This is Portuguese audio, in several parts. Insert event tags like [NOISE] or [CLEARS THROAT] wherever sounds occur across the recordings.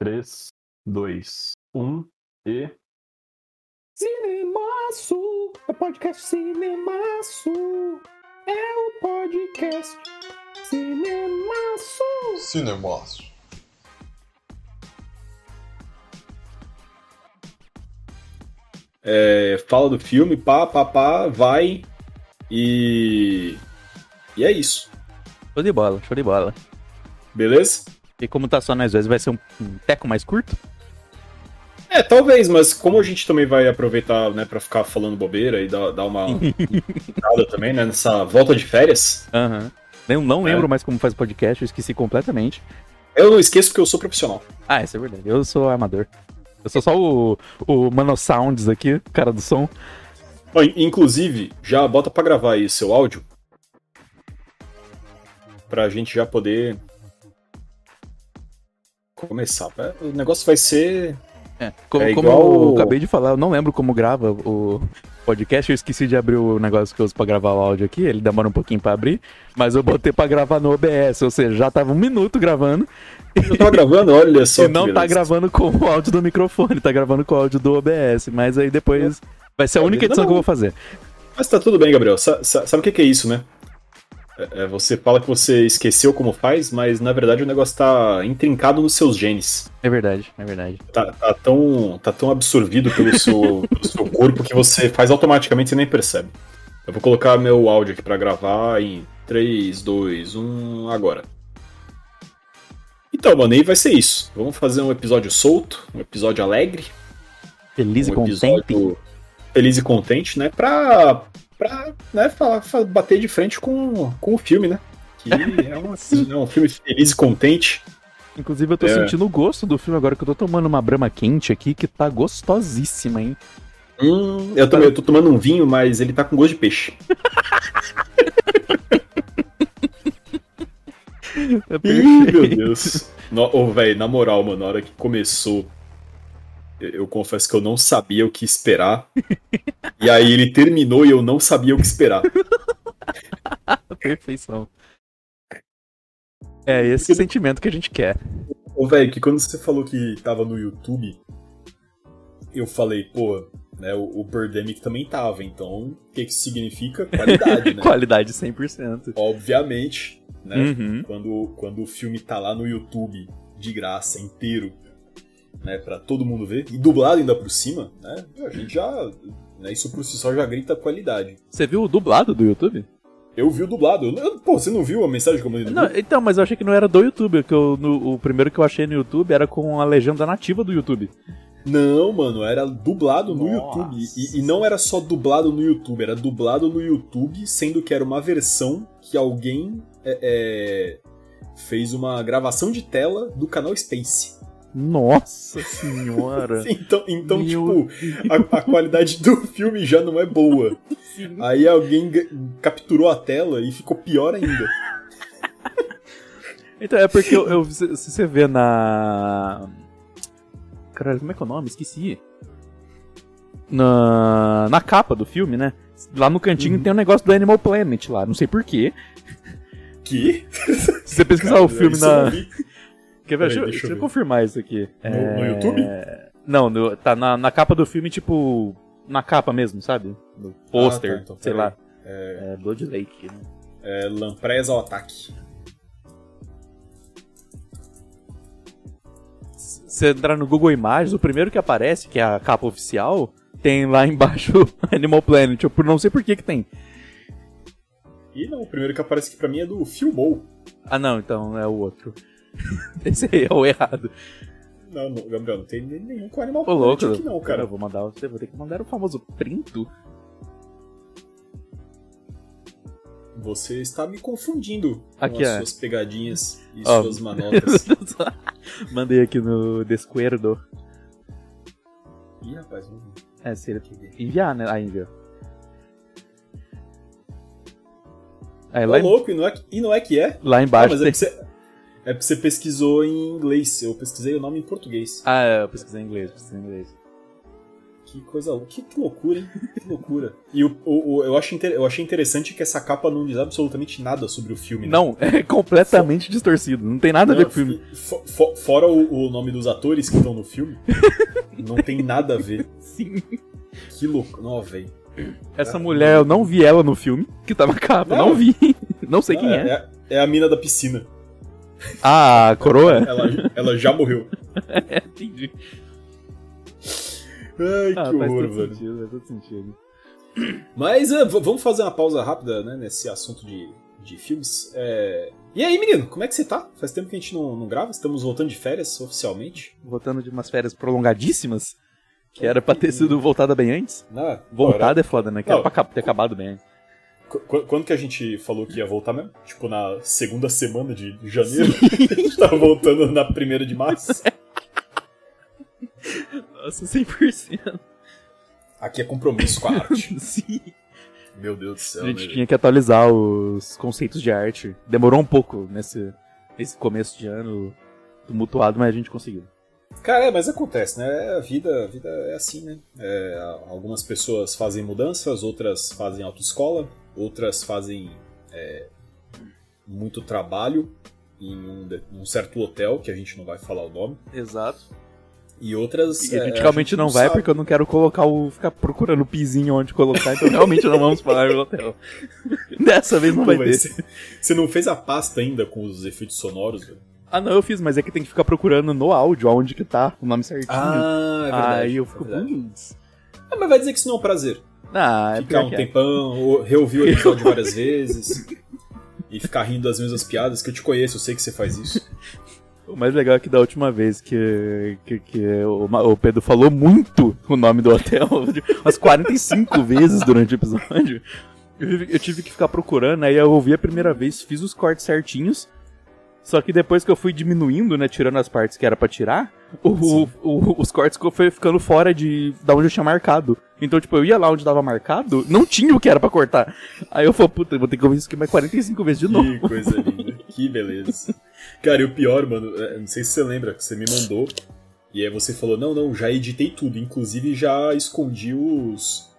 3, 2, 1 e. Cinemaço, é podcast Cinemaço, é o podcast Cinemaço. Cinemaço. É, fala do filme, pá, pá, pá, vai e. E é isso. Show de bola, show de bola. Beleza? E como tá só nós dois, vai ser um, um teco mais curto? É, talvez, mas como a gente também vai aproveitar, né, pra ficar falando bobeira e dar, dar uma [LAUGHS] nada também, né, nessa volta de férias. Aham. Eu não É. lembro mais como faz podcast, eu esqueci completamente. Eu não esqueço que eu sou profissional. Ah, isso é verdade. Eu sou amador. Eu sou só o, o Mano Sounds aqui, cara do som. Inclusive, já bota pra gravar aí seu áudio. Pra gente já poder começar. É, O negócio vai ser. É, como, É como igual- eu acabei de falar, eu não lembro como grava o podcast. Eu esqueci de abrir o negócio que eu uso pra gravar o áudio aqui. Ele demora um pouquinho pra abrir. Mas eu botei pra gravar no OBS, ou seja, já tava um minuto gravando. Eu tava gravando, olha [LAUGHS] só. e não tá beleza. gravando com o áudio do microfone, tá gravando com o áudio do OBS. Mas aí depois vai ser a única edição que eu vou fazer. Mas tá tudo bem, Gabriel. Sa- sa- sabe o que que é isso, né? É- você fala que você esqueceu como faz, mas na verdade o negócio tá intrincado nos seus genes. É verdade, é verdade. Tá, tá tão, tá tão absorvido pelo seu, pelo seu corpo que você faz automaticamente e nem percebe. Eu vou colocar meu áudio aqui pra gravar em 3, 2, 1, agora. Então, mano, aí vai ser isso. Vamos fazer um episódio solto, um episódio alegre, Feliz e um contente. episódio feliz e contente, né? Pra, pra né, fa- fa- bater de frente com, com o filme, né? Que é, [LAUGHS] uma- é um filme feliz e contente. Inclusive, eu tô É. sentindo o gosto do filme agora que eu tô tomando uma brama quente aqui, que tá gostosíssima, hein? Hum, eu, também, eu tô tomando um vinho, mas ele tá com gosto de peixe. [LAUGHS] É Ih, meu. Deus. No, ô, velho, na moral, mano, na hora que começou, eu, confesso que eu não sabia o que esperar. e aí ele terminou e eu não sabia o que esperar. [LAUGHS] Perfeição. É esse sentimento que a gente quer. Ô, velho, que quando você falou que tava no YouTube, eu falei, pô, né, o, o Birdemic também tava, então o que que isso significa? Qualidade, né? [LAUGHS] Qualidade 100%. Obviamente, né? Uhum. Quando, quando o filme tá lá no YouTube, de graça, inteiro, né, pra todo mundo ver, e dublado ainda por cima, né, a gente já, né, isso por si só já grita qualidade. Você viu o dublado do YouTube? Eu vi o dublado, eu- pô, você não viu a mensagem que eu mandei no Não, então, mas eu achei que não era do YouTube. Que eu, no- o primeiro que eu achei no YouTube era com a legenda nativa do YouTube. Não, mano, era dublado no Nossa. YouTube. E, e não era só dublado no YouTube, era dublado no YouTube, sendo que era uma versão que alguém é, é, fez uma gravação de tela do canal Space. Nossa senhora. [LAUGHS] Então, então Meu tipo, a, a qualidade do filme já não é boa. Aí alguém capturou a tela e ficou pior ainda. [LAUGHS] Então, é porque eu, eu- se você vê na. Caralho, como é que é o nome? Esqueci. Na, na capa do filme, né? Lá no cantinho Uhum. tem um negócio do Animal Planet lá, não sei porquê. Que? [LAUGHS] Se você pesquisar o filme na. Quer ver? Peraí, Deixa, eu- deixa eu ver. confirmar isso aqui. No- no YouTube? Não, no- tá na, na capa do filme, tipo. Na capa mesmo, sabe? No pôster, Ah, tá, então, sei lá. É Blood Lake. Né? É, Lampresa ao ataque. Se você entrar no Google Imagens, o primeiro que aparece, que é a capa oficial, tem lá embaixo [LAUGHS] Animal Planet. Eu não sei por que que tem. E não, o primeiro que aparece aqui pra mim é do Filmou. Ah, não, então é o outro. [LAUGHS] Esse aí é o errado. Não, não, Gabriel, não tem nenhum com Animal Ô, louco. Aqui não, cara. Eu vou mandar, você vou ter que mandar o famoso printo. Você está me confundindo Aqui, com as ó. suas pegadinhas e Ó. suas manotas. [LAUGHS] Mandei aqui no Descuerdo. Ih, rapaz, vamos ver. É, se ele enviar, né? Ah, enviou. Aí, Ô, lá, em- louco, e não, é, que- e não é que é? lá Ah, embaixo mas é tem... porque, você, é porque você pesquisou em inglês. Eu pesquisei o nome em português. Ah, é, eu pesquisei em inglês, pesquisei em inglês. Que coisa. Que, que loucura, hein? Que loucura. E o, o, o- eu, acho inter- eu achei interessante que essa capa não diz absolutamente nada sobre o filme. né? Não, [LAUGHS] é completamente distorcido. Não tem nada a ver com o filme. fo- fo- fora o, o nome dos atores que estão no filme, [LAUGHS] não tem nada a ver. Sim. Que louco. Não, velho. Essa mulher, eu não vi ela no filme, que tava capa. Não, Não. vi. Não sei quem Não, é. é. É a mina da piscina. Ah, a coroa? [LAUGHS] Ela, ela já morreu. Entendi. Ai, Ah, que horror, velho. sentido, faz todo sentido. Mas é, v- vamos fazer uma pausa rápida, né, nesse assunto de, de filmes. É, E aí, menino, como é que você tá? Faz tempo que a gente não, não grava, estamos voltando de férias oficialmente. Voltando de umas férias prolongadíssimas, que era pra ter sido voltada bem antes. Ah, Voltada é foda, né? Que era Não. pra ca- ter acabado bem antes. Qu- qu- Quando que a gente falou que ia voltar mesmo? Tipo, na segunda semana de janeiro? a [LAUGHS] gente tava voltando na primeira de março. Nossa, 100%. Aqui é compromisso com a arte. [LAUGHS] Sim. Meu Deus do céu, A gente né, tinha que atualizar os conceitos de arte. Demorou um pouco nesse, nesse começo de ano tumultuado, mas a gente conseguiu. Cara, é, mas acontece, né? A vida, a vida é assim, né? É, algumas pessoas fazem mudanças, outras fazem autoescola, outras fazem é, muito trabalho em um, num certo hotel, que a gente não vai falar o nome, Exato. e outras. E a é, gente realmente não vai sabe. porque eu não quero colocar o. ficar procurando o pizinho onde colocar, então realmente não vamos falar no hotel. [LAUGHS] Dessa vez não Pô, vai ter. Você, você não fez a pasta ainda com os efeitos sonoros? velho? Ah, não, eu fiz, mas é que tem que ficar procurando no áudio aonde que tá o nome certinho. Ah, é verdade. Aí eu é fico. "Putz." Ah, mas vai dizer que isso não é um prazer. Ah, é Ficar um é. tempão, ou reouvir o [LAUGHS] episódio várias vezes. E ficar rindo das mesmas piadas, que eu te conheço, eu sei que você faz isso. O mais legal é que da última vez que, que, que o, o Pedro falou muito o nome do hotel, [LAUGHS] umas 45 vezes durante o episódio, eu, eu tive que ficar procurando, aí eu ouvi a primeira vez, fiz os cortes certinhos, só que depois que eu fui diminuindo, né, tirando as partes que era pra tirar, o, o- os cortes foi ficando fora de da onde eu tinha marcado. Então, tipo, eu ia lá onde tava marcado, não tinha o que era pra cortar. Aí eu falei, puta, vou ter que ouvir isso aqui mais 45 vezes de novo. Que coisa linda, que beleza. Cara, e o pior, mano, é, não sei se você lembra, que você me mandou, e aí você falou, não, não, já editei tudo, inclusive já escondi os,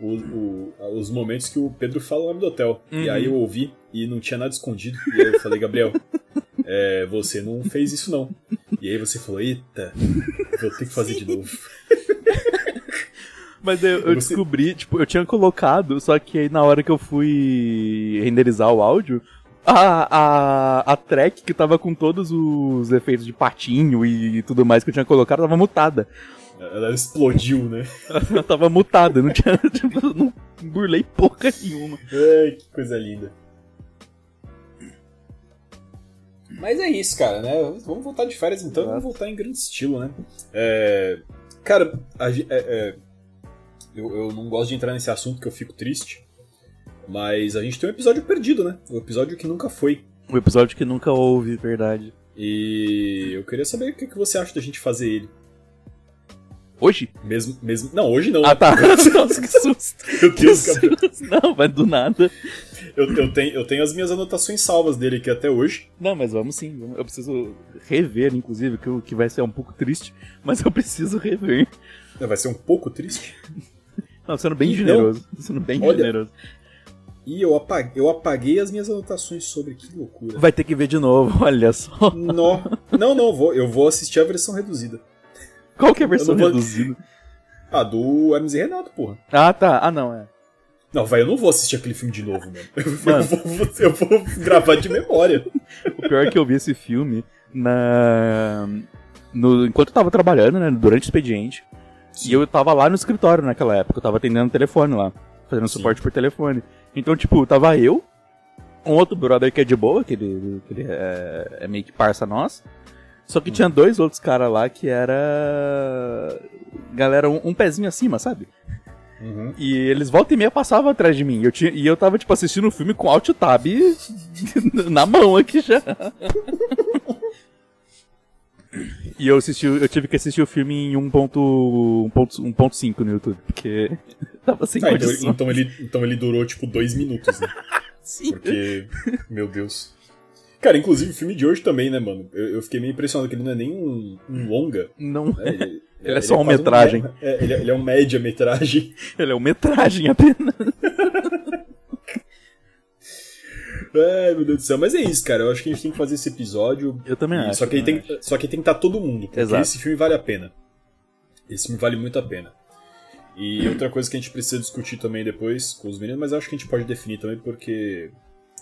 o- o- os momentos que o Pedro fala o nome do hotel. E Uhum. aí eu ouvi e não tinha nada escondido, e aí eu falei, Gabriel, é, você não fez isso não. E aí você falou, eita, vou ter que fazer de novo. [LAUGHS] Mas eu, eu Você- descobri, tipo, eu tinha colocado, só que aí na hora que eu fui renderizar o áudio, a, a, a track que tava com todos os efeitos de patinho e tudo mais que eu tinha colocado tava mutada. Ela explodiu, né? Ela [LAUGHS] tava mutada, não tinha, [LAUGHS] tipo, não burlei porra nenhuma. Ai, que coisa linda. Mas é isso, cara, né? Vamos voltar de férias então, Exato. vamos voltar em grande estilo, né? É, Cara, a é, é, eu, eu não gosto de entrar nesse assunto que eu fico triste, mas a gente tem um episódio perdido, né? O episódio que nunca foi. O episódio que nunca houve, verdade. E eu queria saber o que, que você acha da gente fazer ele. Hoje? Mesmo, mesmo. Não, hoje não. Ah, tá. [LAUGHS] Nossa, que [LAUGHS] susto. Meu Que Deus, Gabriel. susto. Não, mas do nada. Eu, eu, tenho, eu tenho as minhas anotações salvas dele aqui até hoje. Não, mas vamos sim. Eu preciso rever, inclusive, que, que vai ser um pouco triste, mas eu preciso rever. Vai ser um pouco triste. Não, sendo bem Então, generoso. Sendo bem olha- generoso. E eu apaguei, eu apaguei as minhas anotações sobre que loucura. Vai ter que ver de novo, [LAUGHS] olha só. Nó. Não, não, vou, eu vou assistir a versão reduzida. Qual que é a versão vou- reduzida? Ah, do Hermes e Renato, porra. Ah, tá. Ah, não, é. Não, vai, eu não vou assistir aquele filme de novo, mano. Eu, Mano. vou, eu vou gravar de memória. O pior é que eu vi esse filme na. No, enquanto eu tava trabalhando, né? Durante o expediente. E eu tava lá no escritório naquela época. Eu tava atendendo o telefone lá. Fazendo Sim. suporte por telefone. Então, tipo, tava eu, um outro brother que é de boa, que ele, que ele é, é meio que parça nós. Só que tinha dois outros caras lá que era. Galera, um, um pezinho acima, sabe? Uhum. E eles volta e meia passavam atrás de mim. Eu tinha, e eu tava, tipo, assistindo o filme com Alt Tab [LAUGHS] na mão aqui já. E eu assisti, eu tive que assistir o filme em 1.5 1.5 no YouTube, porque [LAUGHS] tava sem Ah, então, então ele, então ele durou tipo dois minutos, né? [LAUGHS] Sim. Porque. Meu Deus. Cara, inclusive o filme de hoje também, né, mano? Eu, eu fiquei meio impressionado que ele não é nem um, um longa. Não, né? Ele, [LAUGHS] Ele é só um quase metragem. me- é, ele, é, ele é um média-metragem. [LAUGHS] Ele é uma metragem apenas. [LAUGHS] Ai, meu Deus do céu. Mas é isso, cara. Eu acho que a gente tem que fazer esse episódio. Eu também acho. só, que tem, só que tem que estar todo mundo, porque Exato. esse filme vale a pena. Esse filme vale muito a pena. E outra coisa que a gente precisa discutir também depois com os meninos, mas acho que a gente pode definir também, porque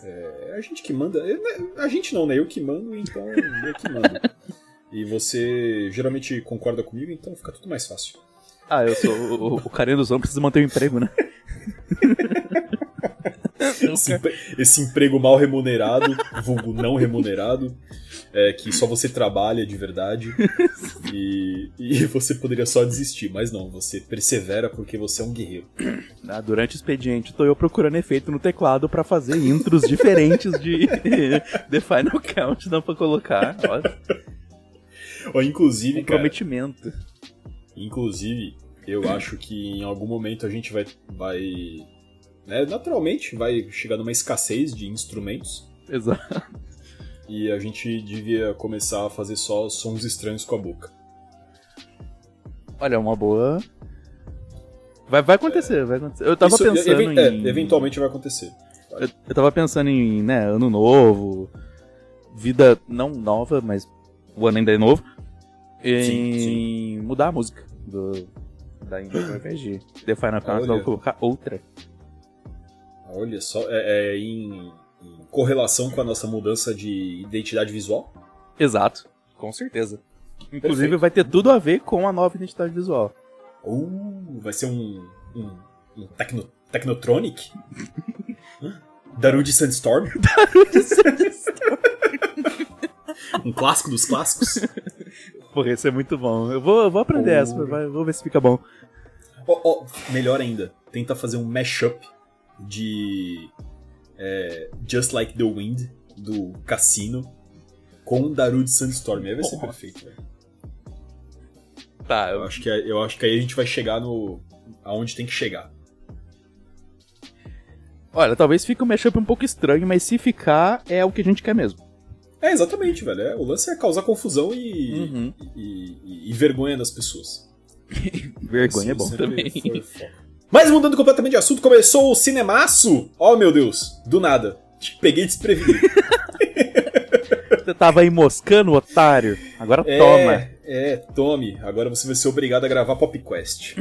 é a gente que manda. né, A gente não, né? Eu que mando, então eu que mando. E você geralmente concorda comigo, então fica tudo mais fácil. Ah, eu sou. O, o carinha dos homens precisa manter o emprego, né? [LAUGHS] Esse, esse emprego mal remunerado, vulgo não remunerado, é, que só você trabalha de verdade [LAUGHS] e, e você poderia só desistir, mas não, você persevera porque você é um guerreiro. Ah, durante o expediente, tô eu procurando efeito no teclado pra fazer intros diferentes de [LAUGHS] The Final Countdown pra colocar. Ó, inclusive, cara, comprometimento. inclusive, eu acho que em algum momento a gente vai, vai né, naturalmente vai chegar numa escassez de instrumentos Exato. E a gente devia começar a fazer só sons estranhos com a boca. Olha, é uma boa. Vai, vai acontecer, vai acontecer. Eu tava Isso, pensando even- é, em. eventualmente vai acontecer. Eu, eu tava pensando em, né, ano novo, vida não nova, mas o ano ainda é novo, em Sim, mudar a música do, da invés de The Final Olha. colocar outra. Olha só, é, é em correlação com a nossa mudança de identidade visual? Exato, com certeza. Inclusive Perfeito. vai ter tudo a ver com a nova identidade visual. Uh, vai ser um, um, um techno, Technotronic? Hã? Darude Sandstorm? um clássico dos clássicos? Porra, isso é muito bom. Eu vou, eu vou aprender Oh. essa, vai, vou ver se fica bom. Ó, ó, melhor ainda, tenta fazer um mashup de é, Just Like the Wind, do Cassino, com Darude Sandstorm. Aí vai ser perfeito, velho. Tá, Eu acho, que, eu acho que aí a gente vai chegar no. aonde tem que chegar. Olha, talvez fique um mashup um pouco estranho, mas se ficar, é o que a gente quer mesmo. É, exatamente, velho. É, o lance é causar confusão e, Uhum. e, e- e vergonha das pessoas. [LAUGHS] Vergonha é Isso bom sempre também. foi. Mas mudando completamente de assunto, começou o cinemaço! Oh meu Deus, do nada. Te peguei desprevenido. [LAUGHS] Você tava aí moscando, otário. Agora É, toma. É, tome. Agora você vai ser obrigado a gravar PopQuest.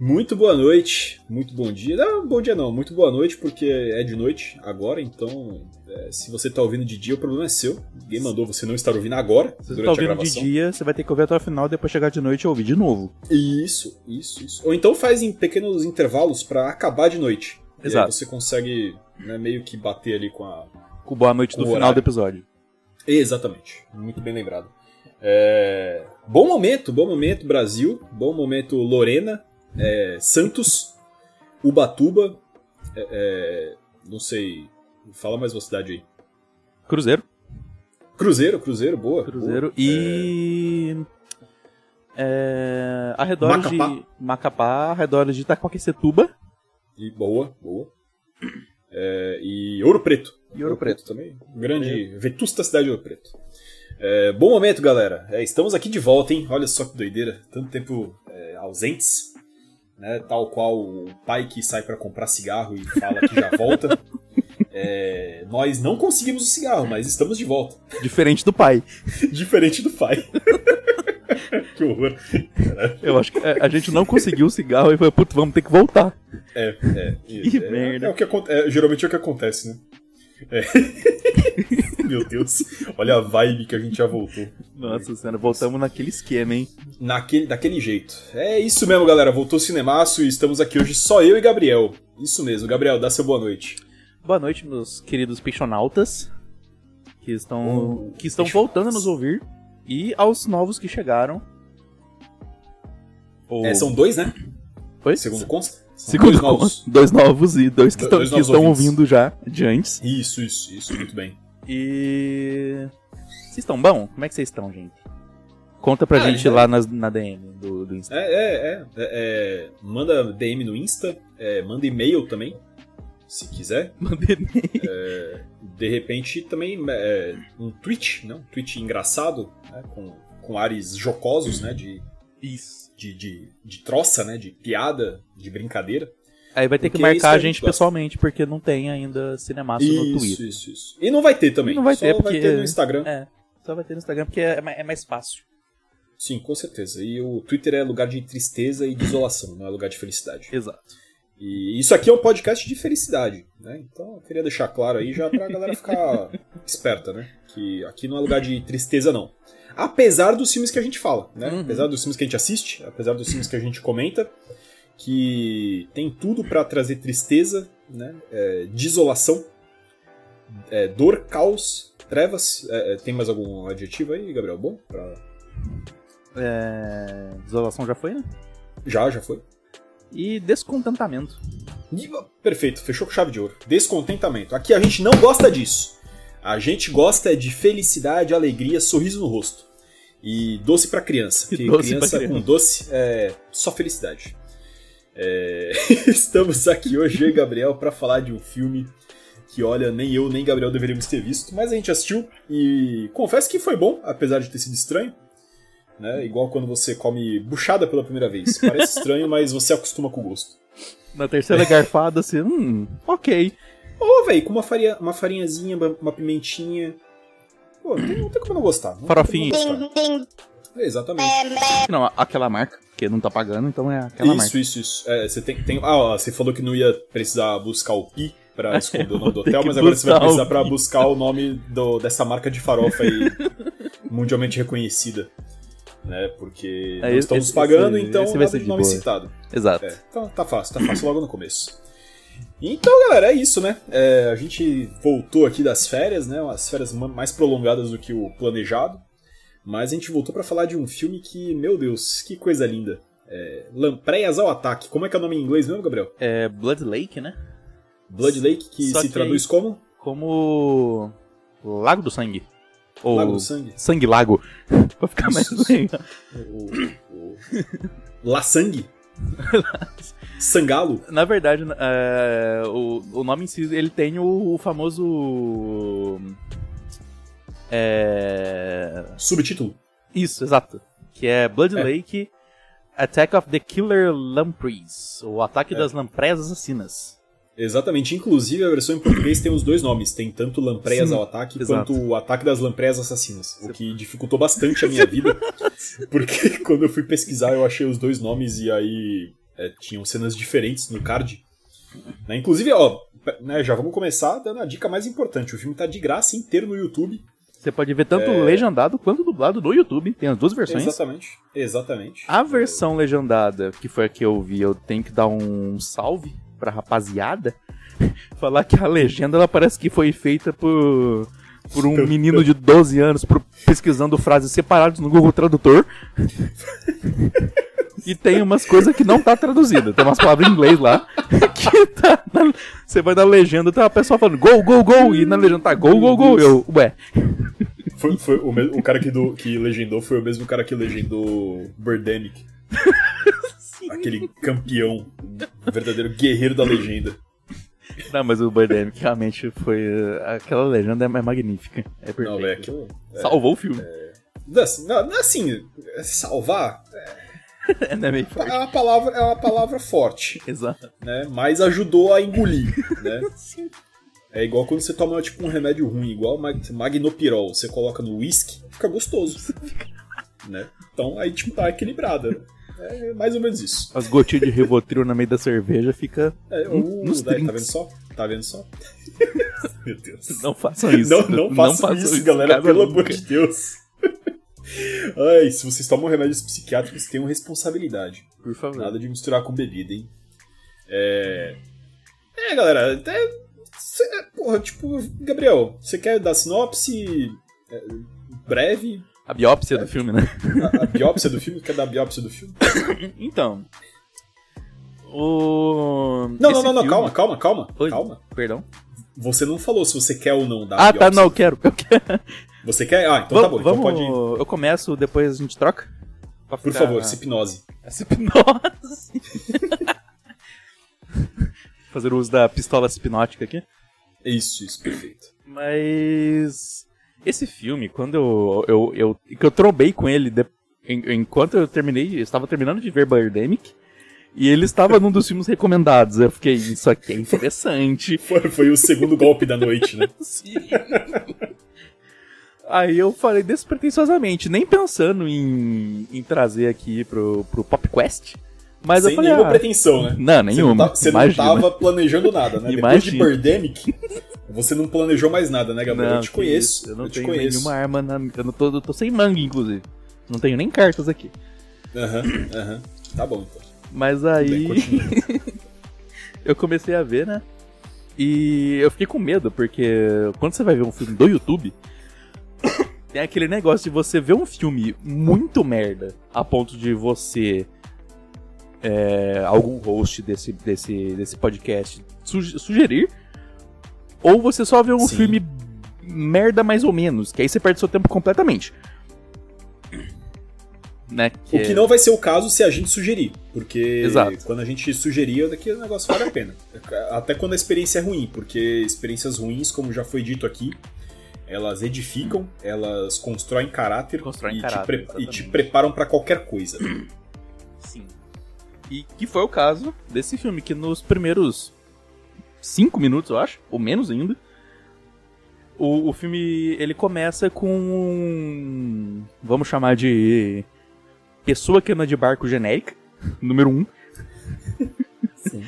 Muito boa noite, muito bom dia. Não, bom dia não, muito boa noite, porque é de noite agora, então é, se você tá ouvindo de dia, o problema é seu. Ninguém mandou você não estar ouvindo agora, Se você tá ouvindo de dia, você vai ter que ouvir até o final, depois chegar de noite e ouvir de novo. Isso, isso, isso. Ou então faz em pequenos intervalos pra acabar de noite. Exato. aí você consegue né, meio que bater ali com a. Com boa noite do final do episódio. Exatamente. Muito bem lembrado. É, Bom momento, bom momento, Brasil. Bom momento, Lorena. É, Santos. Ubatuba. é, é, Não sei. Fala mais uma cidade aí. Cruzeiro. Cruzeiro, Cruzeiro, boa. Cruzeiro. boa. E. É. Arredores Macapá. de. Macapá, arredores de Itacoaquecetuba. E boa, boa. É, e Ouro Preto. E Ouro Preto. também. Grande, vetusta cidade de Ouro Preto. É, bom momento, galera. É, estamos aqui de volta, hein? Olha só que doideira. Tanto tempo é, ausentes. Né? Tal qual o pai que sai pra comprar cigarro e fala que já volta. [LAUGHS] É, nós não conseguimos o cigarro, mas estamos de volta. Diferente do pai. [LAUGHS] Diferente do pai. [LAUGHS] que horror. Eu acho que é, a gente não conseguiu o cigarro e foi, putz, vamos ter que voltar. É, é. Que é, merda. É o que é, geralmente é o que acontece, né? É. [LAUGHS] Meu Deus. Olha a vibe que a gente já voltou. Nossa senhora, voltamos naquele esquema, hein? Naquele, daquele jeito. É isso mesmo, galera. Voltou o Cinemaço e estamos aqui hoje só eu e Gabriel. Isso mesmo. Gabriel, dá seu boa noite. Boa noite, meus queridos peixonautas. Que estão, Oh, que estão voltando a nos ouvir. E aos novos que chegaram. Ou- É, são dois, né? Oi? Segundo consta? São Segundo dois novos. consta, dois novos e dois que, Do- estão- dois que estão ouvintes. ouvindo já de antes. Isso, isso, isso. Muito bem. E. Vocês estão bom? Como é que vocês estão, gente? Conta pra Ah, gente já- lá nas- na DM do, do Insta. É, é, é, é, é, Manda DM no Insta. é, manda e-mail também. Se quiser. [LAUGHS] Manda e-mail. De repente também é, um tweet, né? Um tweet engraçado, né? com, com ares jocosos, né? De Isso. de, de, de troça, né? De piada, de brincadeira. Aí vai ter que Porque é isso marcar que a a gente pessoalmente, porque não tem ainda Cinemaço no Isso, Twitter. isso, isso. E não vai ter também. Não vai Só ter, vai porque- ter no Instagram. É, só vai ter no Instagram porque é, é mais fácil. Sim, com certeza. E o Twitter é lugar de tristeza e de isolação, não é lugar de felicidade. Exato. E isso aqui é um podcast de felicidade, né? Então eu queria deixar claro aí já pra galera ficar [LAUGHS] esperta, né? Que aqui não é lugar de tristeza, não. Apesar dos filmes que a gente fala, né? Uhum. Apesar dos filmes que a gente assiste, apesar dos filmes que a gente comenta, que tem tudo pra trazer tristeza, né? É, desolação, é, dor, caos, trevas. É, é, tem mais algum adjetivo aí, Gabriel? Bom? Pra... É, Desolação já foi, né? Já, já foi. E descontentamento. E- Perfeito, fechou com chave de ouro. Descontentamento. Aqui a gente não gosta disso. A gente gosta de felicidade, alegria, sorriso no rosto. E doce pra criança. Porque doce criança pra criança. com doce é só felicidade. É, [LAUGHS] Estamos aqui hoje, eu e Gabriel, pra falar de um filme que, olha, nem eu nem Gabriel deveríamos ter visto, mas a gente assistiu e confesso que foi bom, apesar de ter sido estranho. Né? Igual quando você come buchada pela primeira vez. Parece estranho, [LAUGHS] mas você acostuma com o gosto. Na terceira garfada, assim, hum, ok. Ô, velho, com uma, farinha, uma farinhazinha, uma pimentinha. Pô, não tem, não tem como não gostar. Farofinha. É, exatamente. Não, aquela marca, porque não tá pagando, então é aquela isso, marca. isso, isso. É, você tem, tem. Ah, ó, você falou que não ia precisar buscar o pi pra [LAUGHS] esconder o nome do hotel, mas agora você vai precisar pra buscar o nome do, dessa marca de farofa aí, [LAUGHS] mundialmente reconhecida. Né? Porque É, esse- estamos esse- pagando, esse então vai nada ser de nome boa. citado. Exato. É, então tá fácil, tá fácil logo no começo. Então, galera, é isso, né? É, a gente voltou aqui das férias, né? Umas férias ma- mais prolongadas do que o planejado. Mas a gente voltou pra falar de um filme que, meu Deus, que coisa linda. É, Lampreias ao Ataque. Como é que é o nome em inglês mesmo, Gabriel? É Blood Lake, né? Blood Lake, que Só se que traduz como Como Lago do Sangue. Ou Lago do Sangue. Sangue Lago. [LAUGHS] pra ficar mais legal. O, o... La Sangue. [LAUGHS] Sangalo. Na verdade, é, o, o nome em si, ele tem o, o famoso... É... Subtítulo. Isso, exato. Que é Blood É. Lake Attack of the Killer Lampreys. O Ataque É. das Lampreyas Assassinas. Exatamente. Inclusive, a versão em português tem os dois nomes. Tem tanto Lampreias Sim, ao Ataque exato. quanto o Ataque das Lampreias Assassinas. O que dificultou bastante a minha vida. [LAUGHS] Porque [LAUGHS] quando eu fui pesquisar, eu achei os dois nomes e aí é, tinham cenas diferentes no card. Né, Inclusive, ó, né, já vamos começar dando a dica mais importante. O filme tá de graça inteiro no YouTube. Você pode ver tanto É. legendado quanto dublado no YouTube. Tem as duas versões. Exatamente. Exatamente. A versão legendada, que foi a que eu vi, eu tenho que dar um salve pra rapaziada. [LAUGHS] Falar que a legenda ela parece que foi feita por, por um [LAUGHS] menino de 12 anos pesquisando frases separadas no Google Tradutor. [LAUGHS] E tem umas coisas que não tá traduzida. Tem umas palavras em inglês lá que tá. na- Você vai na legenda, tá a pessoa falando gol, gol, gol. E na legenda tá gol, gol, gol. Eu, ué. Foi, foi o, me- o cara que, do- que legendou foi o mesmo cara que legendou Birdemic. [LAUGHS] Aquele campeão, um verdadeiro guerreiro da legenda. Não, mas o Birdemic realmente foi. uh, Aquela legenda é magnífica. É perfeito. Não, velho, aquilo. é- Salvou o filme. Assim, não, assim, salvar É, [LAUGHS] não é meio forte. é uma palavra, é uma palavra forte, Exato. né? Mas ajudou a engolir, né? [LAUGHS] É igual quando você toma tipo um remédio ruim, igual mag- magnopirol, você coloca no whisky, fica gostoso, [LAUGHS] né? Então aí tipo tá equilibrada. É mais ou menos isso. As gotinhas de Rivotril no meio da cerveja fica. É, uh, nos daí, tá vendo só? Tá vendo só? [LAUGHS] Meu Deus. Não façam isso. Não, não, façam isso, galera, cara, pelo amor de Deus. [LAUGHS] Ai, se vocês tomam remédios psiquiátricos, tenham responsabilidade. Por favor. Nada de misturar com bebida, hein? É. É, galera, até. Cê- porra, tipo, Gabriel, você quer dar sinopse é, breve? A biópsia do filme, né? A, a biópsia do filme? Quer dar a biópsia do filme? [COUGHS] Então. O. Não, esse não, não, filme- calma, calma, calma. Oi, Calma. Perdão. Você não falou se você quer ou não dar Ah, tá, não, eu quero. Eu quero. Você quer? Ah, então tá bom, então vamos, pode ir. Eu começo, depois a gente troca? Pra Por ficar- favor, hipnose. Essa hipnose. [LAUGHS] Fazer uso da pistola hipnótica aqui. Isso, isso, perfeito. Mas. Esse filme, quando eu. eu, eu que eu trombei com ele. de- en- enquanto eu terminei, eu estava terminando de ver Birdemic, e ele estava num dos filmes recomendados. Eu fiquei, isso aqui é interessante. [LAUGHS] Foi, foi o segundo golpe da noite, né? [LAUGHS] Sim. Aí eu falei despretensiosamente, nem pensando em, em trazer aqui pro, pro Pop Quest. Mas Sem eu falei, nenhuma ah, pretensão, né? não, nenhuma. Você não, tá- você não imagina. tava planejando nada, né? Depois de Imagina. Birdemic, você não planejou mais nada, né, Gabriel? eu te conheço. isso, Eu não te tenho conheço. nenhuma arma na. Eu não tô, eu tô sem mangue, inclusive. Não tenho nem cartas aqui. Aham, aham. Tá bom, então. Mas aí [LAUGHS] eu comecei a ver, né? E eu fiquei com medo, porque quando você vai ver um filme do YouTube, tem [COUGHS] aquele negócio de você ver um filme muito merda, a ponto de você. É, algum host desse, desse, desse podcast suge- sugerir, ou você só vê um Sim. filme merda mais ou menos, que aí você perde seu tempo completamente. Né? O que não vai ser o caso se a gente sugerir. Porque Exato. quando a gente sugerir, daqui o negócio vale a pena. Até quando a experiência é ruim, porque experiências ruins, como já foi dito aqui, elas edificam, elas constroem caráter, Constroem e, caráter, te e te preparam pra qualquer coisa. Sim. E que foi o caso desse filme, que nos primeiros cinco minutos, eu acho, ou menos ainda, o, o filme ele começa com vamos chamar de pessoa que anda de barco genérica, [LAUGHS] número um. Sim.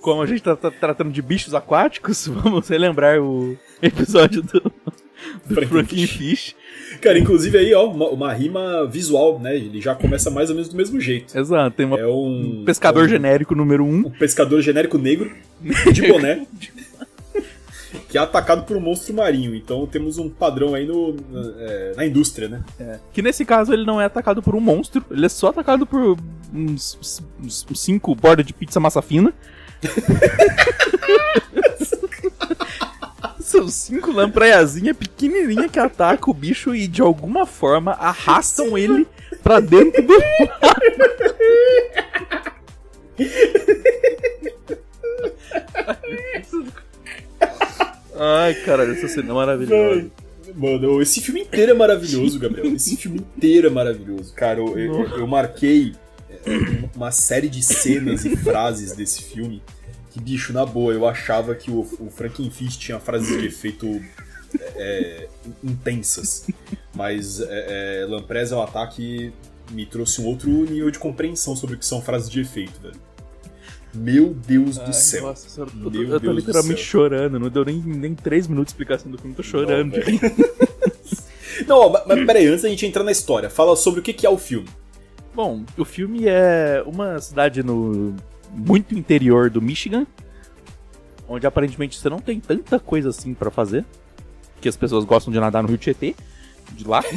Como a gente tá, tá tratando de bichos aquáticos, [LAUGHS] vamos relembrar o episódio do, do Frankenfish. Frankenfish. Cara, inclusive aí, ó, uma, uma rima visual, né? Ele já começa mais ou menos do mesmo jeito. Exato, tem uma- É um. pescador é um- genérico número um. um pescador genérico negro, de [LAUGHS] boné, que é atacado por um monstro marinho. Então temos um padrão aí no, na, é, na indústria, né? Que nesse caso ele não é atacado por um monstro, ele é só atacado por uns, uns- uns cinco bordas de pizza massa fina. [LAUGHS] São cinco lampraiazinhas pequenininhas que atacam o bicho e de alguma forma arrastam ele pra dentro do. [LAUGHS] Ai, caralho, essa cena é maravilhosa. Mano, esse filme inteiro é maravilhoso, Gabriel. Esse filme inteiro é maravilhoso. Cara, eu, eu- eu marquei é, uma série de cenas e frases desse filme que, bicho, na boa, eu achava que o, o Frankenfish tinha frases de efeito é, intensas. Mas é, é, Lampresa ao ataque me trouxe um outro nível de compreensão sobre o que são frases de efeito, velho. Meu Deus do Ai, céu. Nossa senhora, eu tô, Meu eu tô Deus do literalmente chorando. Não deu nem, nem três minutos de explicação do filme, tô chorando. Não. [LAUGHS] Não, ó, mas- mas peraí, antes da gente entrar na história, fala sobre o que que é o filme. Bom, o filme é uma cidade no muito interior do Michigan, onde aparentemente você não tem tanta coisa assim pra fazer, que as pessoas gostam de nadar no Rio Tietê, de lá. [LAUGHS]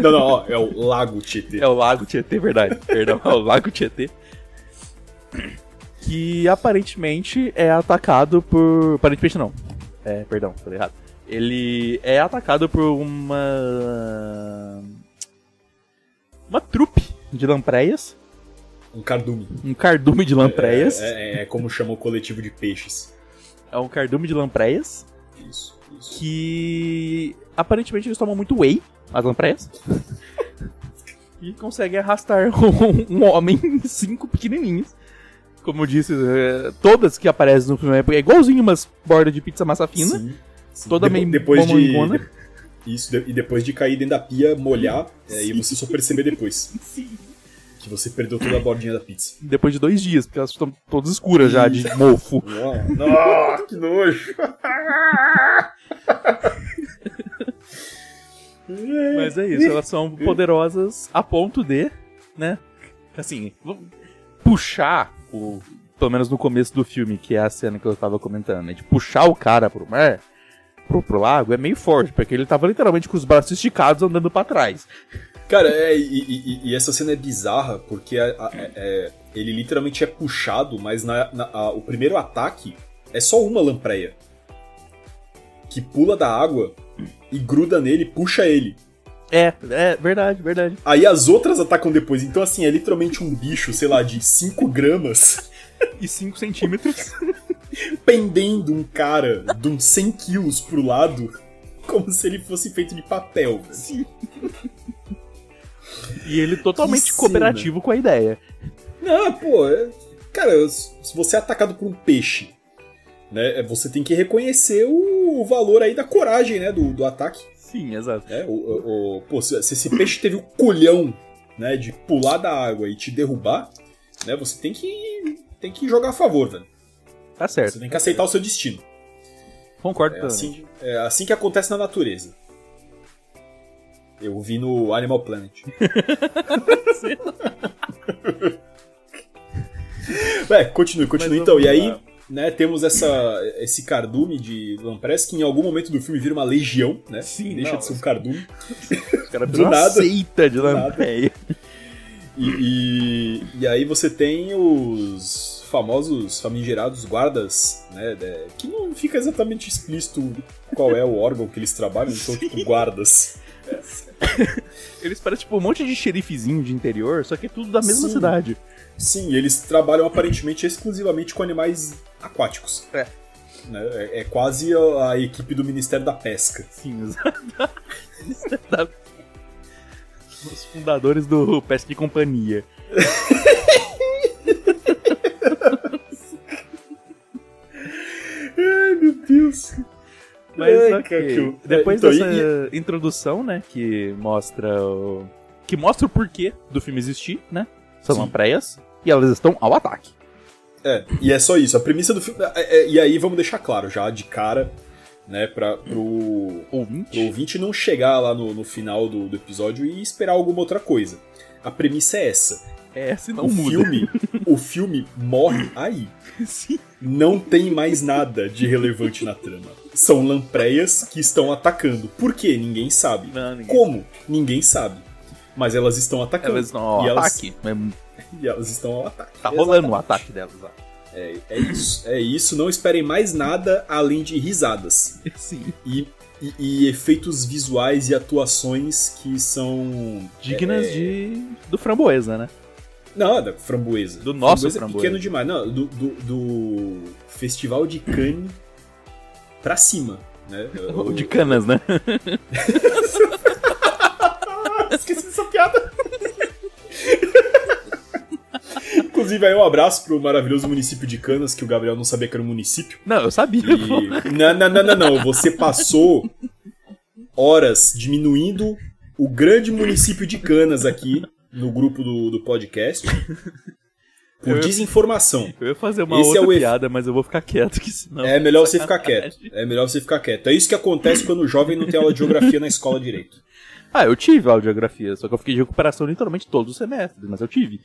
Não, não, ó, é o Lago Tietê. É o Lago Tietê, verdade. Perdão, é o Lago Tietê. Que aparentemente é atacado por. Aparentemente não. É, perdão, falei errado. Ele é atacado por uma. Uma trupe de lampreias. Um cardume. Um cardume de lampreias. É, é- é como chama o coletivo de peixes. É um cardume de lampreias. Isso, isso. Que aparentemente eles tomam muito whey, as lampreias. [LAUGHS] e conseguem arrastar [LAUGHS] um, um homem em cinco pequenininhos. Como eu disse, é, todas que aparecem no filme é igualzinho umas bordas de pizza massa fina. Sim, sim. Toda meio depois de. [LAUGHS] Isso, e depois de cair dentro da pia, molhar, é, e você só perceber depois que você perdeu toda a bordinha da pizza. Depois de dois dias, porque elas estão todas escuras já, de mofo. Nossa, que nojo! [LAUGHS] Mas é isso, elas são poderosas a ponto de, né? Assim, puxar o. Pelo menos no começo do filme, que é a cena que eu tava comentando, né? De puxar o cara pro mar, pro, pro lago, é meio forte, porque ele tava literalmente com os braços esticados andando pra trás. Cara, é, e, e- e essa cena é bizarra porque a- a- é- é- ele literalmente é puxado, mas na- na- a- o primeiro ataque é só uma lampreia que pula da água e gruda nele, e puxa ele. É, é, verdade, verdade. Aí as outras atacam depois. Então, assim, é literalmente um bicho, sei lá, de 5 gramas [LAUGHS] E 5 centímetros. pendendo um cara de uns 100 quilos pro lado, como se ele fosse feito de papel. Sim. E ele totalmente cooperativo com a ideia. Não, pô, é- cara, se você é atacado por um peixe, né, você tem que reconhecer o, o valor aí da coragem, né, do, do ataque. Sim, exato. né? O, o- o- pô, se, se esse peixe teve o colhão, né, de pular da água e te derrubar, né, você tem que tem que jogar a favor, velho. Tá certo. Você tem que aceitar o seu destino. Concordo É também. assim, é assim que acontece na natureza. Eu vi no Animal Planet. [LAUGHS] Ué, continue, continue. Então, e aí, né, temos essa, esse cardume de Lampress que em algum momento do filme vira uma legião, né? Sim, Deixa não, de ser um cardume. O cara [LAUGHS] do nada. seita de nada. lampreia. E, e, e aí você tem os famosos famigerados guardas, né? que não fica exatamente explícito qual é o órgão que eles trabalham, são tipo guardas. [LAUGHS] Eles parecem tipo um monte de xerifezinho de interior, só que é tudo da mesma Sim. cidade. Sim, eles trabalham aparentemente exclusivamente com animais aquáticos. É. Né? É, é quase a, a equipe do Ministério da Pesca. Sim, [LAUGHS] exato. Os fundadores do Pesca e Companhia. [LAUGHS] Ai, meu Deus. Mas Ai, ok. que- Depois então, dessa e- introdução, né, que mostra o... que mostra o porquê do filme existir, né? São lampreias e elas estão ao ataque. É, e é só isso. A premissa do filme. é- é- e aí vamos deixar claro já de cara, né, pra, pro, pro Ouvinte. ouvinte não chegar lá no, no final do, do episódio e esperar alguma outra coisa. A premissa é essa. É, se não o muda. filme, o [LAUGHS] filme morre aí. Sim. Não tem mais nada de relevante na trama. São lampreias que estão atacando. Por quê? Ninguém sabe. Não, ninguém- Como? Ninguém sabe. Mas elas estão atacando. Elas estão ao e elas, ataque. mas [LAUGHS] E elas estão ao ataque. Tá rolando o Exatamente. ataque delas lá. É, é isso. É isso. Não esperem mais nada além de risadas. [LAUGHS] Sim. E, e- e efeitos visuais e atuações que são. Dignas é, de. do framboesa, né? Não, da framboesa. Do nosso framboesa. é framboesa. pequeno demais. Não, do, do, do Festival de Cannes pra cima. Né? [LAUGHS] O de canas, né? [LAUGHS] Esqueci dessa piada. Inclusive, aí um abraço pro maravilhoso município de Canas, que o Gabriel não sabia que era um município. Não, eu sabia. E... Não, não, não, não, não. Você passou horas diminuindo o grande município de Canas aqui no grupo do, do podcast por Eu- desinformação. Eu ia fazer uma Esse é outra efe- piada, mas eu vou ficar quieto, que senão. É melhor você ficar quieto. É melhor você ficar quieto. É isso que acontece quando o jovem não tem aula de geografia na escola direito. Ah, eu tive audiografia, só que eu fiquei de recuperação literalmente todos os semestres, mas eu tive.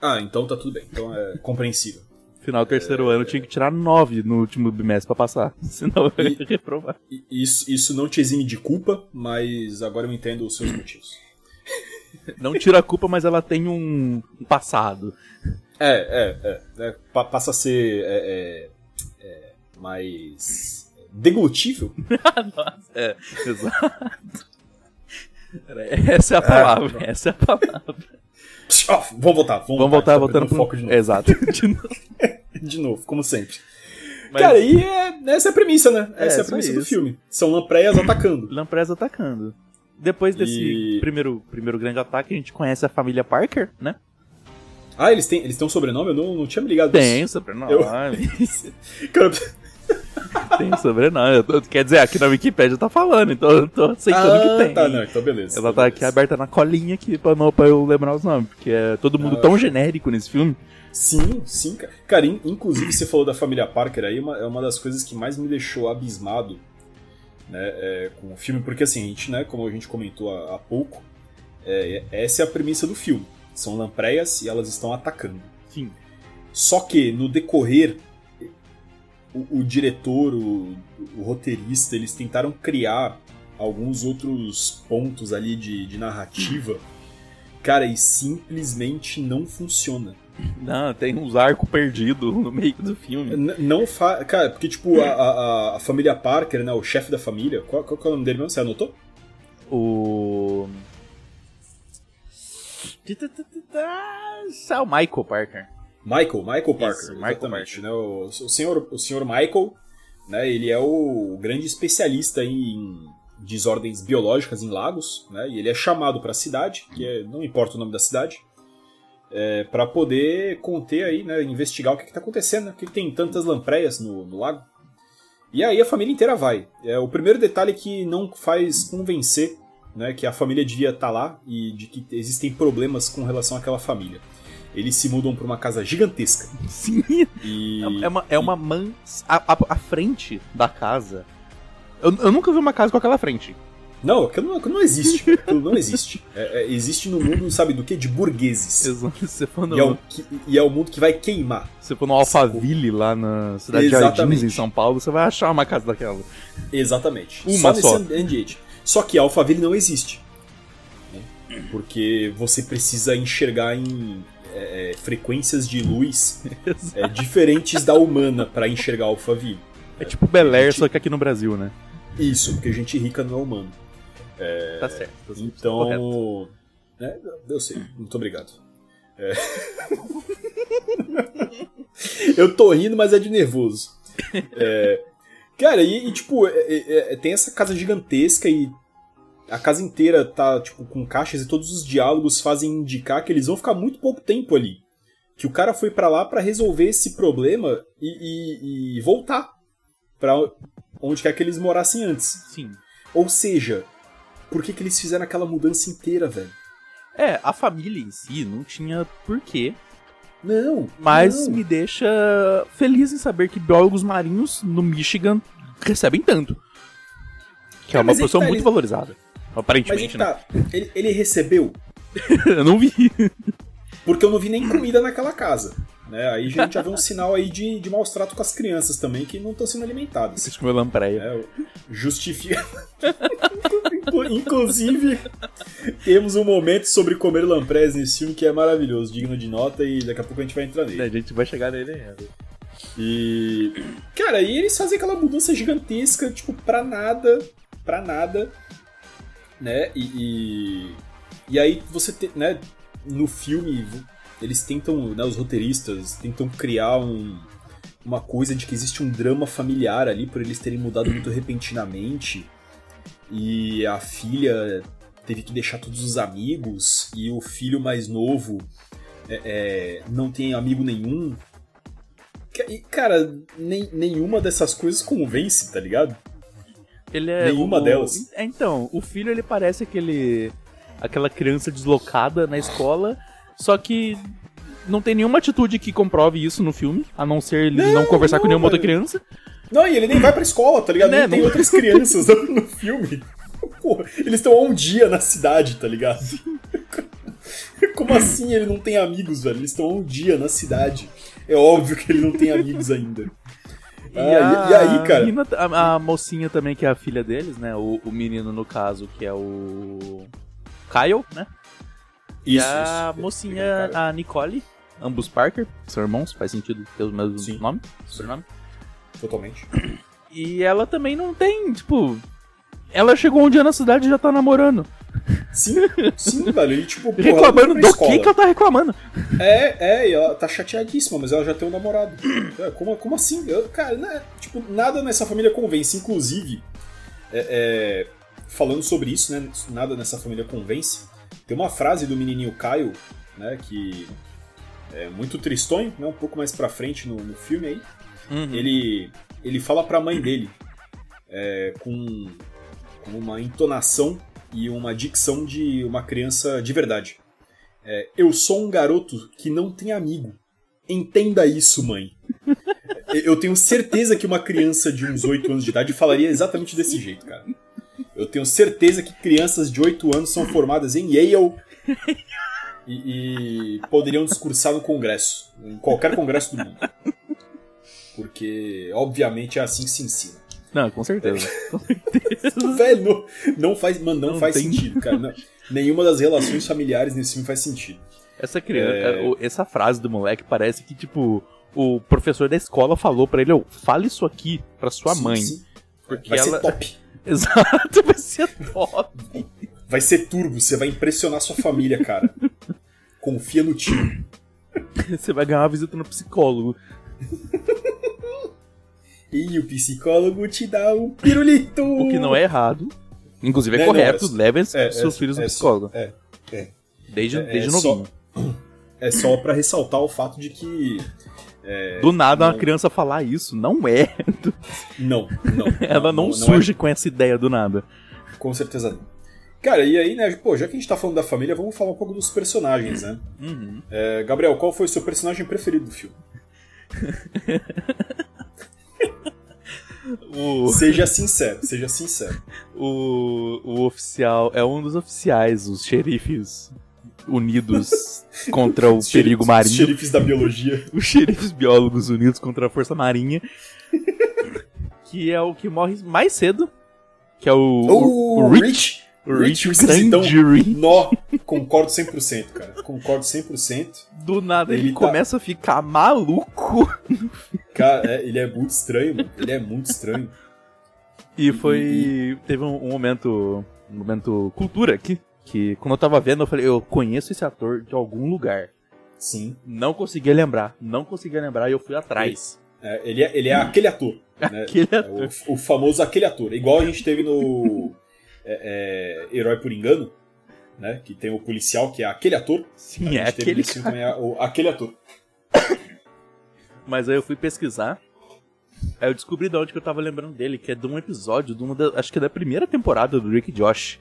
Ah, então tá tudo bem. Então é compreensível. Final do terceiro ano eu tinha que tirar nove no último bimestre pra passar, [LAUGHS] senão eu ia reprovar. E Isso, isso não te exime de culpa, mas agora eu entendo os seus motivos. Não tira a culpa, mas ela tem um um passado. É, é, é. é, pa- passa a ser é, é, é, mais deglutível. [LAUGHS] É, exato. Essa é a palavra, essa é a palavra. Ó, vamos voltar, vamos, Vamos voltar tá voltando pro foco de novo. Exato. [LAUGHS] De novo. [LAUGHS] De novo, como sempre. Mas- Cara, e é- essa é a premissa, né? Essa é, a só premissa do filme. São lampreias atacando. Lampresa atacando. Depois desse E- primeiro, primeiro grande ataque, a gente conhece a família Parker, né? Ah, eles têm, eles têm um sobrenome? Eu não, não tinha me ligado Tem nisso. sobrenome. [LAUGHS] Cara, Tem sobrenome. Eu tô- Quer dizer, aqui na Wikipedia tá falando, então eu tô aceitando ah, que tem. tá, não, então beleza. Ela tá aqui beleza. aberta na colinha aqui pra, não, pra eu lembrar os nomes, porque é todo mundo Ah, tão genérico nesse filme. Sim, sim, cara. Cara, in- inclusive você falou da família Parker aí, uma- é uma das coisas que mais me deixou abismado né, é, com o filme, porque assim, a gente, né, como a gente comentou há, há pouco, é, essa é a premissa do filme. São lampreias e elas estão atacando. Sim. Só que no decorrer, o, o diretor, o, o roteirista, eles tentaram criar alguns outros pontos ali de, de narrativa. Cara, e simplesmente não funciona. Não, tem uns arcos perdidos no meio do filme. N- não fa... Cara, porque, tipo, a, a, a família Parker, né? O chefe da família. Qual, qual é o nome dele mesmo? Você anotou? O. É o Michael Parker. Michael, Michael Parker. Isso, Michael exatamente. Né? O, o, senhor, o senhor Michael, né? Ele é o grande especialista em, desordens biológicas em lagos, né? E ele é chamado para a cidade, que é, não importa o nome da cidade, é, para poder conter aí, né? Investigar o que, está acontecendo, né? Por que, tem tantas lampreias no, no lago? E aí a família inteira vai. É, o primeiro detalhe que não faz convencer né, que a família devia estar tá lá e de que existem problemas com relação àquela família. Eles se mudam para uma casa gigantesca. Sim. E, é uma, é uma mans... A, a, a frente da casa. Eu, eu nunca vi uma casa com aquela frente. Não, aquilo não, aquilo não existe. [LAUGHS] Aquilo não existe. É, é, existe no mundo, sabe do que? De burgueses. Exato. Você no... e, é o, que, e é o mundo que vai queimar. Se for no Alphaville, lá na cidade Exatamente. de Jardins, em São Paulo, você vai achar uma casa daquela. Exatamente. Uma só. só. Nesse ambiente. Só que Alphaville não existe. Né? Porque você precisa enxergar em é, é frequências de luz [LAUGHS] é, diferentes da humana para enxergar Alphaville. É tipo Bel Air, gente... só que aqui no Brasil, né? Isso, porque gente rica não é humano. É... Tá certo. Tá então. É, eu sei, muito obrigado. É... [LAUGHS] eu tô rindo, mas é de nervoso. É... Cara, e, e tipo, é, é, é, tem essa casa gigantesca e a casa inteira tá, tipo, com caixas e todos os diálogos fazem indicar que eles vão ficar muito pouco tempo ali. Que o cara foi para lá para resolver esse problema e, e, e voltar para onde quer que eles morassem antes. Sim. Ou seja, por que, que eles fizeram aquela mudança inteira, velho? É, a família em si não tinha porquê. Não. Mas não. me deixa feliz em saber que biólogos marinhos no Michigan recebem tanto. Que é, é uma profissão tá, muito ele... valorizada. Aparentemente, mas né? Tá, ele, ele recebeu? [LAUGHS] eu não vi. Porque eu não vi nem comida naquela casa. Né? Aí a gente já vê um sinal aí de, de maus trato com as crianças também que não estão sendo alimentadas. Vocês comeu lampreia. É, justifica. [LAUGHS] Inclusive, temos um momento sobre comer lamprés nesse filme que é maravilhoso, digno de nota, e daqui a pouco a gente vai entrar nele. A gente vai chegar nele ainda. E. Cara, e eles fazem aquela mudança gigantesca, tipo, pra nada. Pra nada. Né? E. E, e aí você tem. Né, no filme eles tentam, né, os roteiristas tentam criar um, uma coisa de que existe um drama familiar ali por eles terem mudado muito repentinamente e a filha teve que deixar todos os amigos e o filho mais novo é, é, não tem amigo nenhum. E, cara, nem, nenhuma dessas coisas convence, tá ligado? Ele é nenhuma o, delas. É, então, o filho ele parece aquele aquela criança deslocada na escola só que não tem nenhuma atitude que comprove isso no filme, a não ser ele não, não conversar não, com nenhuma outra criança. Não, e ele nem vai pra escola, tá ligado? Né? Nem tem outras crianças [LAUGHS] no filme. Porra, eles estão há um dia na cidade, tá ligado? Como assim ele não tem amigos, velho? Eles estão há um dia na cidade. É óbvio que ele não tem amigos ainda. E, ah, a, e, aí, cara? Menina, a, a, mocinha também, que é a filha deles, né? O, o menino, no caso, que é o. Kyle, né? E isso, a isso. mocinha, a Nicole, ambos Parker, são irmãos, faz sentido ter o mesmo Sim. nome, sobrenome. Totalmente. E ela também não tem, tipo. Ela chegou um dia na cidade e já tá namorando. Sim, sim, [LAUGHS] velho. E, tipo, pô, reclamando do que que ela tá reclamando? É, é, e ela tá chateadíssima, mas ela já tem um namorado. [CLEARS THROAT] É, como, como assim? Eu, cara, né, tipo, nada nessa família convence. Inclusive, é, é, falando sobre isso, né? Nada nessa família convence. Tem uma frase do menininho Caio, né, que é muito tristonho, né, um pouco mais pra frente no, no filme aí. Uhum. Ele, ele fala pra mãe dele é, com, com, uma entonação e uma dicção de uma criança de verdade. É, eu sou um garoto que não tem amigo. Entenda isso, mãe. [LAUGHS] Eu tenho certeza que uma criança de uns 8 anos de idade falaria exatamente desse jeito, cara. Eu tenho certeza que crianças de 8 anos são formadas em Yale [LAUGHS] e, e poderiam discursar no Congresso, em qualquer Congresso do mundo. Porque, obviamente, é assim que se ensina. Não, com certeza. [LAUGHS] Com certeza. Velho, não, não faz, mano, não, não faz tem... sentido, cara. Não, nenhuma das relações familiares nesse filme faz sentido. Essa criança, é... essa frase do moleque parece que, tipo, o professor da escola falou para ele, oh, fale isso aqui pra sua sim, mãe. Sim. Porque Vai ela... ser top. [LAUGHS] Exato, vai ser top. Vai ser turbo, você vai impressionar sua família, cara. Confia no time. Você vai ganhar uma visita no psicólogo. e o psicólogo te dá um pirulito. O que não é errado. Inclusive é, Né, não, correto, é- levem é- seus é- filhos no é psicólogo. só- é, é. Desde, é- desde novinho. É só pra ressaltar o fato de que. É, Do nada uma não- criança falar isso. Não é. Não, não. [LAUGHS] Ela não, é- surge com essa ideia do nada. com certeza não. Cara, e aí, né, pô, já que a gente tá falando da família, vamos falar um pouco dos personagens, né? Uhum. É, Gabriel, qual foi o seu personagem preferido do filme? [LAUGHS] O, [LAUGHS] Seja sincero, seja sincero. o, o oficial é um dos oficiais, os xerifes unidos [LAUGHS] contra o perigo xerifes- Os marinho. xerifes da biologia. [LAUGHS] Os xerifes biólogos unidos contra a força marinha. [LAUGHS] que é o que morre mais cedo. Que é o, o, o Rich. O Rich, o esquisitão. Grandjury. Nó, concordo 100%, cara. Concordo 100%. Do nada ele, Ele tá- começa a ficar maluco. Cara, é, ele é muito estranho, mano. Ele é muito estranho. E foi. Teve um, um momento. Um momento cultura aqui. Que quando eu tava vendo, eu falei, eu conheço esse ator de algum lugar. Sim. Não conseguia lembrar. Não conseguia lembrar e eu fui atrás. É, ele, é, ele é aquele ator. [LAUGHS] Né? Aquele É ator. o, o famoso aquele ator. Igual a gente teve no é, é, Herói por Engano, né? Que tem o policial, que é aquele ator. Sim, a é aquele filme o- aquele ator. Mas aí eu fui pesquisar. Aí eu descobri de onde que eu tava lembrando dele, que é de um episódio, de uma da- acho que é da primeira temporada do Rick Josh.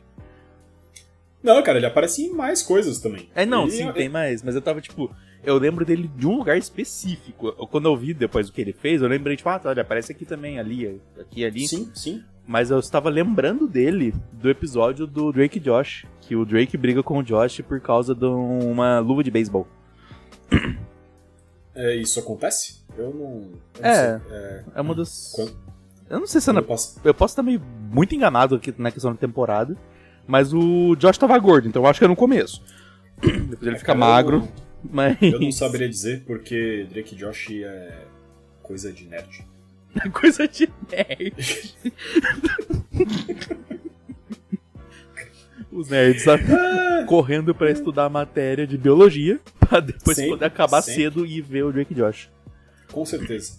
Não, cara, ele aparece em mais coisas também. É, não, Ele- sim, tem mais, mas eu tava tipo. Eu lembro dele de um lugar específico. Quando eu vi depois o que ele fez, eu lembrei, tipo, ah, tá, ele aparece aqui também, ali, aqui e ali. Sim, sim. Mas eu estava lembrando dele do episódio do Drake e Josh. Que o Drake briga com o Josh por causa de uma luva de beisebol. É, isso acontece? Eu não. eu não É. é É uma das. Quando- Eu não sei se é eu posso- Eu posso estar meio muito enganado aqui na questão da temporada, mas o Josh tava gordo, então eu acho que é no começo. [CLEARS THROAT] Depois ele é, fica cara, magro, mas. Eu não, eu não saberia dizer, porque Drake e Josh é coisa de nerd. [LAUGHS] Coisa de nerd. Os nerds tá [LAUGHS] correndo pra estudar a matéria de biologia, pra depois Sempre, poder acabar sempre. cedo e ver o Drake e Josh. Com certeza.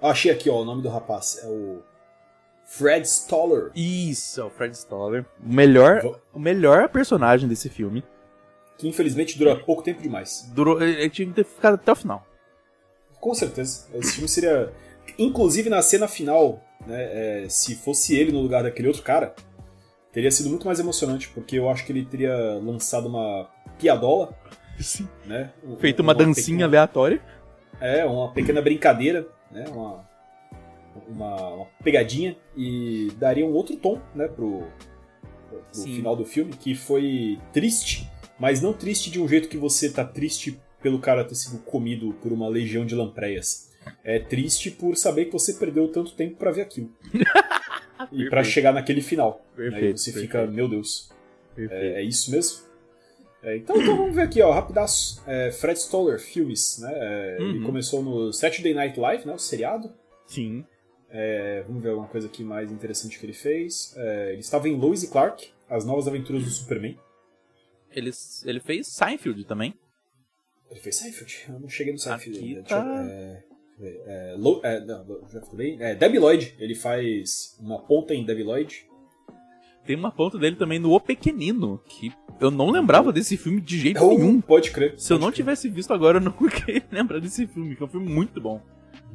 Ah, achei aqui, ó, o nome do rapaz. É o Fred Stoller. Isso, o Fred Stoller. O melhor, Vo- o melhor personagem desse filme. Que infelizmente dura pouco tempo demais. Durou, ele tinha que ter ficado até o final. Com certeza. Esse filme seria. Inclusive na cena final, né? é, se fosse ele no lugar daquele outro cara, teria sido muito mais emocionante, porque eu acho que ele teria lançado uma piadola, Sim. né? Feito uma dancinha pequena- aleatória. É, uma pequena brincadeira, né? Uma, uma, uma pegadinha e daria um outro tom, né, pro, pro Sim. final do filme, que foi triste, mas não triste de um jeito que você tá triste pelo cara ter sido comido por uma legião de lampreias. É triste por saber que você perdeu tanto tempo pra ver aquilo. [LAUGHS] e pra Perfeito. chegar naquele final. né, Perfeito, e você fica, perfeito. meu Deus, é, é isso mesmo? É, então, então vamos ver aqui, ó, rapidaço. É, Fred Stoller, filmes, né? É, Ele Uhum. começou no Saturday Night Live, né? O seriado. Sim. É, vamos ver alguma coisa aqui mais interessante que ele fez. É, ele estava em Lois e Clark, As Novas Aventuras do Superman. Ele, ele fez Seinfeld também. Ele fez Seinfeld? Eu não cheguei no Seinfeld Aqui ainda. tá- eu- é, é, é, Lo- é, não, já falei. É, Debbie Lloyd, ele faz uma ponta em Debbie Lloyd. Tem uma ponta dele também no O Pequenino, que eu não lembrava desse filme de jeito Oh, nenhum. Pode crer. Se eu pode não crer. tivesse visto agora, eu não [LAUGHS] ia lembrar desse filme, que é um filme muito bom.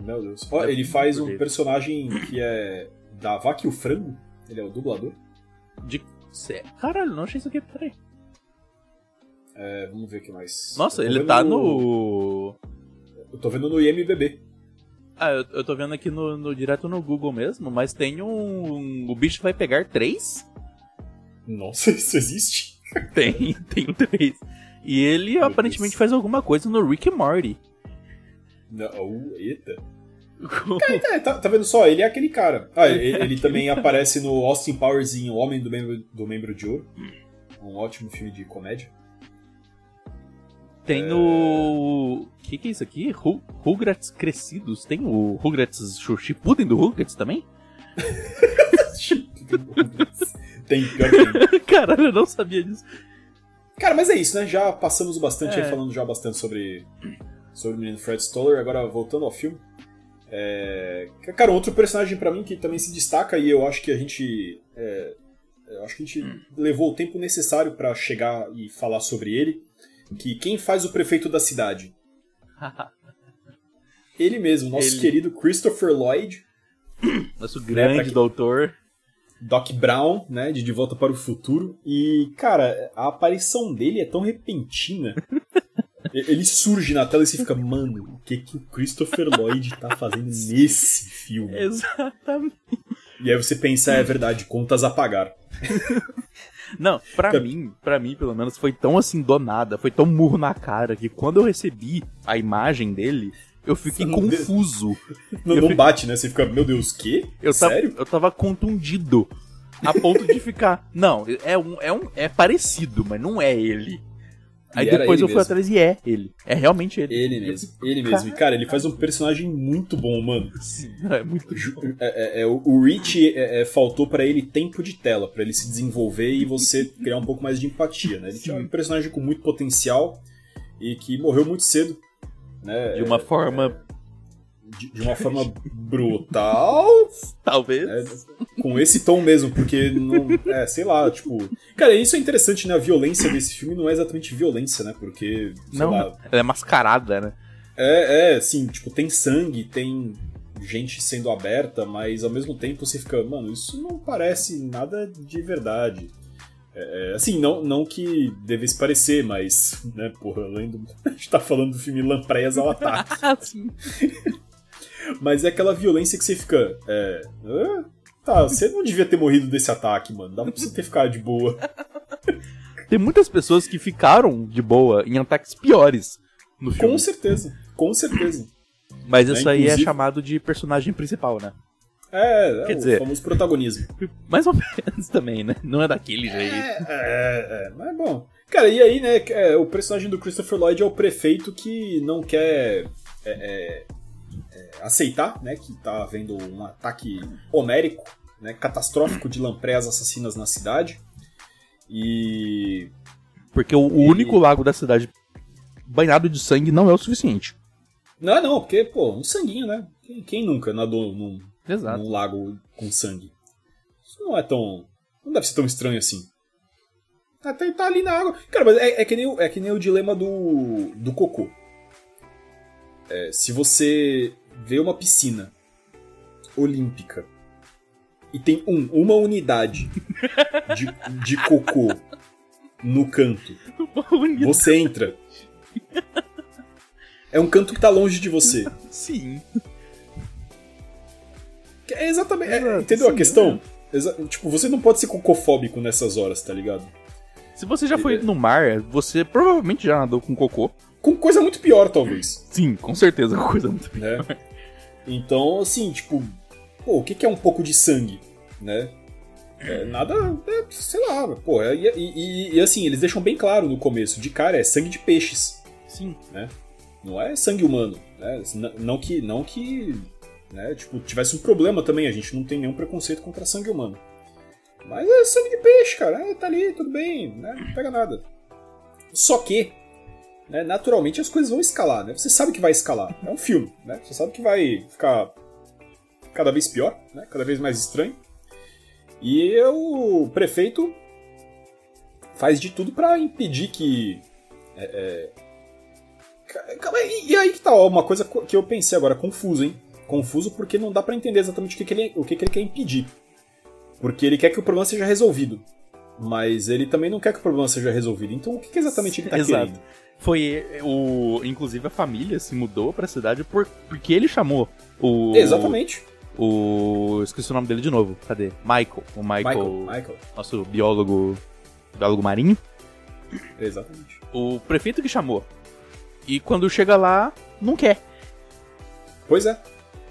Meu Deus. Ó, ele faz um personagem que é da Vaca e o Frango. Ele é o dublador. De... Caralho, não achei isso aqui, peraí. É, vamos ver o que mais. Nossa, ele tá no... Eu tô vendo no IMBB. Ah, eu, eu tô vendo aqui no, no- direto no Google mesmo, mas tem um... O bicho vai pegar três? Nossa, [LAUGHS] isso existe? Tem, [LAUGHS] tem três. E ele Meu aparentemente Deus. faz alguma coisa no Rick Morty. Não, eita. É, tá, tá vendo só? Ele é aquele cara. Ah, [LAUGHS] ele, ele também aparece no Austin Powers em O Homem do Membro, do Membro de Ouro. Um ótimo filme de comédia. Tem no. O que, que é isso aqui? Ru- Rugrats Crescidos. Tem o Rugrats Shippuden do Rugrats também? [LAUGHS] tem tem. [LAUGHS] Caralho, eu não sabia disso. Cara, mas é isso, né? Já passamos bastante É. aí, falando já bastante sobre, sobre o menino Fred Stoller. Agora, voltando ao filme. É... Cara, outro personagem pra mim que também se destaca e eu acho que a gente é, eu acho que a gente levou o tempo necessário pra chegar e falar sobre ele. Que quem faz o prefeito da cidade? [LAUGHS] Ele mesmo, nosso Ele. querido Christopher Lloyd, [COUGHS] Nosso pra grande que- doutor. Doc Brown, né, de De Volta para o Futuro. E, cara, a aparição dele é tão repentina. [LAUGHS] Ele surge na tela e você fica, mano, o que, que o Christopher Lloyd tá fazendo [LAUGHS] nesse filme? Exatamente. E aí você pensa, é verdade, contas a pagar. [LAUGHS] Não, pra Tá. mim, pra mim, pelo menos, foi tão assim, do nada, foi tão murro na cara, que quando eu recebi a imagem dele, eu fiquei não confuso. Não, Eu não fico- bate, né? Você fica, meu Deus, que? Eu tava, Sério? eu tava contundido. A ponto de ficar. Não, é um, é um. É parecido, mas não é ele. Aí E depois eu fui mesmo. atrás e é ele. É realmente ele. Ele mesmo, ele mesmo. E, cara, ele faz um personagem muito bom, mano. Sim, é muito é- é- é, o Rich é, é, faltou pra ele tempo de tela, pra ele se desenvolver e você criar um pouco mais de empatia, né? Ele tinha um personagem com muito potencial e que morreu muito cedo, né? De uma forma, de, de uma forma brutal, [LAUGHS] talvez. né? com esse tom mesmo, porque não, é, sei lá, tipo, cara, isso é interessante, né? A violência desse filme não é exatamente violência, né? Porque, sei não, lá, ela é mascarada, né? é, é, assim, tipo, tem sangue, tem gente sendo aberta, mas ao mesmo tempo você fica, mano, isso não parece nada de verdade. É, é, assim, não, não que devesse parecer, mas, né, porra, além do. [LAUGHS] A gente tá falando do filme Lampreias ao ataque. [LAUGHS] Mas é aquela violência que você fica. É. "Hã? Tá, você não devia ter morrido desse ataque, mano. Dava pra você ter ficado de boa. [LAUGHS] Tem muitas pessoas que ficaram de boa em ataques piores no filme. Com certeza. Com certeza. Mas né, isso aí é inclusive- chamado de personagem principal, né? É, é Quer o dizer- famoso protagonismo. [LAUGHS] Mais ou menos também, né? Não é daquele jeito. É, é, é, mas é bom. Cara, e aí, né, é, o personagem do Christopher Lloyd é o prefeito que não quer é, é, é, aceitar, né, que tá havendo um ataque homérico, né, catastrófico de lamprés assassinas na cidade. E... Porque o, E- único lago da cidade banhado de sangue não é o suficiente. Não, não, porque, pô, um sanguinho, né? Quem, quem nunca nadou num, num lago com sangue? Isso não é tão... não deve ser tão estranho assim. Até tá ali na água. Cara, mas é, é que, nem, o- é que nem o dilema do, do cocô. É, se você vê uma piscina olímpica e tem um, uma unidade de, de cocô no canto, você entra. É um canto que tá longe de você. Sim. É exatamente. é, entendeu a sim, questão? Exa- tipo, você não pode ser cocofóbico nessas horas, tá ligado? Se você já foi no mar, você provavelmente já nadou com cocô. Com coisa muito pior, talvez. Sim, com certeza, coisa muito pior. né? Então, assim, tipo, pô, o que, que é um pouco de sangue, né? É, nada, é, sei lá, pô, é- e, e- e, assim, eles deixam bem claro no começo, de cara, é sangue de peixes, Sim. não é sangue humano, né? Não que, não que, né, tipo, tivesse um problema também, a gente não tem nenhum preconceito contra sangue humano. Mas é sangue de peixe, cara, é, tá ali, tudo bem, né, não pega nada. Só que, né, naturalmente as coisas vão escalar, né? Você sabe que vai escalar, é um filme, né? Você sabe que vai ficar cada vez pior, né? Cada vez mais estranho. E o prefeito faz de tudo pra impedir que é, é, E aí que tá, ó, uma coisa co- que eu pensei agora, confuso, hein? Confuso porque não dá pra entender exatamente o que, que ele, o que, que ele quer impedir. Porque ele quer que o problema seja resolvido. Mas ele também não quer que o problema seja resolvido. Então o que, que exatamente ele tá Exato. querendo? Foi eh, o. Inclusive a família se mudou pra cidade por, porque ele chamou o. Exatamente. O. Esqueci o nome dele de novo. Cadê? Michael. O Michael. Michael. Michael. Nosso biólogo. Biólogo marinho. Exatamente. O prefeito que chamou. E quando chega lá, não quer. Pois é.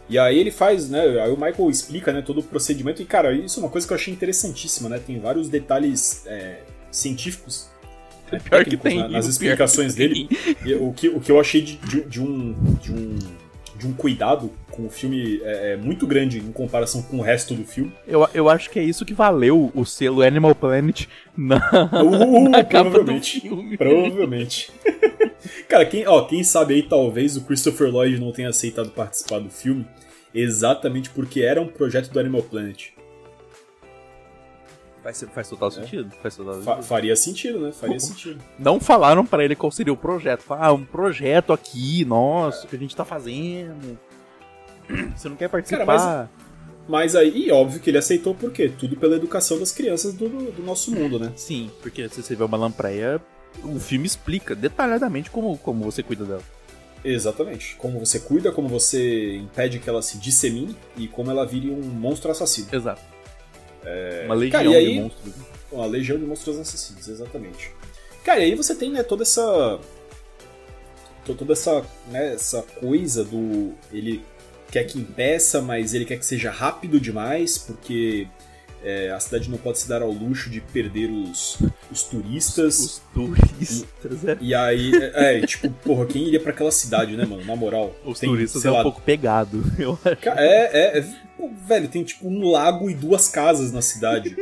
E aí ele faz, né? Aí o Michael explica né, todo o procedimento. E, cara, isso é uma coisa que eu achei interessantíssima, né? Tem vários detalhes é, científicos. Né, Pior que tem. na- nas explicações dele. E o que, o que eu achei de, de- de um, de, um, de um cuidado com o filme é, é muito grande em comparação com o resto do filme. Eu, eu acho que é isso que valeu o selo Animal Planet na, Uh, [LAUGHS] na capa do provavelmente. filme. Provavelmente. [LAUGHS] Cara, quem, ó, quem sabe aí talvez o Christopher Lloyd não tenha aceitado participar do filme exatamente porque era um projeto do Animal Planet. Faz, faz total sentido. Faz total Fa- sentido. faria sentido, né? Faria sentido. Não falaram pra ele qual seria o projeto. Falaram, Ah, um projeto aqui, nossa, que a gente tá fazendo. Você não quer participar? Cara, Mas aí, e óbvio que ele aceitou por quê? Tudo pela educação das crianças do, do nosso mundo, né? Sim, porque se você vê uma lampreia, o filme explica detalhadamente como, como você cuida dela. Exatamente. Como você cuida, como você impede que ela se dissemine e como ela vire um monstro assassino. Exato. Uma legião cara, aí- de monstros. Uma legião de monstros assassinos, exatamente. Cara, e aí você tem, né, toda essa. to- Toda essa, né, essa coisa do. Ele quer que impeça, mas ele quer que seja rápido demais, porque é, a cidade não pode se dar ao luxo de perder os, os turistas. Os turistas, é. E aí, é, é, tipo, porra, quem iria pra aquela cidade, né, mano? Na moral. Os tem, turistas sei é um lá, pouco pegado, [LAUGHS] eu acho. É, é, é- velho, tem tipo um lago e duas casas na cidade.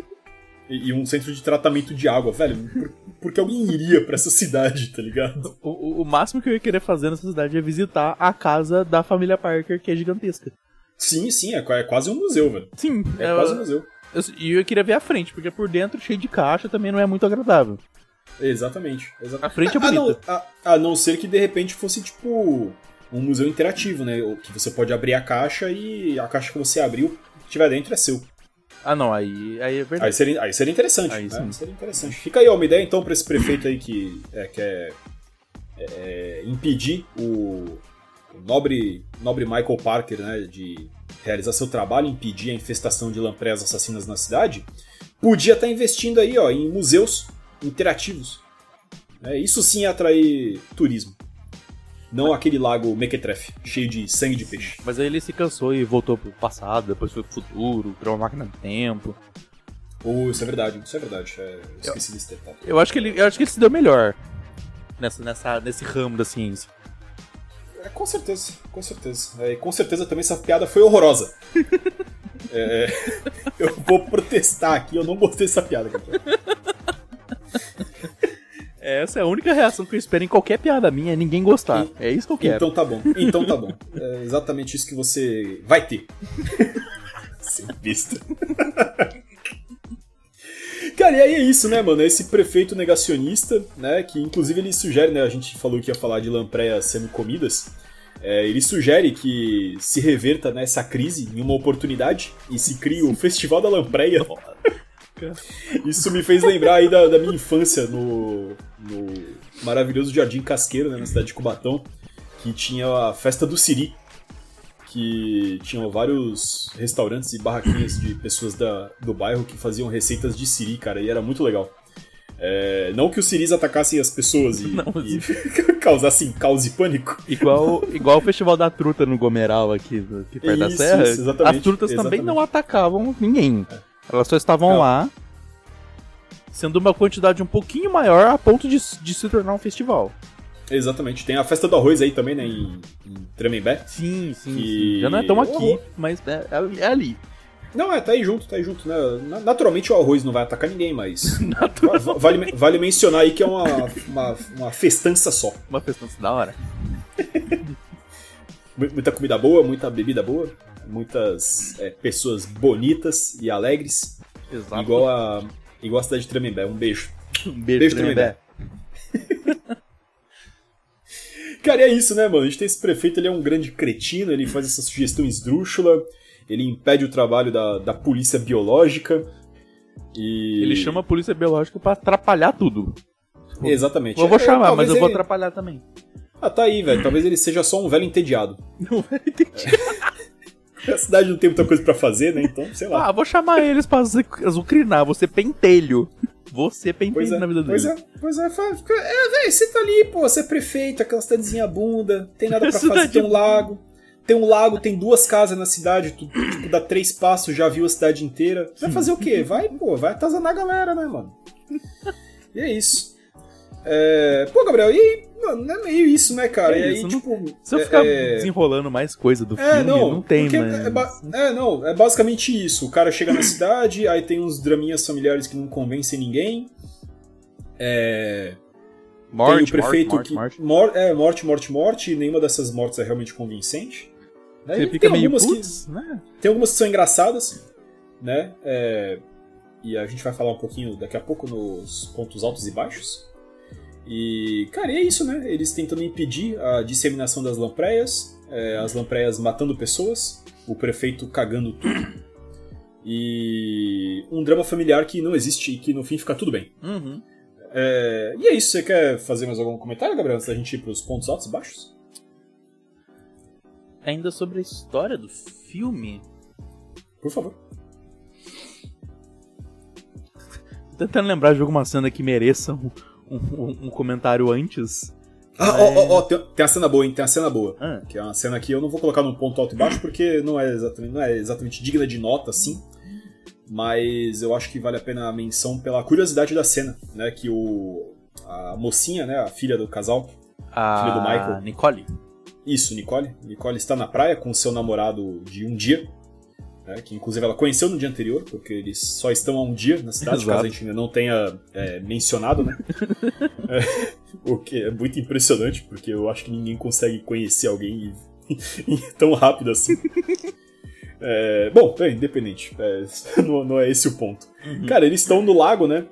e, e um centro de tratamento de água, velho. Por, por que alguém iria pra essa cidade, tá ligado? O, o- o máximo que eu ia querer fazer nessa cidade é visitar a casa da família Parker, que é gigantesca. Sim, sim, é, é quase um museu, velho. Sim, É eu- quase um museu. Eu- E eu, queria ver a frente, porque por dentro, cheio de caixa, também não é muito agradável. Exatamente. exatamente. A frente é A não, bonita. a, a não ser que de repente fosse tipo um museu interativo, né? Que você pode abrir a caixa e a caixa que você abriu, que tiver dentro, é seu. Ah, não, aí, aí é verdade. Aí seria, aí seria interessante. Aí né? Seria interessante. Fica aí ó, uma ideia então pra esse prefeito aí que é, quer é, impedir o nobre, nobre Michael Parker né, de realizar seu trabalho, impedir a infestação de lampreias assassinas na cidade. Podia estar investindo aí ó, em museus interativos. É, isso sim é atrair turismo. Não aquele lago Mequetrefe, cheio de sangue de peixe. Mas aí ele se cansou e voltou pro passado, depois foi pro futuro, criou uma máquina do tempo. Oh, isso é verdade, isso é verdade. É, eu esqueci desse detalhe. Eu acho que ele, eu acho que ele se deu melhor nessa, nessa, nesse ramo da ciência. É, com certeza, com certeza. É, e com certeza também essa piada foi horrorosa. [LAUGHS] É, eu vou protestar aqui, eu não gostei dessa piada, cara. Essa é a única reação que eu espero em qualquer piada minha, é ninguém gostar. É isso que eu quero. Então tá bom, então tá bom. É exatamente isso que você vai ter. [LAUGHS] Sem vista. [LAUGHS] Cara, e aí é isso, né, mano? Esse prefeito negacionista, né? Que inclusive ele sugere, né? A gente falou que ia falar de lampreia sendo comidas. É, ele sugere que se reverta nessa crise em uma oportunidade e se crie o Festival da Lampreia. [LAUGHS] Isso me fez lembrar aí da, da minha infância no, no maravilhoso Jardim Casqueiro, né, na cidade de Cubatão, que tinha a festa do Siri, que tinham vários restaurantes e barraquinhas de pessoas da, do bairro que faziam receitas de Siri, cara, e era muito legal. É, não que os Siris atacassem as pessoas e, [LAUGHS] Não, e [LAUGHS] causassem caos e pânico. Igual, igual o Festival da Truta no Gomeral aqui, aqui perto da Isso, serra. isso, as trutas também exatamente. não atacavam ninguém. Elas só estavam Não. lá, sendo uma quantidade um pouquinho maior a ponto de, de se tornar um festival. Exatamente. Tem a festa do arroz aí também, né, em, em Tremembé. Sim, sim, Que- sim. Já não é tão aqui, Oh. mas é, é ali. Não, é, tá aí junto, tá aí junto, né? Na- Naturalmente o arroz não vai atacar ninguém, mas. [LAUGHS] Vale, vale mencionar aí que é uma, uma, uma festança só. Uma festança da hora. [LAUGHS] Mu- Muita comida boa, muita bebida boa, muitas é, pessoas bonitas e alegres. Exato. Igual a, igual a cidade de Tremembé. Um beijo. um beijo, beijo Tremembé. [LAUGHS] Cara, e é isso, né, mano? A gente tem esse prefeito, ele é um grande cretino, ele faz essa sugestão esdrúxula, ele impede o trabalho da, da polícia biológica. E. Ele chama a polícia biológica pra atrapalhar tudo. Exatamente. Eu vou É, chamar, mas eu vou ele- atrapalhar também. Ah, tá aí, velho. Talvez ele seja só um velho entediado. Não vai entendi. A cidade não tem muita coisa pra fazer, né? Então, sei lá. Ah, vou chamar eles pra azu- azucrinar. Você pentelho. Você pentelho Pois é, na vida pois dele. é, pois é, fa- fica- é, velho, você tá ali, pô, você é prefeito, aquela cidadezinha bunda, tem nada pra fazer, Cidade tem um lago, tem um lago, tem duas casas na cidade, tu, tipo, dá três passos, já viu a cidade inteira. Vai fazer o quê? Vai, pô, vai atazanar a galera, né, mano? E é isso. É, pô, Gabriel, e mano, é meio isso, né, cara? É e aí, isso, não- tipo. Se eu ficar é- desenrolando mais coisa do É, filme, não, não, tem, porque mas... é, é, não, é basicamente isso. O cara chega na [COUGHS] cidade, aí tem uns draminhas familiares que não convencem ninguém. É, Morte, tem o prefeito morte, que. morte, morte. mor- é, morte, morte, morte, e nenhuma dessas mortes é realmente convincente. Né? Você fica tem meio algumas que- putz, né? tem algumas que são engraçadas, né? É, E a gente vai falar um pouquinho daqui a pouco nos pontos altos e baixos. E, cara, e é isso, né? Eles tentando impedir a disseminação das lampreias, é, as lampreias matando pessoas, o prefeito cagando tudo. E um drama familiar que não existe e que no fim fica tudo bem. Uhum. É, e é isso, você quer fazer mais algum comentário, Gabriel, antes da gente ir pros pontos altos e baixos? Ainda sobre a história do filme, Por favor. tô tentando lembrar de alguma cena que mereça um, um- comentário antes. Ah, ó, ó, ó, tem, tem uma cena boa, hein? Tem uma cena boa. Ah, Que é uma cena que eu não vou colocar num ponto alto e baixo porque não é exatamente, não é exatamente digna de nota, assim. Mas eu acho que vale a pena a menção pela curiosidade da cena, né? Que o. A mocinha, né? A filha do casal. a Filho do Michael. Nicole. Isso, Nicole. Nicole está na praia com seu namorado de um dia. Né, que inclusive ela conheceu no dia anterior, porque eles só estão há um dia na cidade, Exato. caso a gente ainda não tenha é, mencionado, né? [LAUGHS] É, o que é muito impressionante, porque eu acho que ninguém consegue conhecer alguém e- [LAUGHS] tão rápido assim. É, bom, é independente. é, [LAUGHS] não, não é esse o ponto. Uhum. Cara, eles estão no lago, né?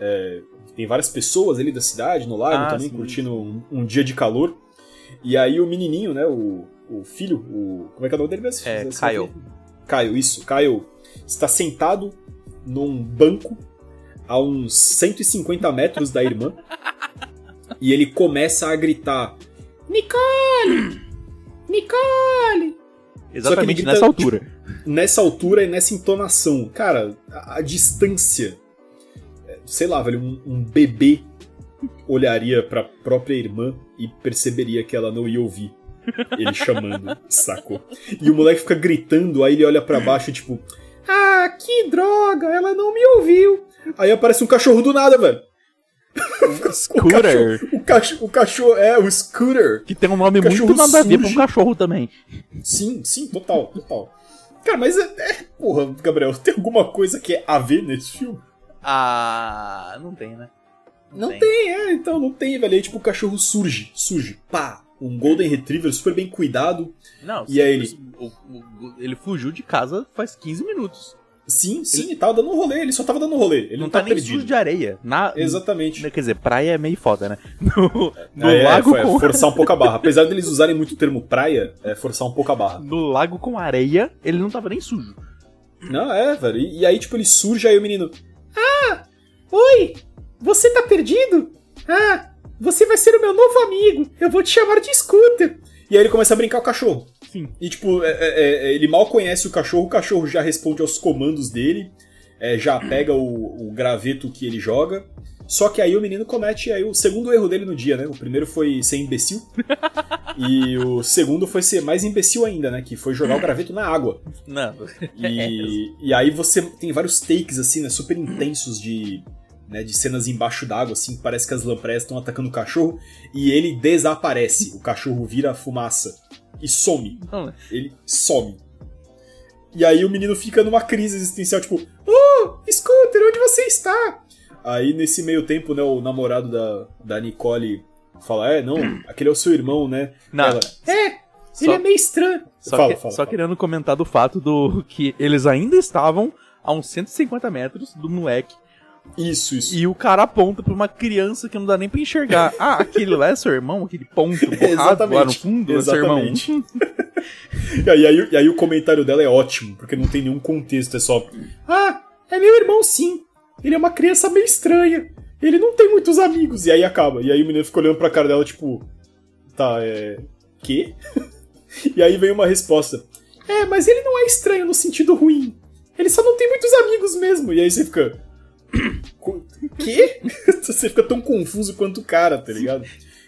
É, tem várias pessoas ali da cidade no lago Ah, também, sim. curtindo um, um dia de calor. E aí o menininho, né? O, o filho, o. Como é que é o nome dele mesmo? É, Kyle. Kyle, isso. Kyle está sentado num banco a uns 150 metros da irmã. e ele começa a gritar: Nicole! Nicole! Exatamente grita, nessa altura. nessa altura e nessa entonação. Cara, a, a distância. é, Sei lá, velho, um, um bebê olharia pra própria irmã e perceberia que ela não ia ouvir ele chamando, sacou? E o moleque fica gritando, aí ele olha pra baixo, tipo, ah, que droga, ela não me ouviu. Aí aparece um cachorro do nada, velho. Scooter. [LAUGHS] O cachorro, o cachorro é o Scooter. Que tem um nome Cachorro muito nada a ver pra um cachorro também. Sim, sim, total, total. Cara, mas é, é- Porra, Gabriel, tem alguma coisa que é a ver nesse filme? Ah, não tem, né? Não tem. é, então não tem, velho. Aí tipo o cachorro surge, surge, pá. Um Golden Retriever super bem cuidado. Não, E aí ele- o- o- ele fugiu de casa faz 15 minutos. Sim, sim, ele tava dando um rolê, ele só tava dando um rolê. Ele não, não tá, nem perdido. sujo de areia. Na, Exatamente. Quer dizer, praia é meio foda, né? [LAUGHS] No, no É, lago foi- com... forçar um pouco a barra. [LAUGHS] Apesar deles usarem muito o termo praia, é forçar um pouco a barra. No lago com areia, ele não tava nem sujo. Não, é, velho. E, e aí, tipo, ele surge, aí o menino. Ah! Oi! Você tá perdido? Ah! Você vai ser o meu novo amigo! Eu vou te chamar de Scooter! E aí ele começa a brincar com o cachorro. Sim. E, tipo, é- é- é- ele mal conhece o cachorro, o cachorro já responde aos comandos dele, é, já pega o, o graveto que ele joga. Só que aí o menino comete aí o segundo erro dele no dia, né? O primeiro foi ser imbecil. [LAUGHS] e o segundo foi ser mais imbecil ainda, né? Que foi jogar o graveto na água. Não. E, e aí você tem vários takes, assim, né? Super intensos de, né, de cenas embaixo d'água, assim, que parece que as lampreias estão atacando o cachorro. E ele desaparece. O cachorro vira fumaça. E some. Não, Ele some. E aí o menino fica numa crise existencial, tipo, Oh, Scooter, onde você está? Aí nesse meio tempo, né, o namorado da, da Nicole fala, é, não, [CLEARS THROAT] aquele é o seu irmão, né? Não. Ela, é, Só- ele é meio estranho. Só, fala, que- fala, só fala. querendo comentar do fato do que eles ainda estavam a uns 150 metros do moleque Isso, isso. e o cara aponta pra uma criança que não dá nem pra enxergar. [LAUGHS] Ah, aquele lá é seu irmão? Aquele ponto borrado lá no Exatamente. fundo é seu irmão? Exatamente. [LAUGHS] E aí, aí- e aí o comentário dela é ótimo, porque não tem nenhum contexto, é só. Ah, é meu irmão sim. Ele é uma criança meio estranha. Ele não tem muitos amigos. E aí acaba. E aí o menino fica olhando pra cara dela, tipo. Tá, é. Quê? [LAUGHS] e aí vem uma resposta. É, mas ele não é estranho no sentido ruim. Ele só não tem muitos amigos mesmo. E aí você fica. "Co- Quê? [LAUGHS] você fica tão confuso quanto o cara, tá ligado?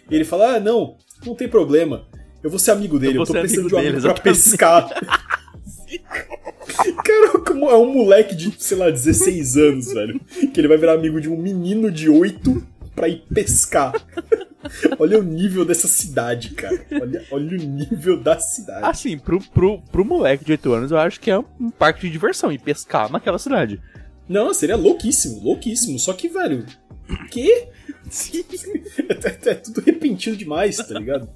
E ele fala: Ah, não, não tem problema. Eu vou ser amigo dele, Eu eu, tô precisando de um dele, amigo pra exatamente. pescar. [LAUGHS] Cara, como é um moleque de, sei lá, 16 anos, velho. Que ele vai virar amigo de um menino de 8 pra ir pescar. [LAUGHS] Olha o nível dessa cidade, cara. Olha, olha o nível da cidade. Assim, pro, pro, pro moleque de 8 anos, eu acho que é um parque de diversão e pescar naquela cidade. Não, seria louquíssimo, louquíssimo. Só que, velho. Quê? [LAUGHS] É, é tudo repentino demais, tá ligado?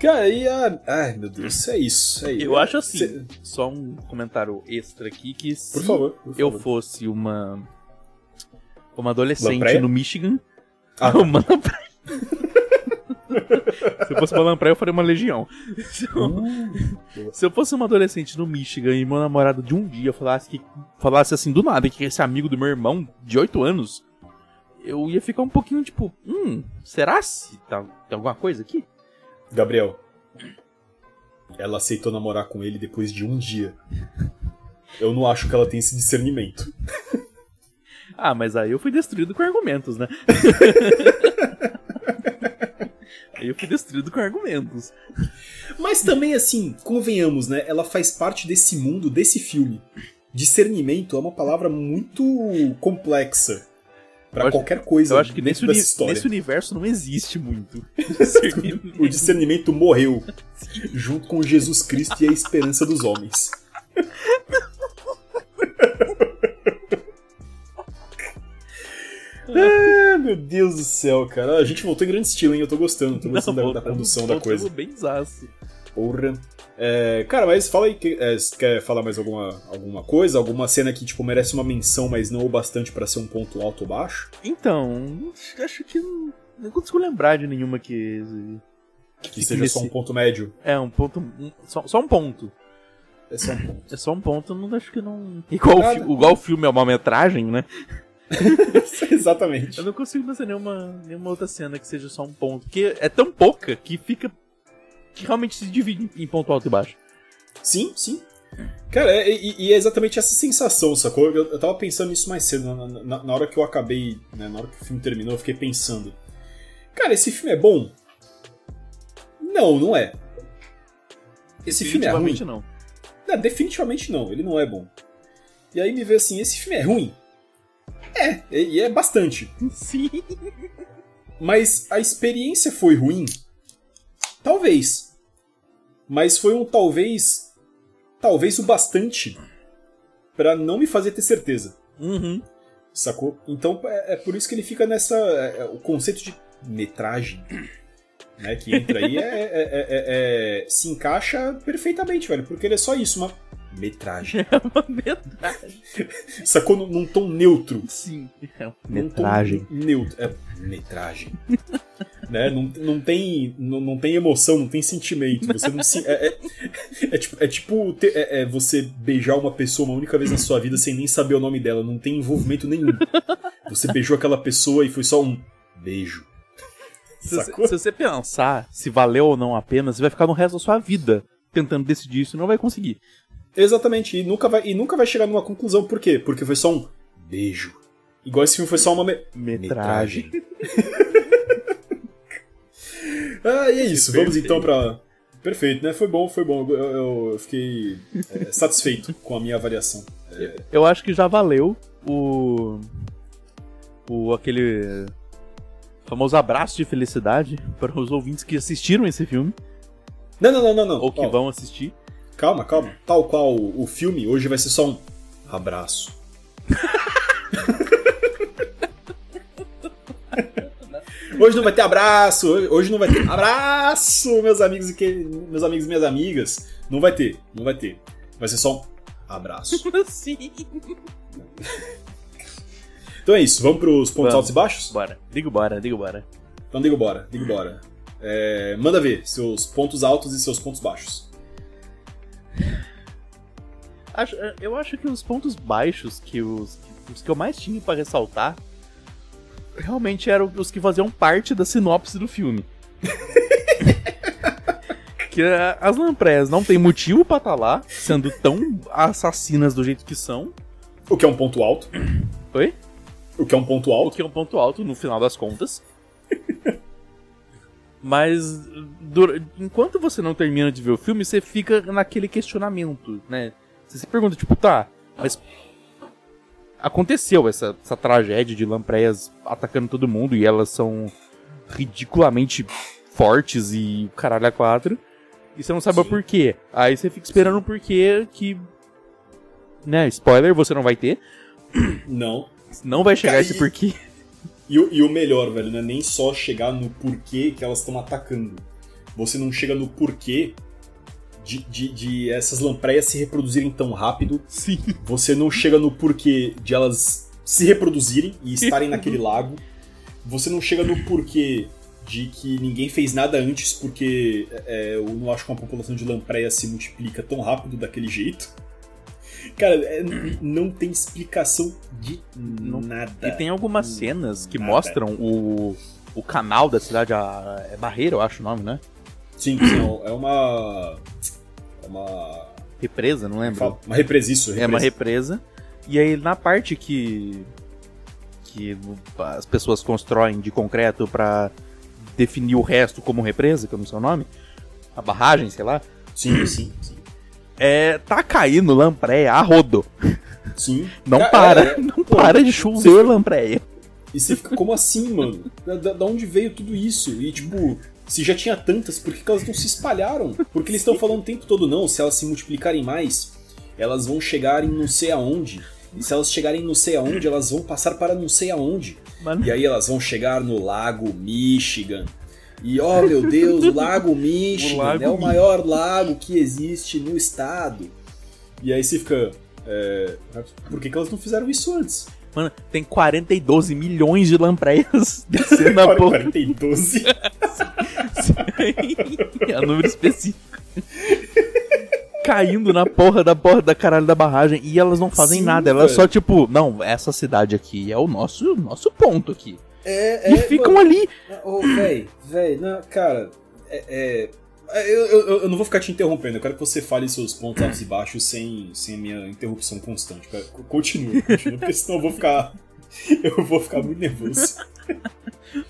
Cara, e a. Ai, meu Deus, é isso. É Eu isso. acho assim, Cê- só um comentário extra aqui, que se Por favor. por eu favor. fosse uma uma adolescente no Michigan, Ah, [LAUGHS] uma lampreia. [LAUGHS] [LAUGHS] se eu fosse uma lampreia, eu faria uma legião. Se eu, Uh, se eu fosse uma adolescente no Michigan e meu namorado de um dia falasse que falasse assim do nada que esse amigo do meu irmão de 8 anos, eu ia ficar um pouquinho tipo, hum, será se tá, tem alguma coisa aqui? Gabriel. Ela aceitou namorar com ele depois de um dia. Eu não acho que ela tem esse discernimento. Ah, mas aí eu fui destruído com argumentos, né? [LAUGHS] aí eu fui destruído com argumentos. Mas também, assim, convenhamos, né? Ela faz parte desse mundo, desse filme. Discernimento é uma palavra muito complexa acho- qualquer coisa Eu acho que nesse, uni- nesse universo não existe muito. [LAUGHS] O discernimento morreu junto com Jesus Cristo e a esperança dos homens. [LAUGHS] ah, meu Deus do céu, cara. A gente voltou em grande estilo, hein? Eu tô gostando, tô gostando da- da, voltamos- condução da coisa. bem zaço. Porra. É, cara, mas fala aí, que, é, quer falar mais alguma, alguma coisa? Alguma cena que, tipo, merece uma menção, mas não o bastante pra ser um ponto alto ou baixo? Então, acho que não, não consigo lembrar de nenhuma que. Que fique seja só um ponto médio. É, um ponto. um- só, só um ponto. É só um ponto. É só um ponto, não acho que não. Igual, o, igual o filme é uma metragem, né? [LAUGHS] Exatamente. Eu não consigo pensar nenhuma, nenhuma outra cena que seja só um ponto. Porque é tão pouca que fica. que realmente se divide em ponto alto e baixo. Sim, sim. Cara, é- e, e é exatamente essa sensação, sacou? Eu, eu tava pensando nisso mais cedo, na, na- na hora que eu acabei, né, na hora que o filme terminou, eu fiquei pensando. Cara, esse filme é bom? Não, não é. Esse filme é ruim? Definitivamente não. Não, definitivamente não, ele não é bom. E aí me vê assim, esse filme é ruim? É, e é bastante. Sim. Mas a experiência foi ruim? Talvez. Mas foi um talvez. Talvez o bastante pra não me fazer ter certeza. Uhum. Sacou? Então é, é por isso que ele fica nessa. é- é- o conceito de metragem. Né, que entra aí é- é- se encaixa perfeitamente, velho. Porque ele é só isso, uma metragem. [LAUGHS] É uma metragem. Sacou? Num, num tom neutro. Sim. É uma metragem. Neutro. É, metragem. [LAUGHS] né? não, não, tem, não, não tem emoção, não tem sentimento. Você não se, é, é, é tipo, é tipo ter- é- é você beijar uma pessoa uma única vez na sua vida sem nem saber o nome dela. Não tem envolvimento nenhum. Você beijou aquela pessoa e foi só um beijo. Se você, se você pensar se valeu ou não a pena, você vai ficar no resto da sua vida tentando decidir isso e não vai conseguir. Exatamente. E nunca, vai, e nunca vai chegar numa conclusão. Por quê? Porque foi só um beijo. Igual esse filme foi só uma me- Metragem. [LAUGHS] Ah, e é isso. Vamos Perfeito. então pra. Perfeito, né? Foi bom, foi bom. Eu, eu- eu fiquei é, satisfeito com a minha avaliação. Eu acho que já valeu o. O aquele. famoso abraço de felicidade para os ouvintes que assistiram esse filme, Não, não, não, não, não. ou que vão assistir. Calma, calma. Tal qual o, filme, hoje vai ser só um abraço. [LAUGHS] Hoje não vai ter abraço, hoje- hoje não vai ter abraço, meus amigos e que, meus amigos e minhas amigas. Não vai ter, não vai ter. Vai ser só um abraço. [LAUGHS] Sim. Então é isso, vamos pros pontos Vamos. altos e baixos? Bora, digo bora, digo bora. Então digo bora, digo bora. É, manda ver seus pontos altos e seus pontos baixos. Acho- eu acho que os pontos baixos que os, os que eu mais tinha pra ressaltar realmente eram os que faziam parte da sinopse do filme. [LAUGHS] que eh, as lamprés não tem motivo pra estar lá, sendo tão assassinas do jeito que são. O que é um ponto alto. Oi? O que é um ponto O alto. que é um ponto alto no final das contas. [LAUGHS] Mas enquanto você não termina de ver o filme, você fica naquele questionamento, né? Você se pergunta, tipo, tá, mas aconteceu essa, essa tragédia de lampreias atacando todo mundo e elas são ridiculamente fortes e caralho a quatro. E você não sabe o porquê. Aí você fica esperando o porquê que. Né, spoiler, você não vai ter. Não. Não vai chegar esse porquê. E, o- e o melhor, velho, não é nem só chegar no porquê que elas estão atacando. Você não chega no porquê de, de, de essas lampreias se reproduzirem tão rápido. Sim. Você não chega no porquê de elas se reproduzirem e estarem naquele lago. Você não chega no porquê de que ninguém fez nada antes porque é, eu não acho que uma população de lampreia se multiplica tão rápido daquele jeito. Cara, é, não tem explicação de nada. E tem algumas cenas que Nada. mostram o, o canal da cidade, a, é Barreira, eu acho o nome, né? Sim, sim, é uma. É uma. Represa, não lembro. Uma represa, isso, É uma represa. represa. E aí na parte que que as pessoas constroem de concreto pra definir o resto como represa, que eu não sei o nome, a barragem, sei lá, Sim, sim, sim. É tá caindo lampreia a rodo. Sim. Não Cara, para, é- não pô, para de chover lampreia. E você fica, como assim, mano? Da, da- onde veio tudo isso? E tipo, se já tinha tantas, por que, que elas não se espalharam? Porque eles estão falando o tempo todo, não, se elas se multiplicarem mais, elas vão chegar em não sei aonde. E se elas chegarem em não sei aonde, elas vão passar para não sei aonde. Mano, E aí elas vão chegar no Lago Michigan. E oh meu Deus, o Lago [LAUGHS] Michigan O Lago é o maior lago que existe no estado. E aí você fica. é, por que, que elas não fizeram isso antes? mano, tem 42 milhões de lampreias [LAUGHS] descendo na porra. 40 e 12. é um número específico. Caindo na porra da porra da caralho da barragem e elas não fazem Sim, nada, elas velho. só tipo, não, essa cidade aqui é o nosso nosso ponto aqui. É, E ficam mano, ali. Ô, véi, véi, não, cara, é. é- eu, eu, eu não vou ficar te interrompendo, eu quero que você fale seus pontos altos e baixos sem, sem a minha interrupção constante. Cara, Continue, continue, porque senão eu vou ficar. [LAUGHS] Eu vou ficar muito nervoso. [LAUGHS]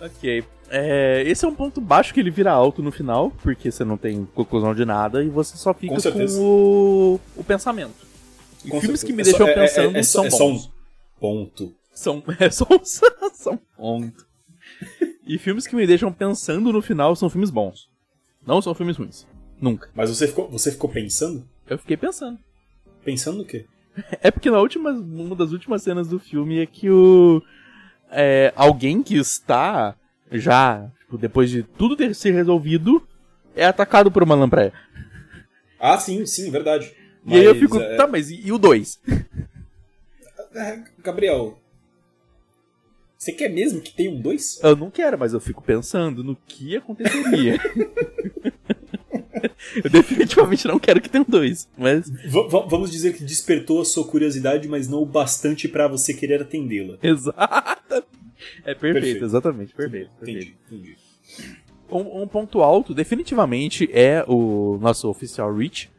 Ok. É, esse é um ponto baixo que ele vira alto no final, porque você não tem conclusão de nada e você só fica Com com, o, o pensamento. E Com filmes certeza. que me É só- deixam é- é- pensando é só- são é só um- bons. Ponto. São, [LAUGHS] é só, são ponto. E filmes que me deixam pensando no final são filmes bons. Não são filmes ruins. Nunca. Mas você ficou, você ficou pensando? Eu fiquei pensando. Pensando no quê? [LAUGHS] É porque na última, uma das últimas cenas do filme é que o. é, alguém que está já, tipo, depois de tudo ter se resolvido, é atacado por uma lampreia. Ah, sim, sim, verdade. e aí eu Mas, fico, é- tá, mas e, e o 2? é, Gabriel. Você quer mesmo que tenha um 2? Eu não quero, mas eu fico pensando no que aconteceria. [LAUGHS] eu definitivamente não quero que tenha um 2, mas. vamos dizer que despertou a sua curiosidade, mas não o bastante pra você querer atendê-la. Exato. É perfeito, Perfeito. exatamente, perfeito. perfeito. Entendi, entendi. Um, um ponto alto, definitivamente, é o nosso oficial Reach.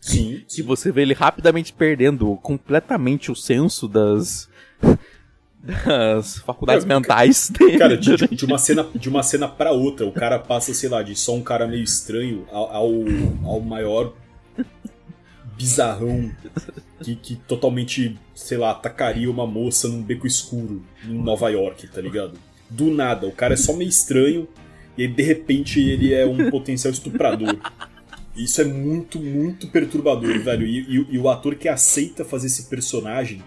Sim, que você vê ele rapidamente perdendo completamente o senso das das faculdades Meu, mentais dele. Cara, de, de uma cena, de uma cena pra outra, o cara passa, sei lá, de só um cara meio estranho ao, ao, ao maior bizarrão que, que totalmente, sei lá, atacaria uma moça num beco escuro em Nova York, tá ligado? Do nada, o cara é só meio estranho e aí, de repente ele é um potencial estuprador. Isso é muito, muito perturbador, velho. E, e- e o ator que aceita fazer esse personagem,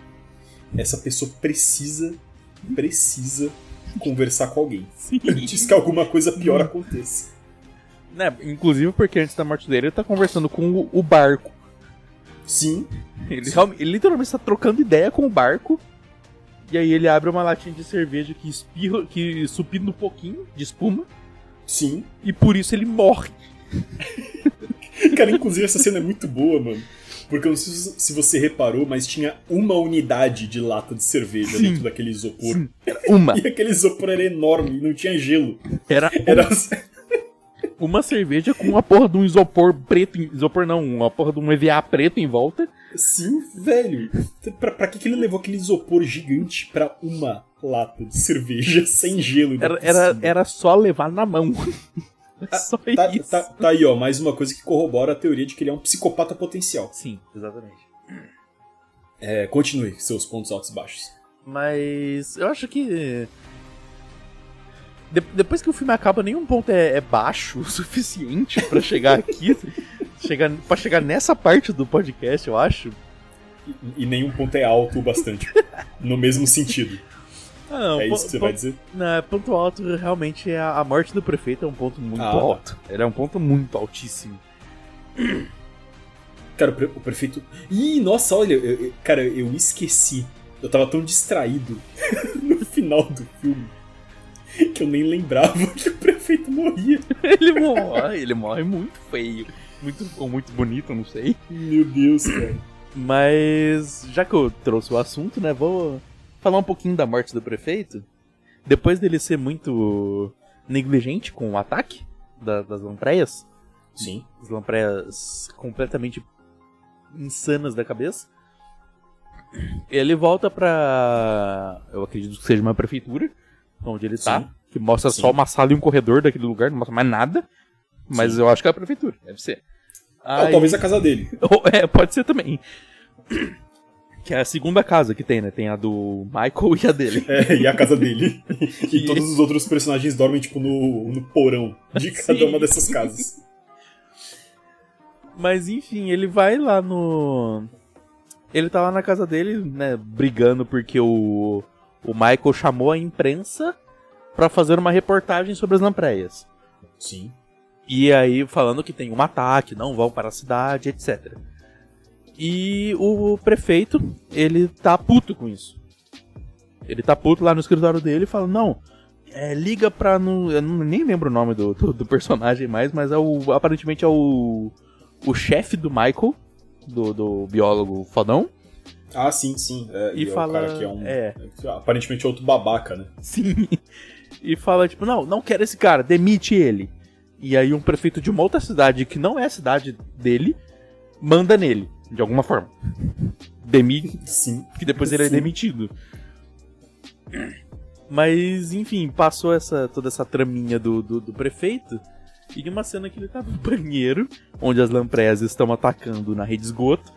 essa pessoa precisa, precisa conversar com alguém. Sim. Antes que alguma coisa pior aconteça. Né, inclusive porque antes da morte dele ele tá conversando com o, barco. Sim, Ele, realme- ele literalmente está trocando ideia com o barco. E aí ele abre uma latinha de cerveja que espirra, que supina um pouquinho de espuma. sim. E por isso ele morre. [LAUGHS] Cara, inclusive essa cena é muito boa, mano. Porque eu não sei se você reparou, mas tinha uma unidade de lata de cerveja Sim. dentro daquele isopor. Sim, Uma. [LAUGHS] E aquele isopor era enorme não tinha gelo. Era Era. [LAUGHS] uma cerveja com uma porra de um isopor preto. Isopor não, uma porra de um EVA preto em volta. Sim, velho. Pra, pra que, que ele levou aquele isopor gigante pra uma lata de cerveja [LAUGHS] sem gelo? Era, era, era só levar na mão. [LAUGHS] só Tá, isso. tá, tá aí, ó, mais uma coisa que corrobora a teoria de que ele é um psicopata potencial. Sim, exatamente. É, continue seus pontos altos e baixos. Mas eu acho que. de- depois que o filme acaba, nenhum ponto é, é baixo o [LAUGHS] suficiente pra chegar aqui. chegar, pra chegar nessa parte do podcast, eu acho. E, e nenhum ponto é alto o bastante. no mesmo sentido. Ah, não, é isso que você vai dizer? Não, ponto alto realmente é a, a morte do prefeito é um ponto muito Ah, alto. Ele é um ponto muito altíssimo. [COUGHS] Cara, o, pre- o prefeito. Ih, nossa, olha, eu- eu- cara, eu esqueci. Eu tava tão distraído [LAUGHS] no final do filme que eu nem lembrava [LAUGHS] que o prefeito morria. [LAUGHS] Ele morre, ele morre muito feio. Muito, ou muito bonito, não sei. Meu Deus, cara. [COUGHS] Mas já que eu trouxe o assunto, né, vou falar um pouquinho da morte do prefeito. Depois dele ser muito negligente com o ataque da- das lampreias, Sim. as lampreias completamente insanas da cabeça, ele volta pra. Eu acredito que seja uma prefeitura, onde ele tá, Sim. que mostra Sim. só uma sala e um corredor daquele lugar, não mostra mais nada. Mas Sim. eu acho que é a prefeitura, deve ser. Ou Aí- talvez a casa dele. [LAUGHS] é, pode ser também. Que é a segunda casa que tem, né? Tem a do Michael [LAUGHS] e a dele. É, e a casa dele. E- [LAUGHS] E todos os outros personagens dormem, tipo, no, no porão de [LAUGHS] cada Sim. uma dessas casas. Mas enfim, ele vai lá no. Ele tá lá na casa dele, né? Brigando porque o. O Michael chamou a imprensa pra fazer uma reportagem sobre as lampreias. Sim. E aí falando que tem um ataque, não vão para a cidade, etc. E o prefeito, ele tá puto com isso. Ele tá puto lá no escritório dele e fala, não, é, liga pra. No, eu não, nem lembro o nome do, do, do personagem mais, mas é o, aparentemente é o. O chefe do Michael, do, do biólogo fodão. Ah, sim, sim. É, E é fala- o cara que é um. é. Aparentemente outro babaca, né? Sim. E fala, tipo, não, não quero esse cara, demite ele. E aí um prefeito de uma outra cidade, que não é a cidade dele, manda nele, de alguma forma. Demite, Sim. que depois ele é demitido. Mas, enfim, passou essa toda essa traminha do, do, do prefeito. E uma cena que ele tá no banheiro, onde as lampreias estão atacando na rede de esgoto,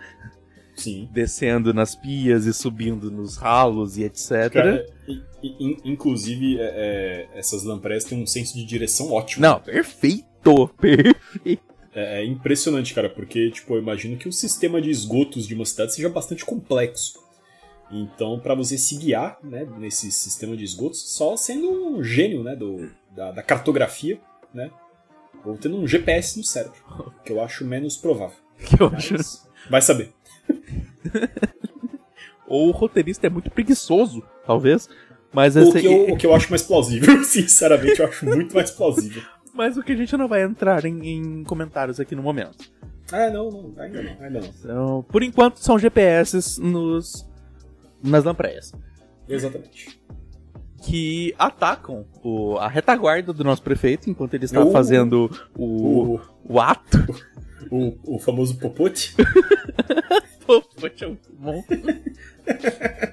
Sim. descendo nas pias e subindo nos ralos e etc. Cara, in- inclusive, é, é, essas lampreias têm um senso de direção ótimo. Não, perfeito! [LAUGHS] Perfeito! É, é impressionante, cara, porque, tipo, eu imagino que o sistema de esgotos de uma cidade seja bastante complexo. Então, pra você se guiar, né, nesse sistema de esgotos, só sendo um gênio, né, do, da, da cartografia, né, ou tendo um GPS no cérebro, [LAUGHS] que eu acho menos provável. Que eu acho. Vai saber. [LAUGHS] Ou o roteirista é muito preguiçoso, talvez. Mas, O esse, que, eu, o que eu acho mais plausível, [LAUGHS] sinceramente, eu acho muito mais plausível. Mas o que a gente não vai entrar em, em comentários aqui no momento. Ah, não, não, ainda não, ainda não. Então, por enquanto, são GPS nos, nas lampreias. Exatamente. Que atacam o- a retaguarda do nosso prefeito enquanto ele está Uh. fazendo o, O, o ato. o, o famoso popote. Pô, poxa, muito bom.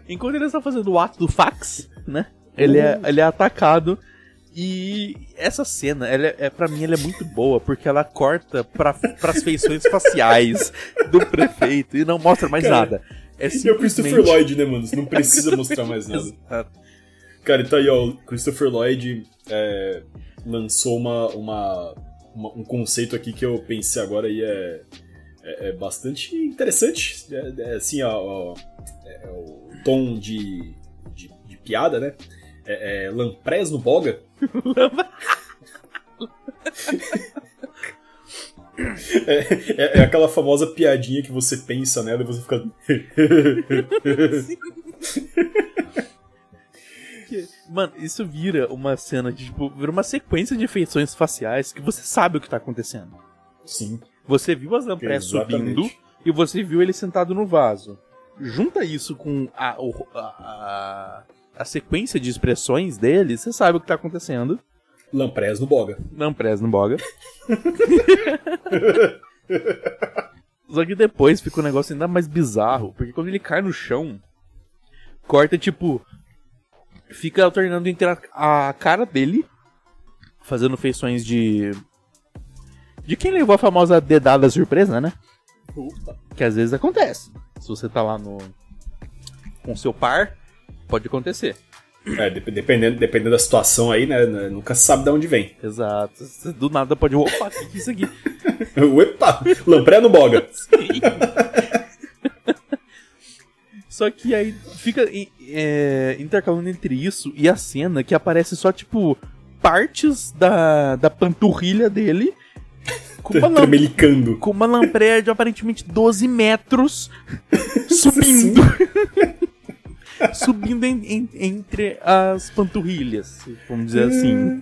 Enquanto ele está fazendo o ato do fax, né? Ele é, ele é atacado. E essa cena, ela é, é, pra mim, ela é muito boa, porque ela corta para as feições faciais do prefeito e não mostra mais Cara, nada. É E é o Christopher simplesmente- Lloyd, né, mano? Você não precisa [LAUGHS] mostrar mais nada. Exato. Cara, então aí, ó, o Christopher Lloyd é, lançou uma, uma, uma- um conceito aqui que eu pensei agora e é, é, é bastante interessante. É, é assim, ó, ó, é- o tom de, de, de piada, né? É, é lamprés no boga. É, é- é aquela famosa piadinha que você pensa nela e você fica. Mano, isso vira uma cena de, tipo, vira uma sequência de feições faciais que você sabe o que tá acontecendo. Sim. Você viu as Exatamente. subindo e você viu ele sentado no vaso. Junta isso com a, a, a, a sequência de expressões dele, você sabe o que tá acontecendo. Lamprés no boga. Lamprés no boga. [LAUGHS] Só que depois fica um negócio ainda mais bizarro, porque quando ele cai no chão, corta tipo. Fica alternando entre a, a cara dele, fazendo feições de. De quem levou a famosa dedada surpresa, né? Que às vezes acontece. Se você tá lá no. com seu par, pode acontecer. É, dep- dependendo, dependendo da situação aí, né? né, Nunca se sabe de onde vem. Exato. Do nada pode. Opa, o que é isso aqui? [LAUGHS] Epa! Lampré no boga. [LAUGHS] Só que aí fica é, intercalando entre isso e a cena que aparece só, tipo, partes da, da panturrilha dele com uma, com uma lampreia de aparentemente 12 metros [LAUGHS] subindo. Subindo em- em- entre as panturrilhas, vamos dizer assim.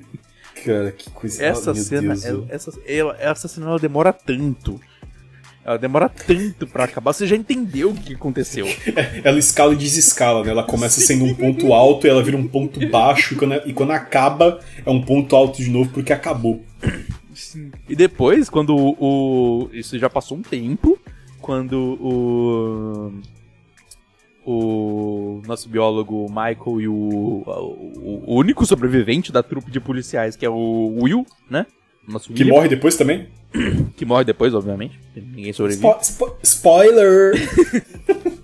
Cara, que coisa Essa meu cena, Deus, ela- velho. essa, ela- essa cena ela demora tanto. Ela demora tanto pra acabar. Você já entendeu o que aconteceu. [LAUGHS] Ela escala e desescala, né? Ela começa sendo um ponto alto e ela vira um ponto baixo. E quando, e quando acaba, é um ponto alto de novo porque acabou. E depois, quando o, o- Isso já passou um tempo. Quando o. O nosso biólogo Michael e o, o, o único sobrevivente da trupe de policiais, que é o Will, né? Nosso Que William, morre depois também. [COUGHS] que morre depois, obviamente. Ninguém sobrevive. Spo- spo- spoiler! [LAUGHS]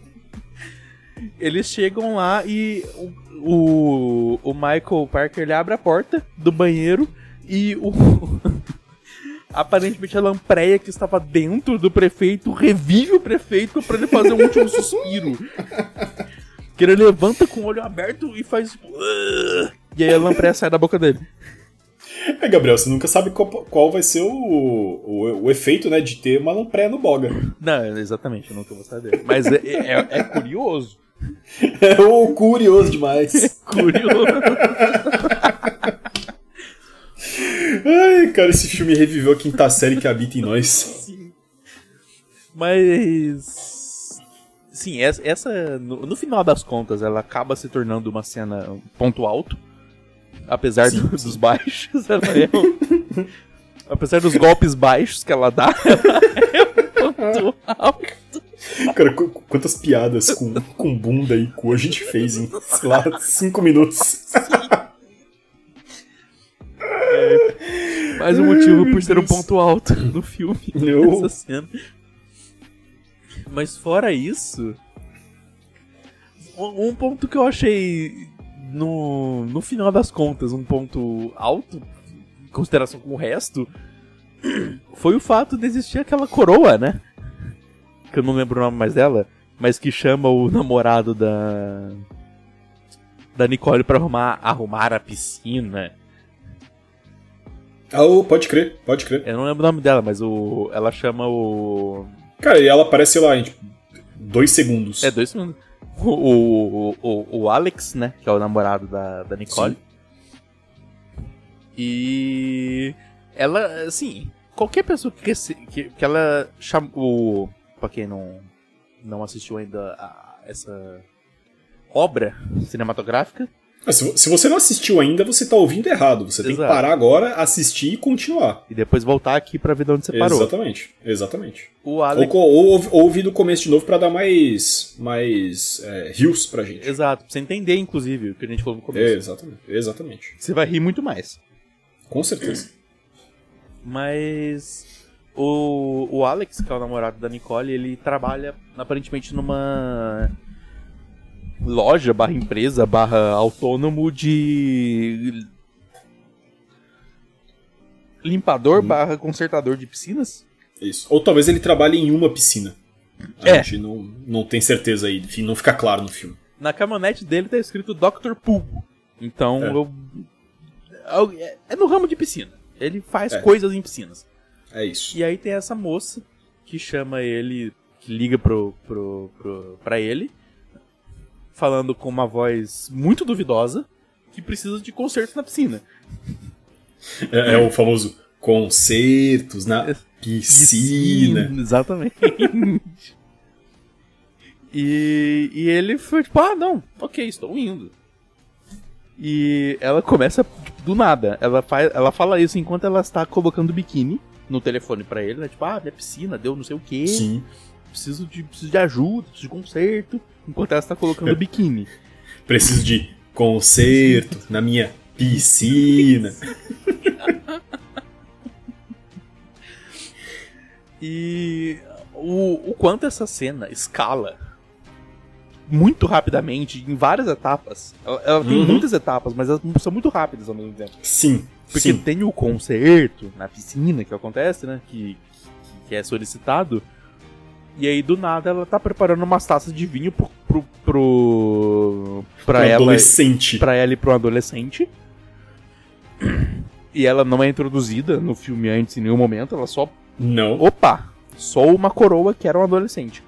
Eles chegam lá e o, o, o Michael Parker ele abre a porta do banheiro e o. Aparentemente a lampreia que estava dentro do prefeito revive o prefeito pra ele fazer um último [LAUGHS] suspiro. Que ele levanta com o olho aberto e faz E aí a lampreia sai da boca dele. É, Gabriel, você nunca sabe qual, qual vai ser o, o, o efeito, né, de ter uma lampreia no boga. Não, exatamente, eu nunca vou saber. Mas é, é, é curioso. [LAUGHS] É o curioso demais. [LAUGHS] Curioso. Ai, cara, esse filme reviveu a quinta série que habita em nós. Mas. Sim, essa. essa- no, no final das contas, ela acaba se tornando uma cena um ponto alto. Apesar Sim, do- dos baixos, [LAUGHS] ela é um- Apesar dos golpes baixos que ela dá, [LAUGHS] ela é um ponto alto. Cara, qu- quantas piadas com, com bunda e cu a gente fez em, sei lá, cinco minutos. Mais um motivo Ai, por ser um Deus. ponto alto no filme. [LAUGHS] Essa cena. Mas fora isso. Um um ponto que eu achei. No, no final das contas, um ponto alto, em consideração com o resto, [CLEARS THROAT] foi o fato de existir aquela coroa, né? Que eu não lembro o nome mais dela, mas que chama o namorado da. Da Nicole pra arrumar, arrumar a piscina. Ah, oh, pode crer, pode crer. Eu não lembro o nome dela, mas o. Ela chama o. Cara, e ela aparece, lá, em tipo, dois segundos. É, dois segundos. O, o, o, o Alex, né? Que é o namorado da, da Nicole. E. Ela, assim. Qualquer pessoa que, que, que ela chamou. Pra quem não, não assistiu ainda a essa obra cinematográfica, Se, vo- se você não assistiu ainda, você tá ouvindo errado. Você tem que Exato. parar agora, assistir e continuar. e depois voltar aqui pra ver de onde você parou. Exatamente, exatamente. O Ou, Alex. co- ou, ou ouvir do começo de novo pra dar mais, mais é, rios pra gente. Exato, pra você entender, inclusive, o que a gente falou no É, começo. exatamente, exatamente. Você vai rir muito mais. Com certeza. Mas o, o Alex, que é o namorado da Nicole, ele trabalha aparentemente numa loja barra empresa barra autônomo de limpador barra consertador de piscinas. Isso. Ou talvez ele trabalhe em uma piscina. A É. gente não, não tem certeza aí, enfim, não fica claro no filme. Na caminhonete dele tá escrito Dr. Pool. Então É. eu, é, é no ramo de piscina. Ele faz É. coisas em piscinas. É isso. E aí tem essa moça que chama ele, que liga pro, pro, pro, pra ele, falando com uma voz muito duvidosa, que precisa de conserto na piscina. É, é o famoso concertos na piscina. Exatamente. e, e ele foi tipo, ah, não, ok, estou indo. E ela começa tipo, do nada. Ela, faz, ela fala isso enquanto ela está colocando o biquíni no telefone pra ele, né? Tipo, ah, minha piscina deu não sei o quê. Sim. Preciso de, preciso de ajuda, preciso de conserto, enquanto ela está colocando o biquíni. [LAUGHS] Preciso de concerto na minha piscina. E o, o quanto essa cena escala muito rapidamente, em várias etapas. Ela, ela tem Uhum. muitas etapas, mas elas são muito rápidas ao mesmo tempo. Sim. Porque sim. tem o concerto na piscina que acontece, né? Que, que, que é solicitado. E aí, do nada, ela tá preparando umas taças de vinho pro. pro. pro pra Um ela. adolescente. Pra ela e pro adolescente. E ela não é introduzida no filme antes em nenhum momento, ela só. Não. Opa! Só uma coroa que era um adolescente.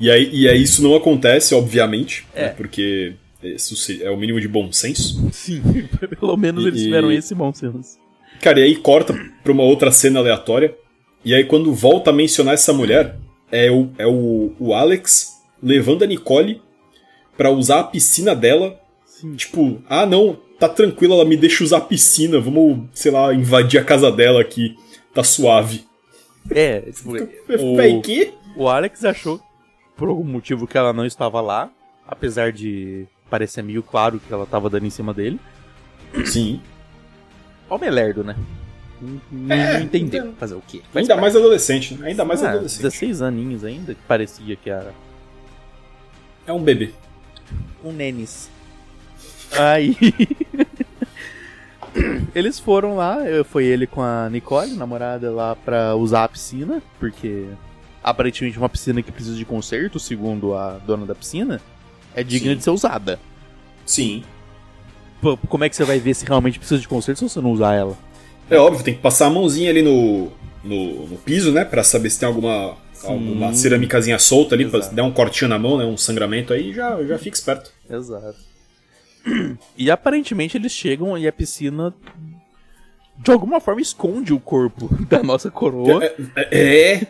E aí, e aí isso não acontece, obviamente, É. né, porque isso é o mínimo de bom senso. Sim, [LAUGHS] pelo menos eles E- tiveram esse bom senso. Cara, e aí corta pra uma outra cena aleatória. E aí quando volta a mencionar essa mulher, é o, é o, o Alex levando a Nicole pra usar a piscina dela. Sim. Tipo, ah não, tá tranquilo, ela me deixa usar a piscina, vamos, sei lá, invadir a casa dela aqui, tá suave. É, tipo, o, o Alex achou, por algum motivo, que ela não estava lá. Apesar de parecer meio claro que ela tava dando em cima dele. Sim. Homem lerdo, né? Não, não É, entendeu então- fazer o quê? Faz Ainda parte. mais adolescente, né? Ainda mais Ah, adolescente. 16 aninhos ainda, que parecia que era É um bebê. um nenis. Aí. [LAUGHS] Eles foram lá, eu- foi ele com a Nicole, namorada, lá pra usar a piscina, porque aparentemente uma piscina que precisa de conserto, segundo a dona da piscina, é digna Sim. de ser usada. Sim. Pô, como é que você vai ver se realmente precisa de conserto se você não usar ela? É óbvio, tem que passar a mãozinha ali no, no, no piso, né? Pra saber se tem alguma, alguma cerâmicazinha solta ali, pra Exato. dar um cortinho na mão, né? Um sangramento aí, já, já fica esperto. Exato. E aparentemente eles chegam e a piscina de alguma forma esconde o corpo [LAUGHS] da nossa coroa. É, é,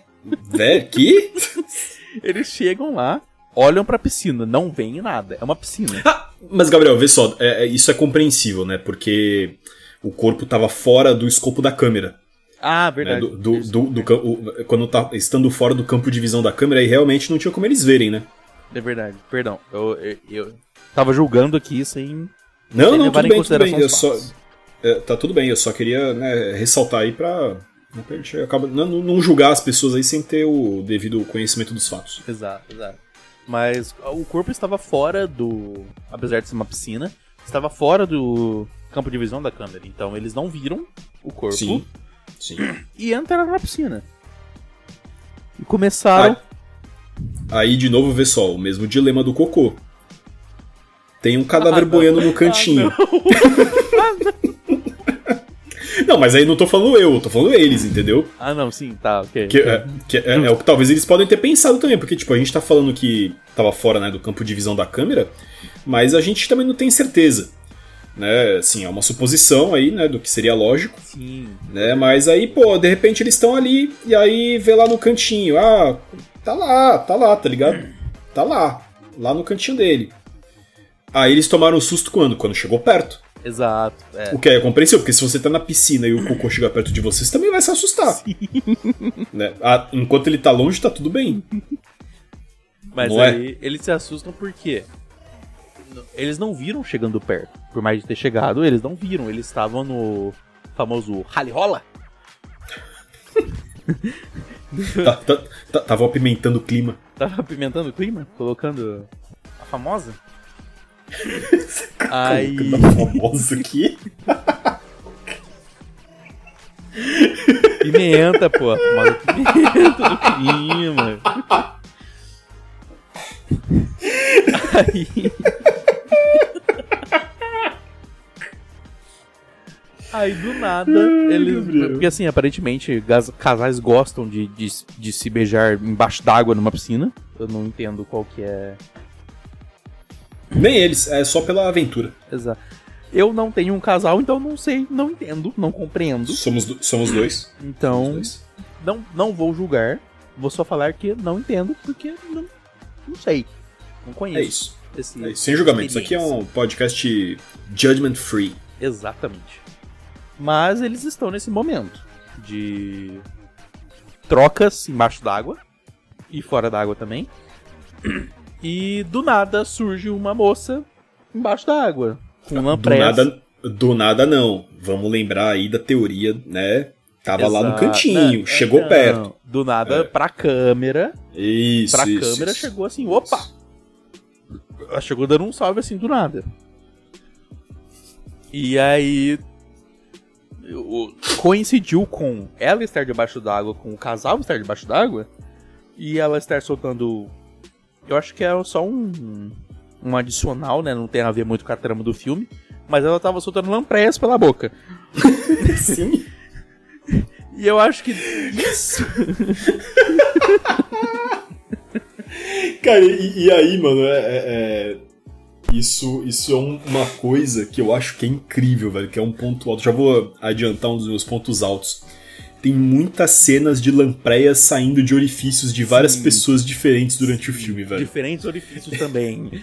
é que? [LAUGHS] Eles chegam lá, olham pra piscina, não veem nada. É uma piscina. Mas, Gabriel, vê só, é- é- isso é compreensível, né? Porque o corpo tava fora do escopo da câmera. Ah, né? verdade. Do, do, do- do o- quando tá estando fora do campo de visão da câmera, aí realmente não tinha como eles verem, né? É verdade. Perdão. Eu, eu, eu tava julgando aqui sem. Não, sem não, tudo em bem, tudo bem. Eu só, é, tá tudo bem, eu só queria né, ressaltar aí pra. acaba, não, não julgar as pessoas aí sem ter o devido conhecimento dos fatos. Exato, exato. Mas o corpo estava fora do. Apesar de ser uma piscina, estava fora do campo de visão da câmera. Então eles não viram o corpo Sim. Sim. e entraram na piscina. E começaram. Aí, de novo, vê só, o mesmo dilema do cocô. Tem um cadáver Ah, não. boiando no cantinho. [LAUGHS] não, mas aí não tô falando eu, tô falando eles, entendeu? Ah, não, sim, tá, ok. Que, é, que é- é o que talvez eles podem ter pensado também, porque, tipo, a gente tá falando que tava fora né, do campo de visão da câmera, mas a gente também não tem certeza. Né? Assim, é uma suposição aí, né, do que seria lógico. Sim. né? Mas aí, pô, de repente eles estão ali e aí vê lá no cantinho, ah, tá lá, tá lá, tá ligado? Tá lá, lá no cantinho dele. Aí eles tomaram um susto quando? Quando chegou perto. Exato. É. O que é compreensível, porque se você tá na piscina e o cocô [LAUGHS] chegar perto de você, você também vai se assustar. [LAUGHS] Né? Ah, enquanto ele tá longe, tá tudo bem. Mas Não é? aí eles se assustam porque eles não viram chegando perto. Por mais de ter chegado, eles não viram. Eles estavam no famoso rally rola. [LAUGHS] Tá, tá, tá, tava apimentando o clima. Tava apimentando o clima, colocando a famosa. Aí, [LAUGHS] Colocando a famosa aqui. pimenta, pô. A famosa pimenta do clima. Aí. Aí do nada, eles. Porque assim, aparentemente, casais gostam de, de, de se beijar embaixo d'água numa piscina. Eu não entendo qual que é. Nem eles, é só pela aventura. Exato. Eu não tenho um casal, então não sei, não entendo, não compreendo. Somos, do- somos dois. Somos Então, dois. não, não vou julgar. Vou só falar que não entendo, porque não, não sei. Não conheço. É isso. esse- É isso, sem julgamento. Isso aqui é um podcast judgment free. Exatamente. Mas eles estão nesse momento de trocas embaixo d'água e fora d'água também. [CLEARS THROAT] E do nada surge uma moça embaixo d'água com um Do lamprés. nada, do nada não. Vamos lembrar aí da teoria, né? Tava lá no Exato. cantinho, Não, chegou não, perto. Do nada É. pra câmera, Isso, pra isso, câmera isso. chegou assim, opa! Ela chegou dando um salve assim do nada. E aí coincidiu com ela estar debaixo d'água, com o casal estar debaixo d'água, E ela estar soltando. Eu acho que é só um. Um adicional, né? Não tem a ver muito com a trama do filme. Mas ela tava soltando lampreias pela boca. [LAUGHS] Sim. [LAUGHS] E eu acho que isso. [LAUGHS] Cara, e, e aí, mano, é, é- é- Isso, isso é um- uma coisa que eu acho que é incrível, velho, que é um ponto alto. Já vou adiantar um dos meus pontos altos. Tem muitas cenas de lampreias saindo de orifícios de várias Sim. pessoas diferentes durante o filme, velho. Diferentes orifícios também. [LAUGHS]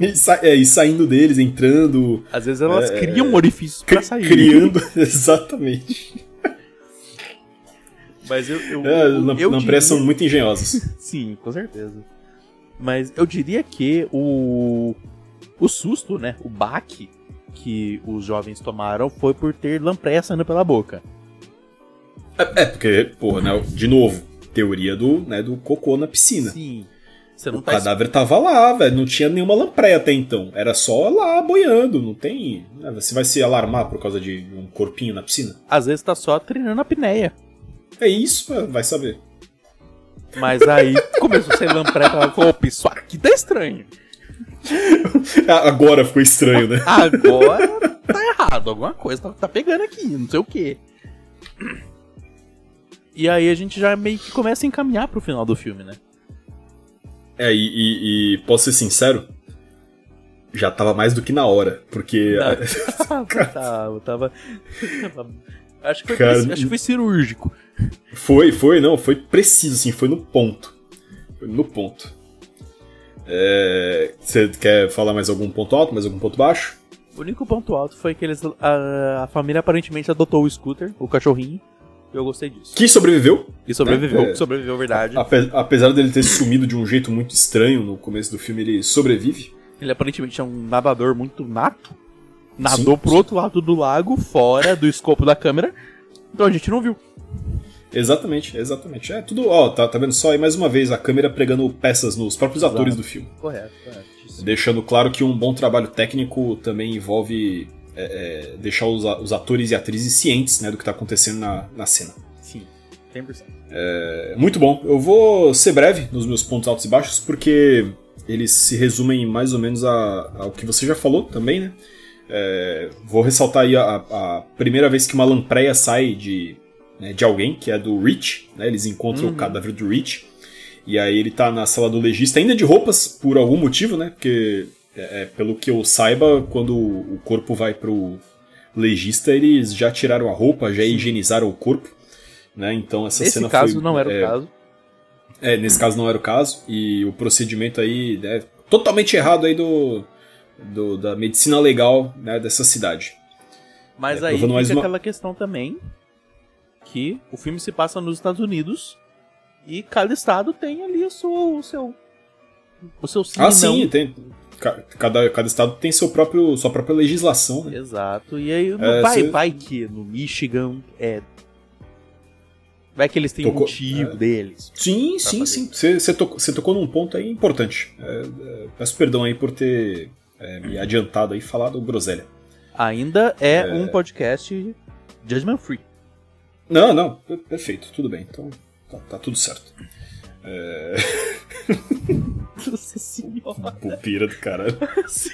E, sa- é, e saindo deles, entrando, Às vezes elas É, criam orifícios pra sair. criando. Exatamente. Mas eu. eu, É, eu, eu lampreias são diria- muito engenhosas. [LAUGHS] Sim, com certeza. Mas eu diria que o. O susto, né? O baque que os jovens tomaram foi por ter lampreia saindo pela boca. É, é, porque, porra, né, de novo, teoria do, né, do cocô na piscina. Sim. Você não O tá cadáver tava lá, velho. Não tinha nenhuma lampreia até então. Era só lá boiando. Não tem. né, Você vai se alarmar por causa de um corpinho na piscina? Às vezes tá só treinando a apneia. É isso, vai saber. Mas aí começou a sair lampreia ela falou, opa, isso aqui tá estranho. [LAUGHS] Ah, Agora ficou estranho, né? Agora tá errado, alguma coisa tá, tá pegando aqui, não sei o que. E aí a gente já meio que começa a encaminhar pro final do filme, né? É, e, e- e posso ser sincero? Já tava mais do que na hora. Porque. [LAUGHS] tava, tava, tava- [LAUGHS] tava- Acho que, foi, Cara, acho que foi cirúrgico. Foi, foi, não, foi preciso, assim, foi no ponto. Foi no ponto. É, Você quer falar mais algum ponto alto, mais algum ponto baixo? O único ponto alto foi que eles, a, a família aparentemente adotou o Scooter, o cachorrinho, e eu gostei disso. Que sobreviveu, E sobreviveu, É. sobreviveu, verdade. ape- apesar dele ter sumido de um jeito muito estranho no começo do filme, ele sobrevive. Ele aparentemente é um nadador muito nato. Nadou Sim. pro outro lado do lago, fora do escopo da câmera. Então a gente não viu. Exatamente, exatamente. É tudo, ó, tá, tá vendo só aí mais uma vez a câmera pregando peças nos próprios Exato. atores do filme. Correto, correto. Deixando claro que um bom trabalho técnico também envolve é, é, deixar os, os atores e atrizes cientes né, do que tá acontecendo na, na cena. Sim, 100%. É, muito bom. Eu vou ser breve nos meus pontos altos e baixos, porque eles se resumem mais ou menos a- ao que você já falou também, né? É, vou ressaltar aí a, a primeira vez que uma lampreia sai de, né, de alguém, que é do Rich, né? Eles encontram Uhum. o cadáver do Rich. E aí ele tá na sala do legista, ainda de roupas, por algum motivo, né? Porque, é, é, pelo que eu saiba, quando o corpo vai pro legista, eles já tiraram a roupa, já higienizaram o corpo. Né? Então essa Nesse cena caso foi, não era é, o caso. é, nesse caso não era o caso. E o procedimento aí é totalmente errado aí do, do- da medicina legal né, dessa cidade. Mas é, aí fica uma- aquela questão também que o filme se passa nos Estados Unidos e cada estado tem ali o seu o seu, o seu sim ah, sim, tem, ca- cada, cada estado tem seu próprio, sua própria legislação. Né? Exato. E aí É, vai, cê- vai que no Michigan é vai que eles têm Tocou- motivo é. deles. Sim, sim, fazer sim. Você, tocou, tocou num ponto aí importante. É, é, peço perdão aí por ter é, me adiantado aí e falado groselha. Ainda é, um podcast judgment free. Não, não, per- perfeito, tudo bem. Então tá, tá tudo certo. [LAUGHS] Nossa senhora. Pupira do caralho. Sim.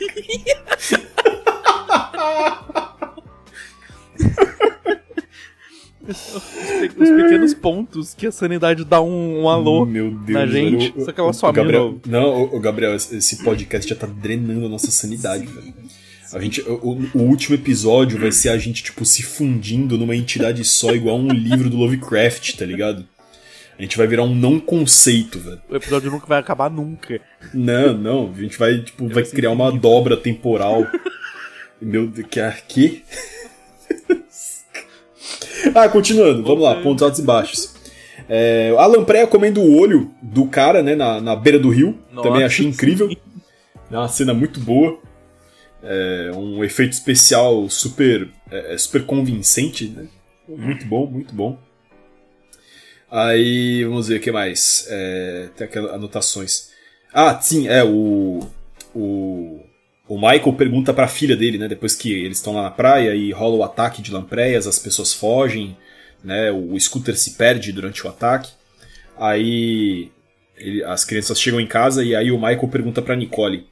Os [LAUGHS] pe- os pequenos pontos que a sanidade dá um, um alô. Meu Deus, na gente, velho. só que ela O- some o Gabriel, novo. Não, o, o Gabriel, esse esse podcast já tá drenando a nossa sanidade, velho. A gente, o, o último episódio vai ser a gente, tipo, se fundindo numa entidade só, igual um livro do Lovecraft, tá ligado? A gente vai virar um não conceito, velho. O episódio nunca vai acabar nunca. Não, não, a gente vai, tipo, vai criar uma dobra temporal. Meu Deus, que aqui? ah, continuando, vamos lá, pontos altos e baixos. É, a lampreia comendo o olho do cara, né, na, na beira do rio. Nossa, também achei sim. incrível. É uma cena muito boa. É, um efeito especial super, é, é, super convincente, né? Muito bom, muito bom. Aí, vamos ver o que mais. É, tem aquelas anotações. Ah, sim, é, o. O, o Michael pergunta pra filha dele, né? Depois que eles estão lá na praia e rola o ataque de lampreias, as pessoas fogem, né? O scooter se perde durante o ataque. Aí ele- as crianças chegam em casa e aí o Michael pergunta pra Nicole: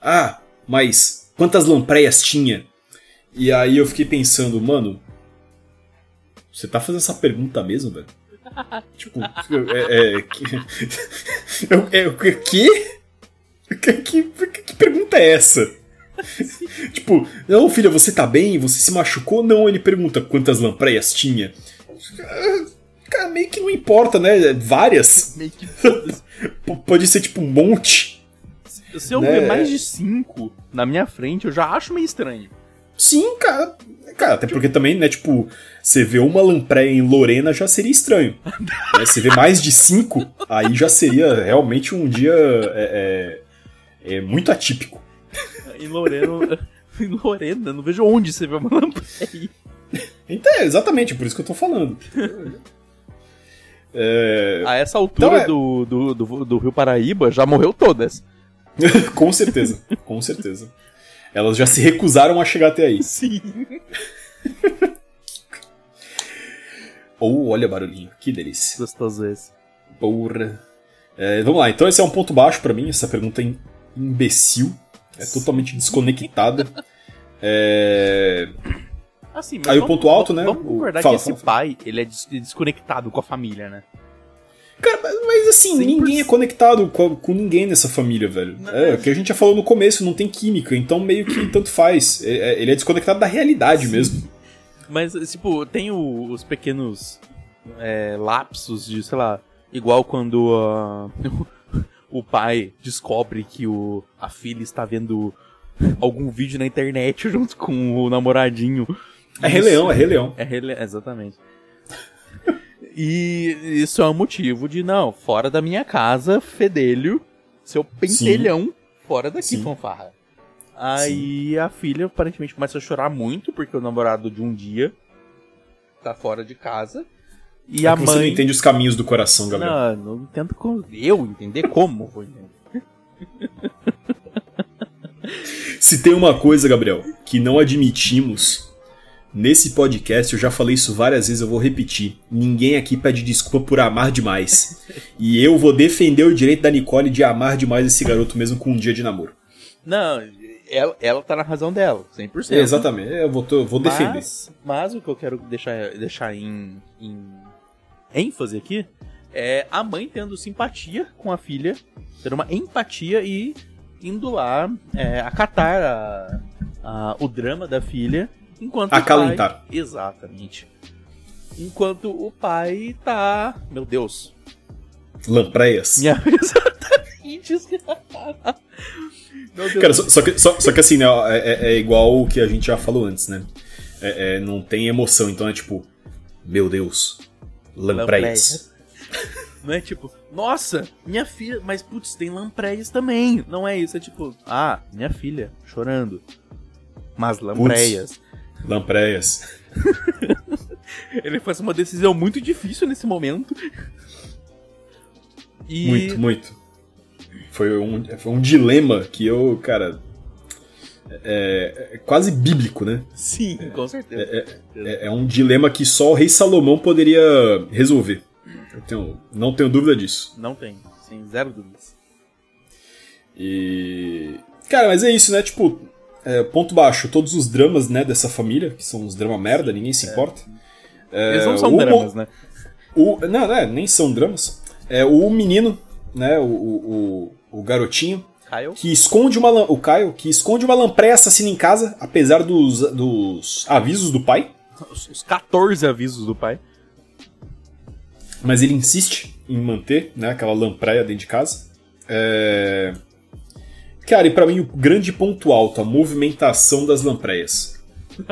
Ah, mas quantas lampreias tinha? E aí eu fiquei pensando, mano, você tá fazendo essa pergunta mesmo, velho? [LAUGHS] tipo, é. é, que, [LAUGHS] é, o quê? Que, que, que pergunta é essa? [LAUGHS] tipo, não, filha, você tá bem? Você se machucou? Não, ele pergunta quantas lampreias tinha. Cara, meio que não importa, né? Várias. Meio que Pode ser tipo um monte. Se eu Né? ver mais de cinco na minha frente, eu já acho meio estranho. Sim, cara. Cara, até porque também, né, tipo, você vê uma lampreia em Lorena já seria estranho. [LAUGHS] Né, Você vê mais de cinco, aí já seria realmente um dia é, é- é muito atípico. Em Lorena, [LAUGHS] em Lorena, não vejo onde você vê uma lampreia. Então, é exatamente, por isso que eu tô falando. [LAUGHS] É, A essa altura Então é- do, do, do, do Rio Paraíba, já morreu todas. [LAUGHS] com certeza, com certeza. Elas já se recusaram a chegar até aí. Sim. [LAUGHS] Ou olha barulhinho, que delícia. Gostoso esse. Porra. É, vamos lá, então esse é um ponto baixo pra mim, essa pergunta é im- imbecil. É totalmente desconectada. É, Assim, mas Aí o vamos- ponto alto, né? Vamos O- concordar fala, que esse fala, fala. pai, ele é des- desconectado com a família, né? Cara, mas, mas assim, 100%. ninguém é conectado com, com ninguém nessa família, velho. Não. É, o que a gente já falou no começo, não tem química, então meio que tanto faz. É- é- Ele é desconectado da realidade mesmo. Mas, tipo, tem o- os pequenos é, lapsos de, sei lá, igual quando ah, [LAUGHS] o pai descobre que o, a filha está vendo algum vídeo na internet [LAUGHS] junto com o namoradinho. É Rei Leão, é Rei Leão. É rele... Exatamente. E isso é um motivo de, não, fora da minha casa, fedelho, seu pentelhão, fora daqui, Sim. fanfarra. Aí a filha aparentemente começa a chorar muito, porque o namorado de um dia tá fora de casa. E É a que Você não mãe. entende os caminhos do coração, Gabriel. Não, não entendo como. Eu entender como vou entender. [LAUGHS] Se tem uma coisa, Gabriel, que não admitimos nesse podcast, eu já falei isso várias vezes, eu vou repetir. Ninguém aqui pede desculpa por amar demais. E eu vou defender o direito da Nicole de amar demais esse garoto mesmo com um dia de namoro. Não, ela, ela tá na razão dela, 100%. Exatamente, eu vou, eu vou defender. Mas, mas o que eu quero deixar, deixar em, em ênfase aqui é a mãe tendo simpatia com a filha, tendo uma empatia e indo lá é, acatar a- a- o drama da filha, enquanto Acalentar. o pai... Exatamente. Enquanto o pai tá... Meu Deus. Lampreias. Minha... [LAUGHS] Exatamente. Meu Deus. Cara, só, só que, só, só que assim, né, é, é- é igual o que a gente já falou antes, né? É- é, não tem emoção, então é tipo, meu Deus, lampreias. Não é tipo, nossa, minha filha, mas putz, tem lampreias também. Não é isso, é tipo, ah, minha filha chorando. Mas lampreias. Lampreias. [LAUGHS] Ele faz uma decisão muito difícil nesse momento. E Muito, muito. Foi um, foi um dilema que eu, cara. É, é quase bíblico, né? sim, com certeza. É, é um dilema que só o rei Salomão poderia resolver. Eu tenho, não tenho dúvida disso. Não tem, sem zero dúvidas. E. Cara, mas é isso, né? Tipo, é, ponto baixo, todos os dramas né, dessa família, que são uns drama merda, ninguém se importa. É, Eles não são o- dramas, né? O, não, né, nem são dramas. É, o menino, né? O, o, o, garotinho, Kyle? que esconde uma. O Caio, que esconde uma lampreia assassina em casa, apesar dos, dos avisos do pai. Os, os 14 avisos do pai. Mas ele insiste em manter né, aquela lampreia dentro de casa. É... Cara, e pra mim o grande ponto alto, a movimentação das lampreias. [LAUGHS]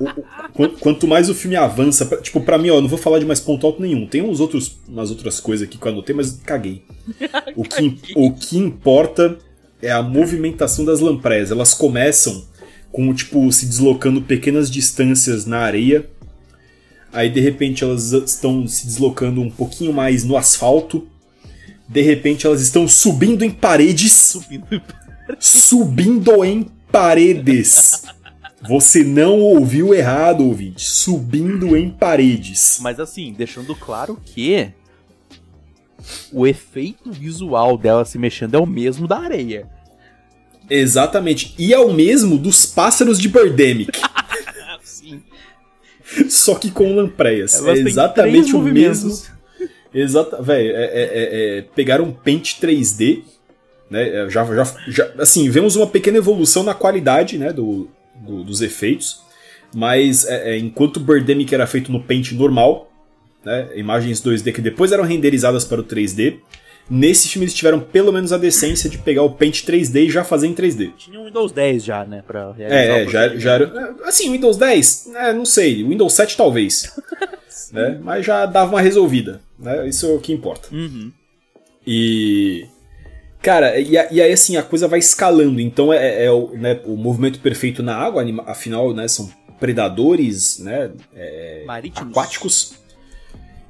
O- o- quan- quanto mais o filme avança, pra- tipo, pra mim, ó, eu não vou falar de mais ponto alto nenhum. Tem uns outros, umas outras coisas aqui que eu anotei, mas caguei. [LAUGHS] O que, o que importa é a movimentação das lampreias. Elas começam com, tipo, se deslocando pequenas distâncias na areia. Aí, de repente, elas estão se deslocando um pouquinho mais no asfalto. De repente, elas estão subindo em paredes Subindo. subindo em paredes. Você não ouviu errado, ouvinte. Subindo em paredes. Mas assim, deixando claro que o efeito visual dela se mexendo é o mesmo da areia. Exatamente. E é o mesmo dos pássaros de Birdemic. [LAUGHS] Sim. Só que com lampreias. Elas é exatamente o mesmo. Exata, velho, é, é- é- é- pegaram um Paint 3D, né? é, Já, já, já- assim, vemos uma pequena evolução na qualidade, né, do, do- dos efeitos. Mas é, é, enquanto o Birdemic era feito no Paint normal, né, imagens 2D que depois eram renderizadas para o 3D, nesse filme eles tiveram pelo menos a decência de pegar o Paint 3D e já fazer em 3D. Tinha um Windows 10 já, né? Pra realizar É, é já, procedimento. já era. Assim, Windows 10, é, não sei. Windows 7 talvez. [LAUGHS] né? Mas já dava uma resolvida. Né? Isso é o que importa. Uhum. E. Cara, e, e aí assim, a coisa vai escalando. Então é, é o, né, o movimento perfeito na água, afinal, né, são predadores né, Marítimos. aquáticos.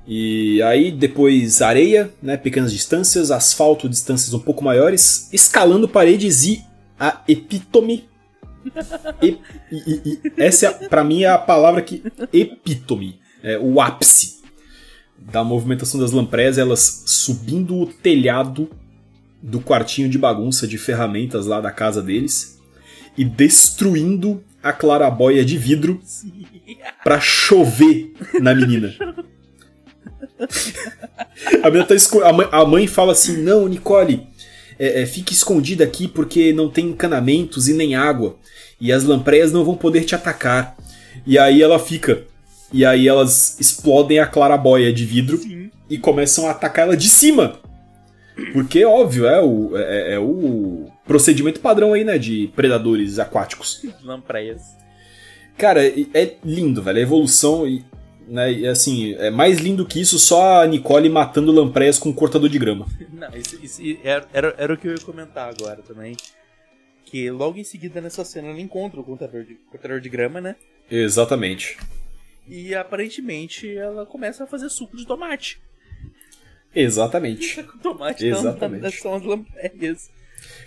E aí depois areia, né, pequenas distâncias, asfalto, distâncias um pouco maiores, escalando paredes e a epítome. E, e- e- essa, é, pra mim, é a palavra que. Epítome. É o ápice da movimentação das lampreias, elas subindo o telhado do quartinho de bagunça de ferramentas lá da casa deles e destruindo a clarabóia de vidro pra chover na menina. A, menina tá esco- a, mãe, a mãe fala assim: Não, Nicole, é, é, fique escondida aqui porque não tem encanamentos e nem água. E as lampreias não vão poder te atacar. E aí ela fica. E aí elas explodem a clarabóia de vidro e começam a atacar ela de cima. Porque, óbvio, é o, é, é o procedimento padrão aí, né? De predadores aquáticos. Lampreias. Cara, é é lindo, velho. A evolução e. Né, e assim, é mais lindo que isso só a Nicole matando lampreias com um cortador de grama. [LAUGHS] Não, isso, isso era, era, era o que eu ia comentar agora também. Que logo em seguida nessa cena ela encontra o cortador de, cortador de grama, né? Exatamente. E aparentemente ela começa a fazer suco de tomate. Exatamente. [LAUGHS] Tomate Exatamente. Tá, são as lampreias.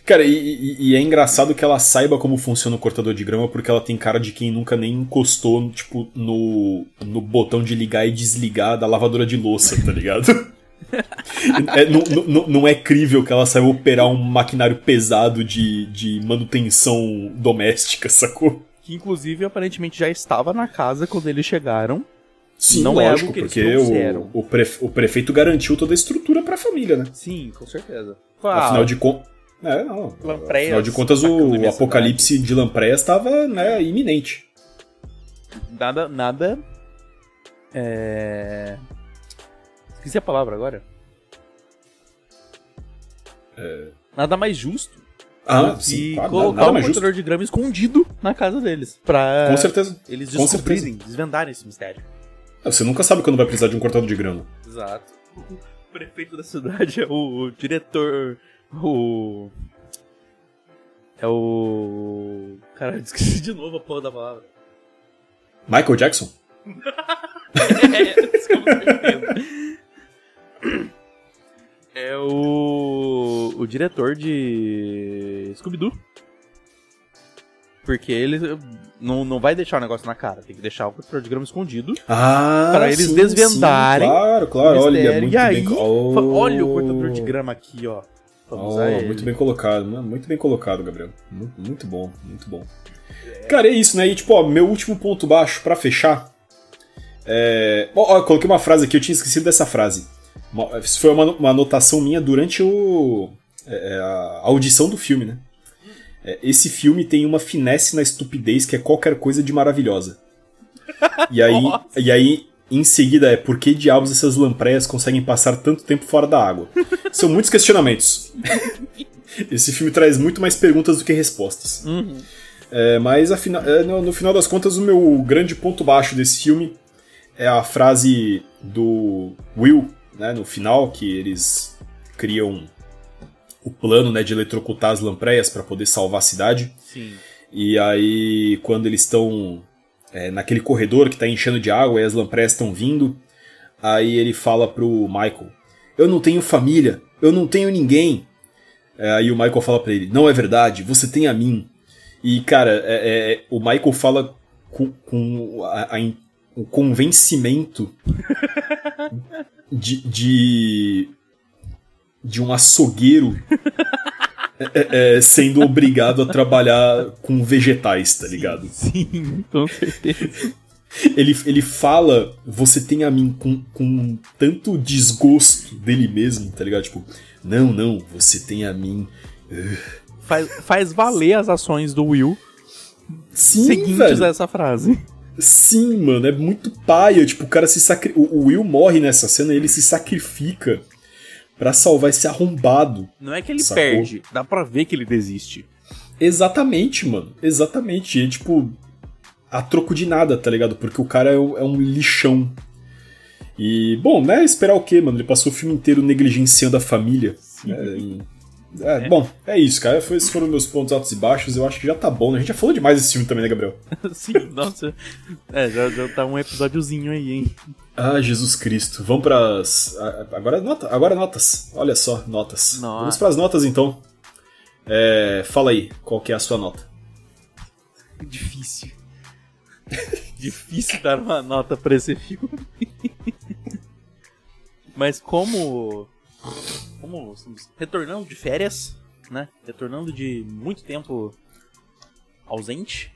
Cara, e, e- e é engraçado que ela saiba como funciona o cortador de grama, porque ela tem cara de quem nunca nem encostou, tipo, no, no botão de ligar e desligar da lavadora de louça, tá ligado? [LAUGHS] É, não, não- não é crível que ela saiba operar um maquinário pesado de, de manutenção doméstica, sacou? Que inclusive aparentemente já estava na casa quando eles chegaram. Sim, Não é lógico, algo que porque o, o, prefe- o prefeito garantiu toda a estrutura pra família, né? Sim, com certeza. Afinal de contas. É, não. Lampreias Afinal de contas, o apocalipse de Lampreias estava né, iminente. Nada. Nada. É. Esqueci a palavra agora. Nada mais justo Ah, sim, que claro, colocar nada um justo. cortador de grama escondido na casa deles. Pra Com certeza. eles com descobrirem, desvendarem esse mistério. Você nunca sabe quando vai precisar de um cortador de grama. Exato. O prefeito da cidade é o, o diretor. O. É o. Caralho, [LAUGHS] esqueci de novo a porra da palavra. Michael Jackson? [LAUGHS] É, desculpa, perfeito. [LAUGHS] É o. O diretor de. Scooby-Doo. Porque ele não, não vai deixar o negócio na cara, tem que deixar o cortador de grama escondido. Ah, Pra eles desvendarem sim, claro, claro. Olha, muito e aí, bem... Oh. olha o cortador de grama aqui, ó. Oh, muito bem colocado, mano, muito bem colocado, Gabriel. Muito, muito bom, muito bom. Cara, é isso, né? E tipo, ó, meu último ponto baixo pra fechar. É... Ó, ó, coloquei uma frase aqui, eu tinha esquecido dessa frase. Uma- Isso foi uma, uma anotação minha durante o, é, é, a audição do filme, né? É, esse filme tem uma finesse na estupidez que é qualquer coisa de maravilhosa. E aí, [LAUGHS] Nossa. e aí em seguida, é por que diabos essas lampreias conseguem passar tanto tempo fora da água? São muitos questionamentos. [LAUGHS] Esse filme traz muito mais perguntas do que respostas. Uhum. É, mas afina- é, no, no final das contas, o meu grande ponto baixo desse filme é a frase do Will, né, no final, que eles criam o plano né, de eletrocutar as lampreias para poder salvar a cidade. Sim. E aí, quando eles estão é, naquele corredor que está enchendo de água e as lampreias estão vindo, aí ele fala pro Michael: Eu não tenho família, eu não tenho ninguém. É, aí o Michael fala pra ele: Não é verdade, você tem a mim. E cara, é- é- o Michael fala com, com a- a o convencimento [LAUGHS] de, de de um açougueiro [LAUGHS] é, é, é, sendo obrigado a trabalhar com vegetais, tá ligado? Sim, com certeza. Ele, ele fala, você tem a mim com, com tanto desgosto dele mesmo, tá ligado? Tipo, não, não, você tem a mim. Faz, faz valer as ações do Will Sim, seguintes velho. a essa frase. Sim, mano, é muito paia. Tipo, o cara se sacri... o, Will morre nessa cena e ele se sacrifica pra salvar esse arrombado. Não é que ele Sacou? perde, dá pra ver que ele desiste. Exatamente, mano. Exatamente. E, tipo, a troco de nada, tá ligado? Porque o cara é, um- é lixão. E, bom, né? Esperar o quê, mano? Ele passou o filme inteiro negligenciando a família. É, e- é, Bom, é isso, cara. Esses foram meus pontos altos e baixos. Eu acho que já tá bom, né? A gente já falou demais desse filme também, né, Gabriel? [LAUGHS] Sim, nossa. É, já, já tá um episódiozinho aí, hein? Ah, Jesus Cristo. Vamos pras. Agora, nota, agora notas. Olha só, notas. Nossa. Vamos pras notas então. É, fala aí, qual que é a sua nota? Difícil. [LAUGHS] Difícil dar uma nota pra esse filme. [LAUGHS] Mas como. Como estamos retornando de férias, né? Retornando de muito tempo ausente.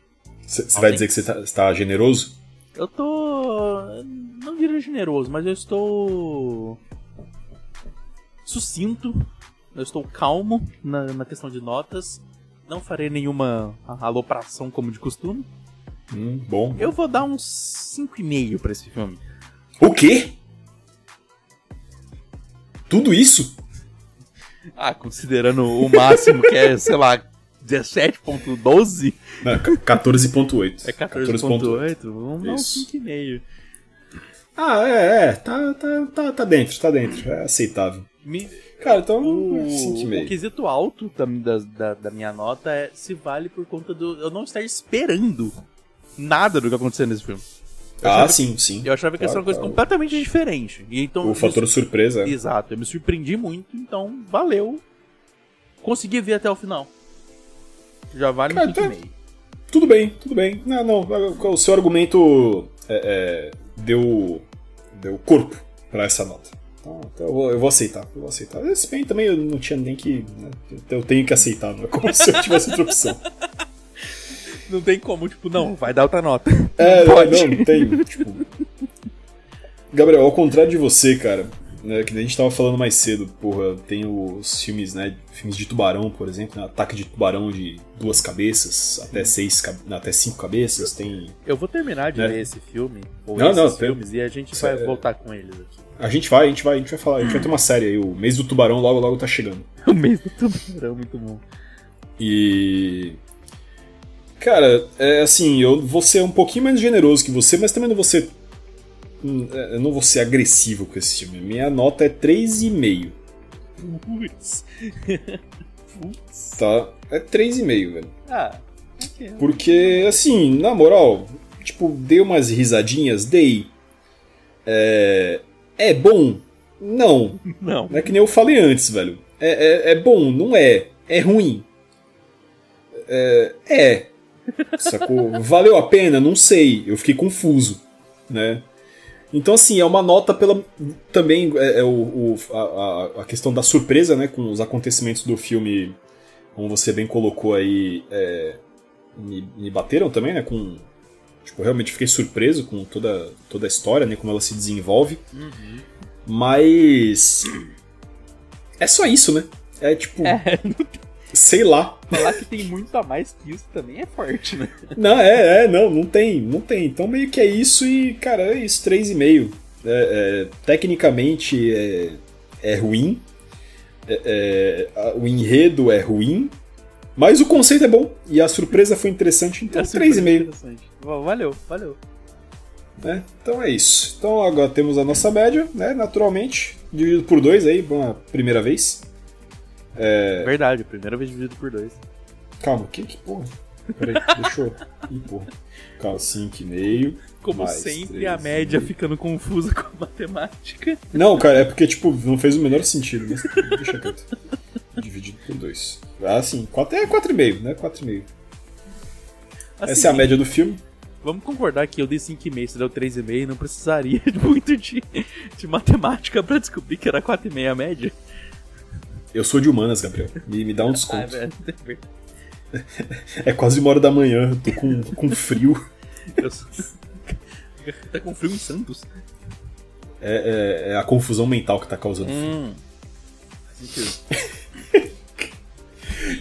Você vai dizer que você tá, você tá generoso? Eu tô. Não diria generoso, mas eu estou. sucinto. Eu estou calmo na, na questão de notas. Não farei nenhuma alopração como de costume. Hum, bom. Eu vou dar uns 5,5 pra esse filme. O quê? Tudo isso? Ah, considerando o máximo que é, sei lá, 17.12, Não, 14.8. é 14.8, vamos dar Isso. 5,5. Ah, é, é. Tá, tá, tá, tá dentro, tá dentro. É aceitável. Me- Cara, então. O, o 5,5. quesito alto da, da, da, da minha nota é se vale por conta do eu não estar esperando nada do que aconteceu nesse filme. Ah, sim, sim. Eu achava que ia ser uma coisa Claro, completamente diferente. E então, O fator surpresa. Exato, eu me surpreendi muito, então valeu. Consegui ver até o final. Já vale Cara, um tá- 5,5. Tudo bem, tudo bem. Não, não. O seu argumento é, é, deu, deu corpo pra essa nota. Então, então eu, vou, eu vou aceitar. Eu vou aceitar. Se bem também eu não tinha nem que. né, eu tenho que aceitar, não é como se eu tivesse outra opção. [LAUGHS] Não tem como, tipo, não, vai dar outra nota. É, Pode. não, não tem. Tipo. Gabriel, ao contrário de você, cara, né, que a gente tava falando mais cedo, porra, tem os filmes, né? Filmes de tubarão, por exemplo, né, ataque de tubarão de duas cabeças, até seis, até cinco cabeças, tem. Eu vou terminar de Né? ver esse filme, ou Não, esses não, tem- filmes, e a gente Isso vai é- voltar com eles aqui. A gente vai, a gente vai, a gente vai falar, a gente vai ter uma série aí, o mês do tubarão logo logo tá chegando. [LAUGHS] O mês do tubarão, muito bom. E. Cara, é assim, eu vou ser um pouquinho mais generoso que você, mas também não vou ser. hum, é, Eu não vou ser agressivo com esse filme. Minha nota é 3,5, Putz. Putz. tá? É 3,5, velho. Ah, ok. Porque, assim, na moral, tipo, dei umas risadinhas, dei. É. É bom? Não. Não. Não é que nem eu falei antes, velho. É, é, é bom, não é. É ruim. É. É. Sacou? Valeu a pena? Não sei. Eu fiquei confuso, né? Então, assim, é uma nota pela. Também é, é o, o- a, a- questão da surpresa, né? Com os acontecimentos do filme, como você bem colocou aí, é, me, me bateram também, né? Com. Tipo, eu realmente fiquei surpreso com toda, toda a história, né? Como ela se desenvolve. Mas. É só isso, né? É tipo. É, [LAUGHS] Sei lá. Falar que tem muito a mais que isso também é forte, né? Não, é, é, não, não tem, não tem. Então meio que é isso e, cara, é isso, 3,5. É, é, tecnicamente é, é ruim. É, é, o enredo é ruim. Mas o conceito é bom. E a surpresa foi interessante, então É super 3,5. interessante. Valeu, valeu. Né? Então é isso. Então agora temos a nossa média, né? Naturalmente. Dividido por 2 aí, bom, a primeira vez. É. Verdade, primeira vez dividido por dois. Calma, que, que porra? Peraí, [LAUGHS] deixa eu. Ih, porra. Calma, 5,5. Como sempre, a média ficando confusa [LAUGHS] com a matemática. Não, cara, é porque, tipo, não fez o menor sentido, mas deixa quieto. Dividido por 2. Ah, sim, quatro, é 4,5, né? 4,5. Assim, Essa é a média do filme. Vamos concordar que eu dei 5,5, você deu 3,5, não precisaria [LAUGHS] de muito de, de matemática pra descobrir que era 4,5 a média. Eu sou de humanas, Gabriel. Me, me dá um Ah, desconto. velho. [LAUGHS] É quase uma hora da manhã, tô com, com frio. [LAUGHS] Eu sou- tá com frio em Santos? É, é- é a confusão mental que tá causando frio. Hum. [LAUGHS]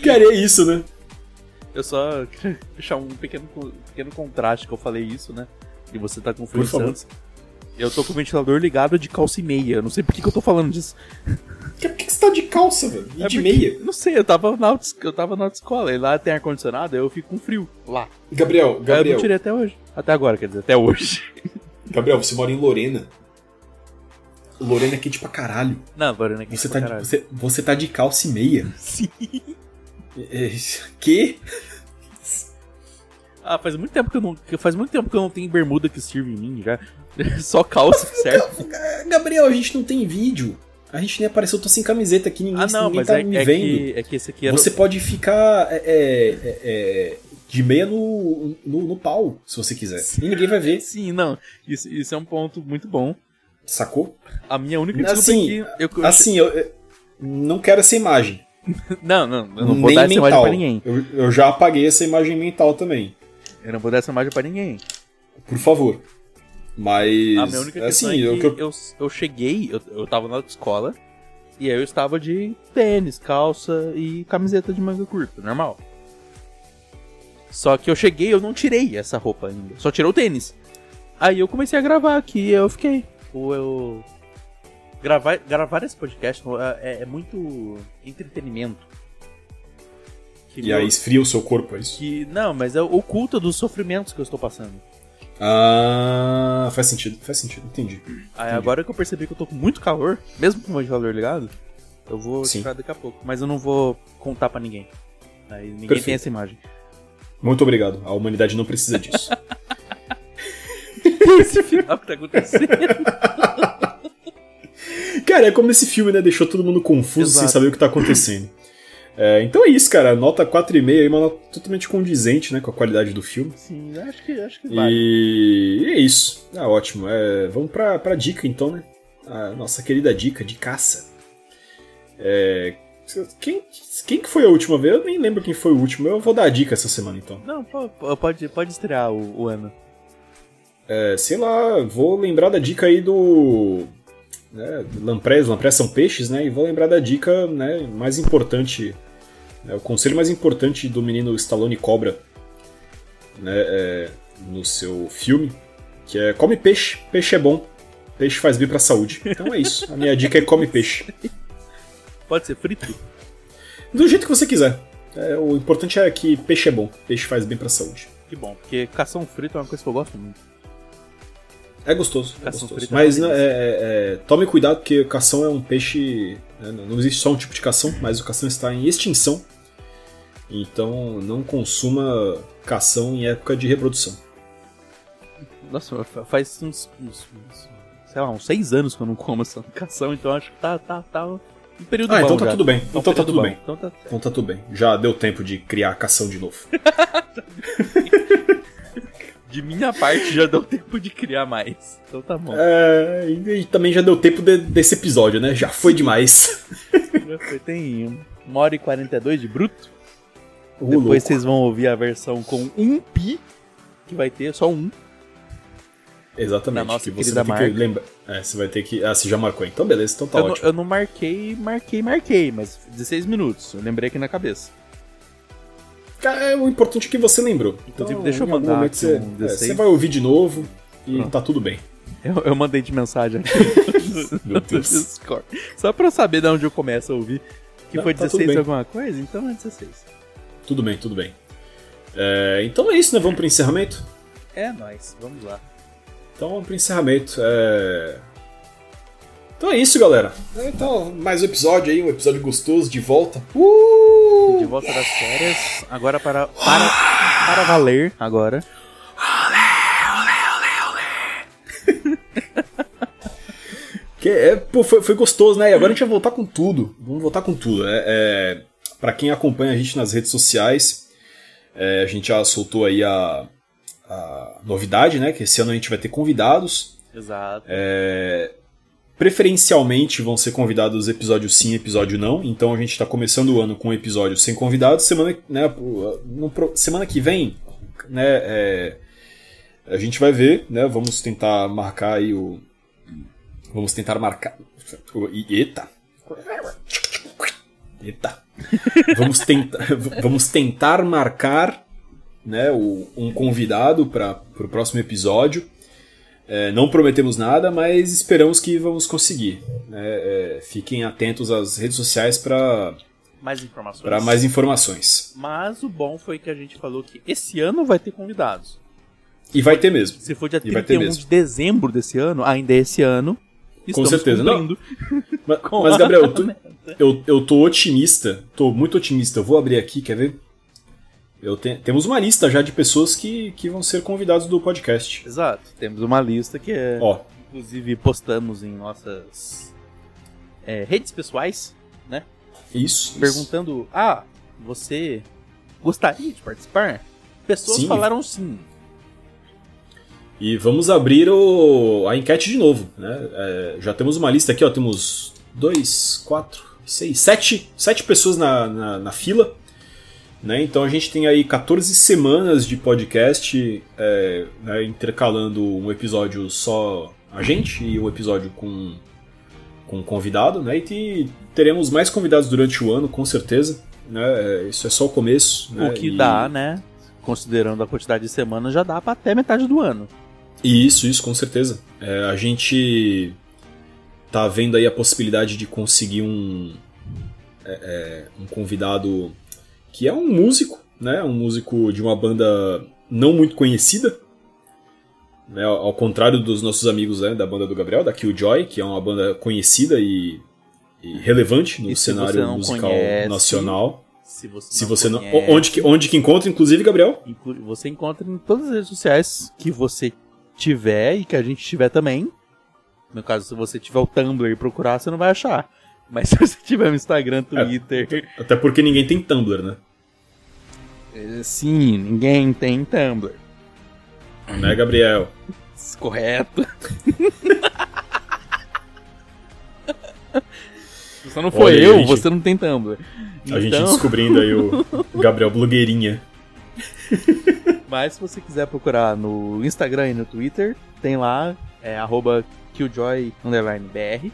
Cara, é isso, né? Eu só queria deixar um pequeno, pequeno contraste que eu falei isso, né? E você tá com frio em favor. Eu tô com o ventilador ligado de calça e meia. Eu não sei por que, que eu tô falando disso. Por que, que você tá de calça, velho? E É de porque- meia? Não sei, eu tava na eu tava na autoescola e lá tem ar-condicionado, eu fico com frio. Lá. Gabriel, eu Gabriel, não tirei até hoje. Até agora, quer dizer, até hoje. Gabriel, você mora em Lorena. Lorena é quente pra caralho. Não, Lorena aqui Você pra tá, de, caralho. você, você tá de calça e meia. Sim. É, é, que? Ah, faz muito tempo que eu não. que Faz muito tempo que eu não tenho bermuda que sirva em mim já. [LAUGHS] Só calça, certo? Gabriel, a gente não tem vídeo. A gente nem apareceu, eu tô sem camiseta aqui, ninguém, Ah, não, ninguém mas tá é, me é vendo. que, é que esse aqui era. Você pode ficar é, é, é, é, de meia no, no, no pau, se você quiser. E ninguém vai ver, Sim, não. Isso, isso é um ponto muito bom. sacou? A minha única desculpa Assim, é que. Eu, Assim, eu, eu não quero essa imagem. [LAUGHS] Não, não, eu não vou nem dar essa imagem mental. pra ninguém. Eu, eu já apaguei essa imagem mental também. Eu não vou dar essa imagem pra ninguém. Por favor. Mas. A minha única questão assim, é que eu- eu, eu cheguei, eu, eu tava na escola, e aí eu estava de tênis, calça e camiseta de manga curta, normal. Só que eu cheguei, eu não tirei essa roupa ainda, só tirei o tênis. Aí eu comecei a gravar aqui e eu fiquei. Ou eu. Gravar, gravar esse podcast é, é muito entretenimento. E aí esfria o seu corpo, é isso? que Não, mas é oculta dos sofrimentos que eu estou passando. Ah, faz sentido, faz sentido, entendi. Aí agora que eu percebi que eu tô com muito calor, mesmo com o ventilador ligado, eu vou Sim. tirar daqui a pouco. Mas eu não vou contar pra ninguém. Aí ninguém Perfeito. tem essa imagem. Muito obrigado. A humanidade não precisa disso. [LAUGHS] [LAUGHS] Esse final que tá acontecendo. cara, é como esse filme, né? Deixou todo mundo confuso Exato. sem saber o que tá acontecendo. É, então é isso, cara. Nota 4,5 aí, uma nota totalmente condizente, né? Com a qualidade do filme. Sim, acho que, acho que vale. E é isso. Ah, ótimo. É, vamos pra, pra dica então, né? A nossa querida dica de caça. É, quem, quem que foi a última vez? Eu nem lembro quem foi o último. Eu vou dar a dica essa semana então. Não, pode, pode estrear o, o ano. É, sei lá, vou lembrar da dica aí do. Né, Lamprés, Lamprés são peixes, né? E vou lembrar da dica né, mais importante. Né, o conselho mais importante do menino Stallone Cobra né, é, no seu filme, que é come peixe, peixe é bom, peixe faz bem pra saúde. Então é isso. A minha dica é come peixe. Pode ser frito? Do jeito que você quiser. É, o importante é que peixe é bom, peixe faz bem pra saúde. Que bom, porque cação frito é uma coisa que eu gosto muito. É gostoso, é Cação gostoso. é Mas né, delícia. é, é, tome cuidado porque cação é um peixe. Né, não existe só um tipo de cação, mas o cação está em extinção. Então não consuma cação em época de reprodução. Nossa, fa- faz uns, uns- sei lá, uns seis anos que eu não como essa cação, então acho que tá, tá, tá um período Ah, bom então tá já. tudo bem. um Então tá tudo bom. bem. Então tá Então tá tudo bem. Já deu tempo de criar cação de novo. [LAUGHS] De minha parte, já deu tempo de criar mais. Então tá bom. É, e, também já deu tempo de- desse episódio, né? Já foi demais. Tem uma hora e 42 de bruto. Depois louco. vocês vão ouvir a versão com um pi, que vai ter só um. Exatamente. da nossa que você vai ter que marca. lembrar. É, você vai ter que. Ah, você já marcou. Então beleza, então tá eu, não, ótimo. eu não marquei, marquei, marquei, mas 16 minutos. Eu lembrei aqui na cabeça. Cara, é, o importante é que você lembrou. Então, Inclusive, deixa eu mandar momento você, um é, 16. você vai ouvir de novo e Pronto. tá tudo bem. Eu, eu mandei de mensagem aqui [LAUGHS] Meu [LAUGHS] no. Discord. Só pra eu saber de onde eu começo a ouvir. Que Não, foi tá tudo 16 bem. alguma coisa? Então é 16. Tudo bem, tudo bem. É, então é isso, né? Vamos pro encerramento? É nóis, vamos lá. Então vamos pro encerramento. É... Então é isso, galera. Então, mais um episódio aí, um episódio gostoso de volta. Uh! De volta das férias, agora para, para, para valer, agora. [LAUGHS] Que é, pô, foi, foi gostoso, né? E agora a gente vai voltar com tudo. Vamos voltar com tudo. É, é, para quem acompanha a gente nas redes sociais, é, a gente já soltou aí a, a novidade, né? Que esse ano a gente vai ter convidados. Exato. É, preferencialmente vão ser convidados episódio sim, episódio não. Então a gente está começando o ano com episódio sem convidados. Semana, né, no, semana que vem, né, é, a gente vai ver, né? Vamos tentar marcar aí o. Vamos tentar marcar. Eita! Eita! Vamos tentar, [LAUGHS] vamos tentar marcar né, o, um convidado para o próximo episódio. É, não prometemos nada, mas esperamos que vamos conseguir. Né? É, fiquem atentos às redes sociais para mais informações. Para mais informações. Mas o bom foi que a gente falou que esse ano vai ter convidados. E vai ter mesmo. Se for dia 31 de dezembro desse ano, ainda é esse ano. Com certeza. Não. Mas, [LAUGHS] mas Gabriel, eu tô, eu, eu tô otimista. Tô muito otimista. Eu vou abrir aqui, quer ver? Eu te, temos uma lista já de pessoas que, que vão ser convidados do podcast. Exato. Temos uma lista que é. Ó. Inclusive postamos em nossas é, redes pessoais, né? Isso. Perguntando: isso. Ah, você gostaria de participar? Pessoas sim. falaram sim. E vamos abrir o, a enquete de novo. Né? É, já temos uma lista aqui, ó. Temos dois, quatro, seis, sete, sete pessoas na, na, na fila. Né? Então a gente tem aí 14 semanas de podcast é, né, intercalando um episódio só a gente e um episódio com, com um convidado. Né? E teremos mais convidados durante o ano, com certeza. Né? É, isso é só o começo. Né? O que e... dá, né? Considerando a quantidade de semanas, já dá para até metade do ano. Isso, isso, com certeza. É, a gente tá vendo aí a possibilidade de conseguir um, é, é, um convidado que é um músico, né? Um músico de uma banda não muito conhecida. Né? Ao contrário dos nossos amigos né, da banda do Gabriel, da Killjoy, que é uma banda conhecida e, e relevante no cenário musical conhece, nacional. Se você, se não, você não onde que onde que encontra inclusive Gabriel você encontra em todas as redes sociais que você tiver e que a gente tiver também. No caso, se você tiver o Tumblr e procurar, você não vai achar. Mas se você tiver o Instagram, é, Twitter. É, até porque ninguém tem Tumblr, né? É, sim, ninguém tem Tumblr. Né, Gabriel? Correto. [LAUGHS] Só não foi Olha, eu, gente, você não tem Tumblr. Então... A gente então- descobrindo aí o [LAUGHS] Gabriel Blogueirinha. [LAUGHS] Mas se você quiser procurar no Instagram e no Twitter, tem lá, é arroba killjoy_br.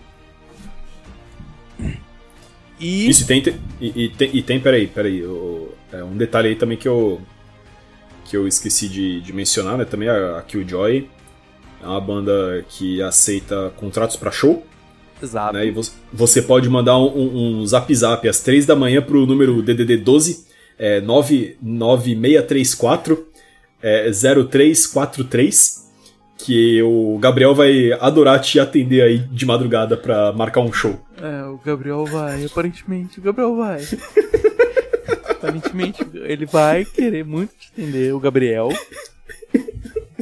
E... Isso, tem, e, e, tem, e tem, peraí, peraí, eu, é, um detalhe aí também que eu, que eu esqueci de, de mencionar, né, também a, a Killjoy é uma banda que aceita contratos para show. Exato. Né, e você, pode mandar um, um, um zap zap às 3 da manhã pro número DDD 12 é, 99634 é, 0343, que o Gabriel vai adorar te atender aí de madrugada pra marcar um show. É, o Gabriel vai, aparentemente, o Gabriel vai. [LAUGHS] aparentemente, ele vai querer muito te atender, o Gabriel.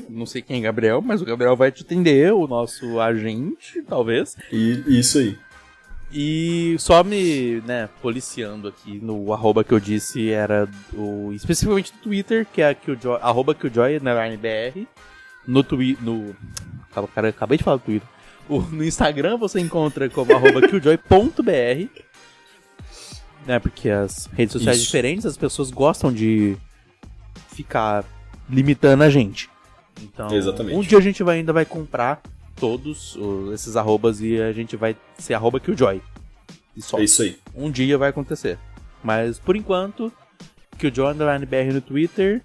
Não sei quem é Gabriel, mas o Gabriel vai te atender, o nosso agente, talvez. E isso aí. E só me, né, policiando aqui no arroba que eu disse era o. Especificamente do Twitter, que é Killjoy, arroba Killjoy na BR. No Twitter. No. Cara, acabei de falar do Twitter. O, no Instagram você encontra como arroba killjoy.br. Né, porque as redes sociais Isso. diferentes, as pessoas gostam de ficar limitando a gente. Então, Exatamente. um dia a gente vai, ainda vai comprar todos esses arrobas e a gente vai ser arroba Killjoy. E só. É isso aí. Um dia vai acontecer. Mas por enquanto, Killjoy BR no Twitter,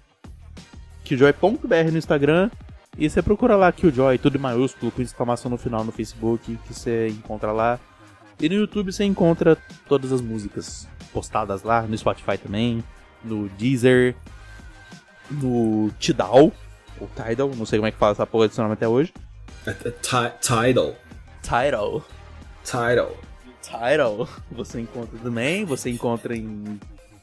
Killjoy.br no Instagram. E você procura lá Killjoy, tudo em maiúsculo, com exclamação no final no Facebook, que você encontra lá. E no YouTube você encontra todas as músicas postadas lá, no Spotify também, no Deezer, no Tidal, ou Tidal, não sei como é que fala essa porra desse nome até hoje. Tidal. Tidal. Tidal. Tidal. Você encontra também, você encontra em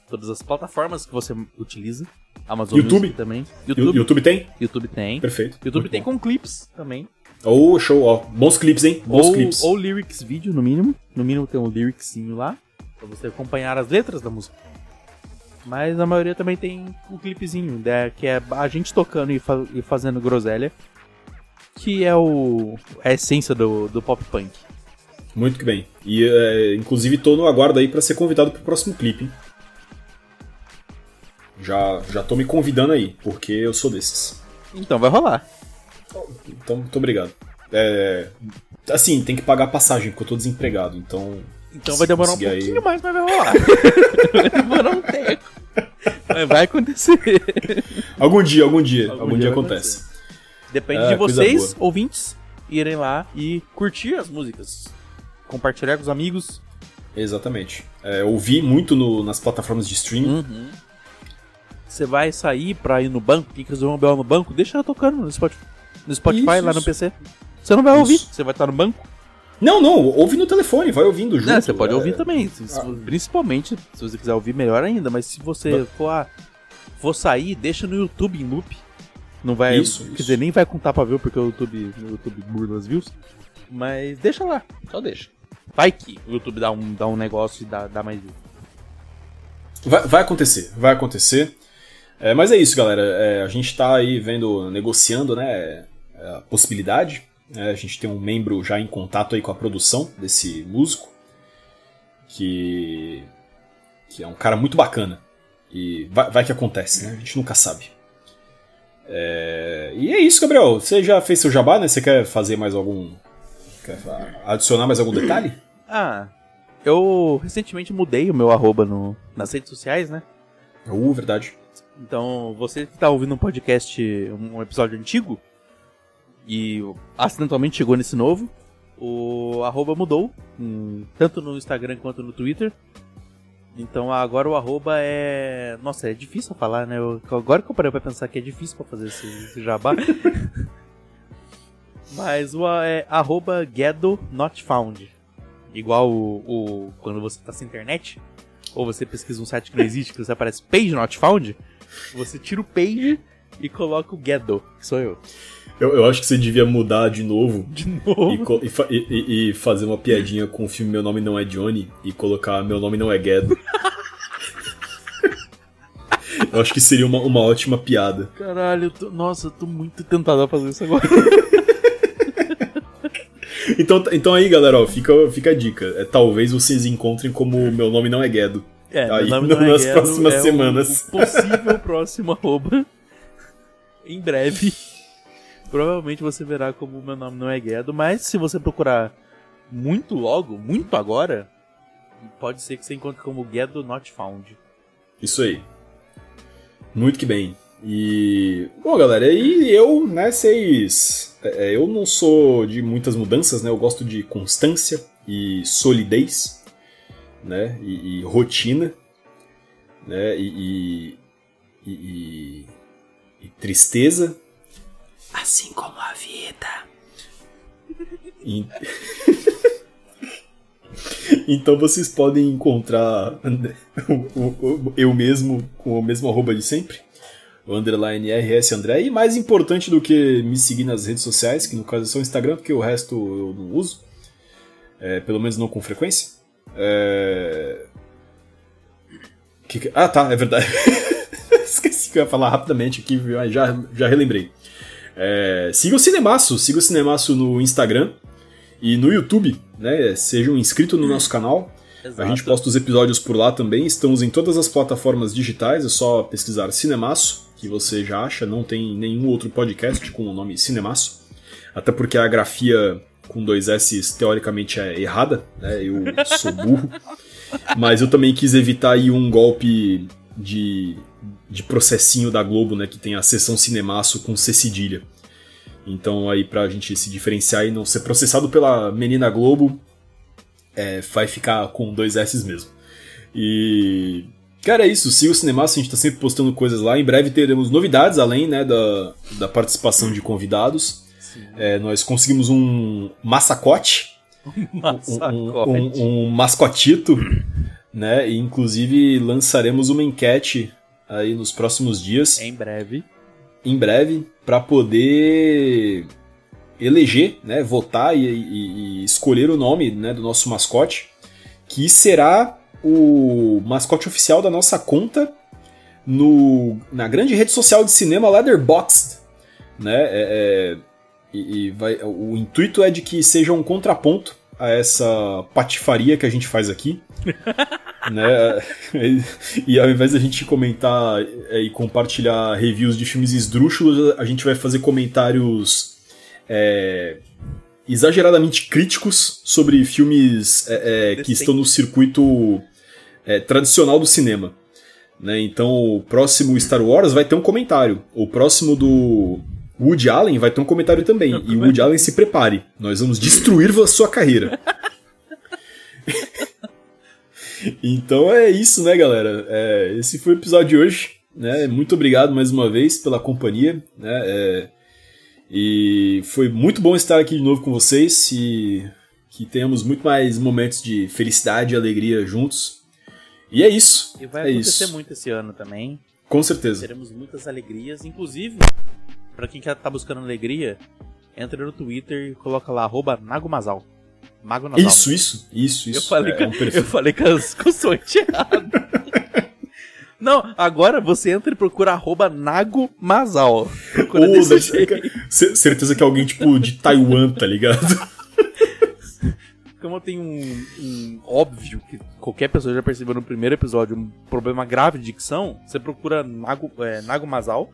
todas as plataformas que você utiliza. Amazon YouTube Music também. YouTube. YouTube tem? YouTube tem. Perfeito. YouTube Muito tem bom. com clips também. Oh, show, ó. Bons clips, hein? Bons ou, clips. Ou lyrics vídeo, no mínimo. No mínimo tem um lyricsinho lá. Pra você acompanhar as letras da música. Mas a maioria também tem um clipezinho, né, que é a gente tocando e, fa e fazendo groselha que é o a essência do, do pop punk. Muito que bem. E é, inclusive tô no aguardo aí pra ser convidado pro próximo clipe. hein? Já, já tô me convidando aí, porque eu sou desses. Então vai rolar. Então, muito obrigado. É, assim, tem que pagar a passagem, porque eu tô desempregado, então. Então vai demorar um conseguir aí- pouquinho mais, mas vai rolar. [LAUGHS] vai demorar um tempo. Mas vai acontecer. Algum dia, algum dia, Algum algum, dia acontece. Depende Ah, de vocês, ouvintes, irem lá e curtir as músicas. Compartilhar com os amigos. Exatamente. É, eu ouvi muito no- nas plataformas de streaming. Uhum. Você vai sair pra ir no banco, tem que resolver um BO no banco, deixa ela tocando no Spotify, no Spotify Isso, lá no. PC. Você não vai ouvir, Isso. você vai estar no banco. Não, não, ouve no telefone, vai ouvindo junto. Não, você pode é- ouvir também. se- se- Principalmente, se você quiser ouvir, melhor ainda. Mas se você for, ah, for sair, deixa no YouTube em loop. Não vai. Isso, quer isso. dizer, nem vai contar pra ver porque o YouTube, o YouTube burla as views. Mas deixa lá, só deixa. Vai que o YouTube dá um, dá um negócio e dá, dá mais view. Vai, vai acontecer, vai acontecer. É, mas é isso, galera. É, a gente tá aí vendo, negociando, né, a possibilidade. né, a gente tem um membro já em contato aí com a produção desse músico, que, que é um cara muito bacana. E vai, vai que acontece, né? A gente nunca sabe. É, e é isso, Gabriel. Você já fez seu jabá, né? Você quer fazer mais algum. Quer adicionar mais algum detalhe? Ah, eu recentemente mudei o meu arroba no, nas redes sociais, né? Uh, verdade. Então, você que tá ouvindo um podcast, um episódio antigo, e acidentalmente chegou nesse novo, o arroba mudou, tanto no Instagram quanto no Twitter. Então agora o arroba é. Nossa, é difícil falar, né? Eu- Agora que eu parei pra pensar que é difícil pra fazer esse, esse jabá. [LAUGHS] Mas o é arroba Gedo Not Found. Igual o, o- Quando você tá sem internet, ou você pesquisa um site que não existe, que você aparece Page Not Found, você tira o page e coloca o Gedo, que sou eu. Eu, eu acho que você devia mudar de novo De e, novo. e e- e- fazer uma piadinha com o filme Meu Nome Não É Johnny e colocar Meu Nome Não É Guedo. [LAUGHS] eu acho que seria uma, uma ótima piada. Caralho, eu tô- nossa, eu tô muito tentado a fazer isso agora. [LAUGHS] Então, então aí, galera, ó, fica, fica a dica. É, talvez vocês encontrem como Meu Nome Não É Guedo. É, Aí, nome não é nas próximas é o- semanas. O [LAUGHS] possível próximo arroba. Em breve. Provavelmente você verá como meu nome não é Guedo, mas se você procurar muito logo, muito agora, pode ser que você encontre como Guedo Not Found. Isso aí. Muito que bem. E. Bom, galera, e eu, né, vocês. é, Eu não sou de muitas mudanças, né? Eu gosto de constância e solidez, né? E, e rotina, né? E. e, e- tristeza. Assim como a vida. [LAUGHS] Então vocês podem encontrar [LAUGHS] eu mesmo com o mesmo arroba de sempre, o underline RS André. E mais importante do que me seguir nas redes sociais, que no caso é só o Instagram, porque o resto eu não uso, é, pelo menos não com frequência. É... que Ah, tá, é verdade. [LAUGHS] Esqueci que eu ia falar rapidamente aqui? Aí já, já relembrei. É, siga o Cinemaço, siga o Cinemaço no Instagram e no YouTube, né? Sejam inscritos no nosso canal. A gente posta os episódios por lá também. Estamos em todas as plataformas digitais, é só pesquisar Cinemaço, que você já acha. Não tem nenhum outro podcast com o nome Cinemaço. Até porque a grafia com dois S teoricamente é errada, né? Eu sou burro. Mas eu também quis evitar aí um golpe de, de processinho da Globo, né? Que tem a seção Cinemaço com C cedilha. Então aí pra gente se diferenciar e não ser processado pela menina Globo, é, vai ficar com dois S mesmo. E. Cara, é isso. Siga o Cinemaço, a gente tá sempre postando coisas lá. Em breve teremos novidades, além né, da, da participação de convidados. É, nós conseguimos um massacote, [LAUGHS] um, Massacote. um, um mascotito, né? E inclusive lançaremos uma enquete aí nos próximos dias Em breve. em breve para poder eleger, né, votar e, e- e escolher o nome né, do nosso mascote, que será o mascote oficial da nossa conta no, na grande rede social de cinema Letterboxd, né? é- é, e, e vai, o intuito é de que seja um contraponto a essa patifaria que a gente faz aqui. [LAUGHS] né? E ao invés da gente comentar é, e compartilhar reviews de filmes esdrúxulos, a gente vai fazer comentários é, exageradamente críticos sobre filmes é, é, que estão no circuito é, tradicional do cinema. Né? Então, o próximo Star Wars vai ter um comentário. O próximo do Woody Allen vai ter um comentário também. E o Woody Allen se prepare. Nós vamos destruir a sua carreira. [LAUGHS] então é isso, né, galera? É, esse foi o episódio de hoje. Né? Muito obrigado mais uma vez pela companhia. Né? É, e foi muito bom estar aqui de novo com vocês e que tenhamos muito mais momentos de felicidade e alegria juntos. E é isso. E vai é acontecer isso. muito esse ano também. Com certeza. Teremos muitas alegrias, inclusive, pra quem quer tá buscando alegria, entra no Twitter e coloca lá arroba Nagomazal. Mago Nasal. Isso, isso, isso, isso. Eu falei, é, com, é eu falei com as [LAUGHS] consoantes erradas. Não, agora você entra e procura arroba Nago Masal. Procura Ou desse certeza que é alguém tipo de Taiwan, tá ligado? [LAUGHS] Como tem um, um óbvio que qualquer pessoa já percebeu no primeiro episódio, um problema grave de dicção, você procura Nago, é, Nago Masal,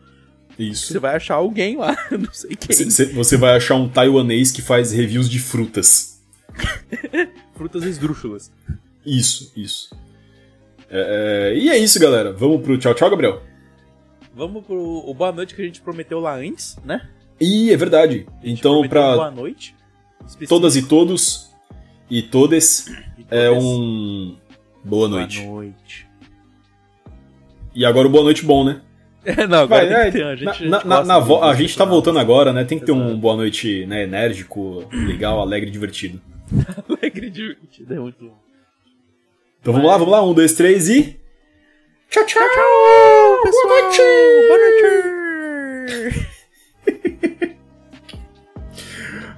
você Isso. vai achar alguém lá, [LAUGHS] não sei quem. C- c- Você vai achar um taiwanês que faz reviews de frutas. [LAUGHS] Frutas esdrúxulas. Isso, isso. É, é, e é isso, galera. Vamos pro tchau, tchau, Gabriel. Vamos pro o boa noite que a gente prometeu lá antes, né? E é verdade. Então, pra boa noite. específico todas e todos e todes, de é um boa Boa noite. noite. E agora o boa noite bom, né? É, [LAUGHS] não, agora Vai, tem é, ter, a gente, na, a gente na- na vo- a gente tá voltando agora, né? Tem que ter um boa noite né, enérgico, legal, alegre, divertido. [LAUGHS] Alegre e divertido, é muito bom. Então vamos lá, vamos lá. Um, dois, três e. Tchau, tchau! pessoal! Boa noite! Boa noite! [LAUGHS]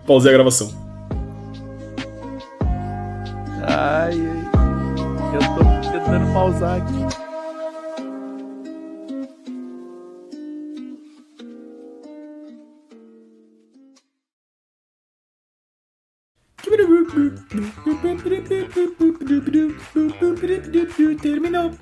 Pausei a gravação. Ai, ai. Eu tô tentando pausar aqui. Terminou.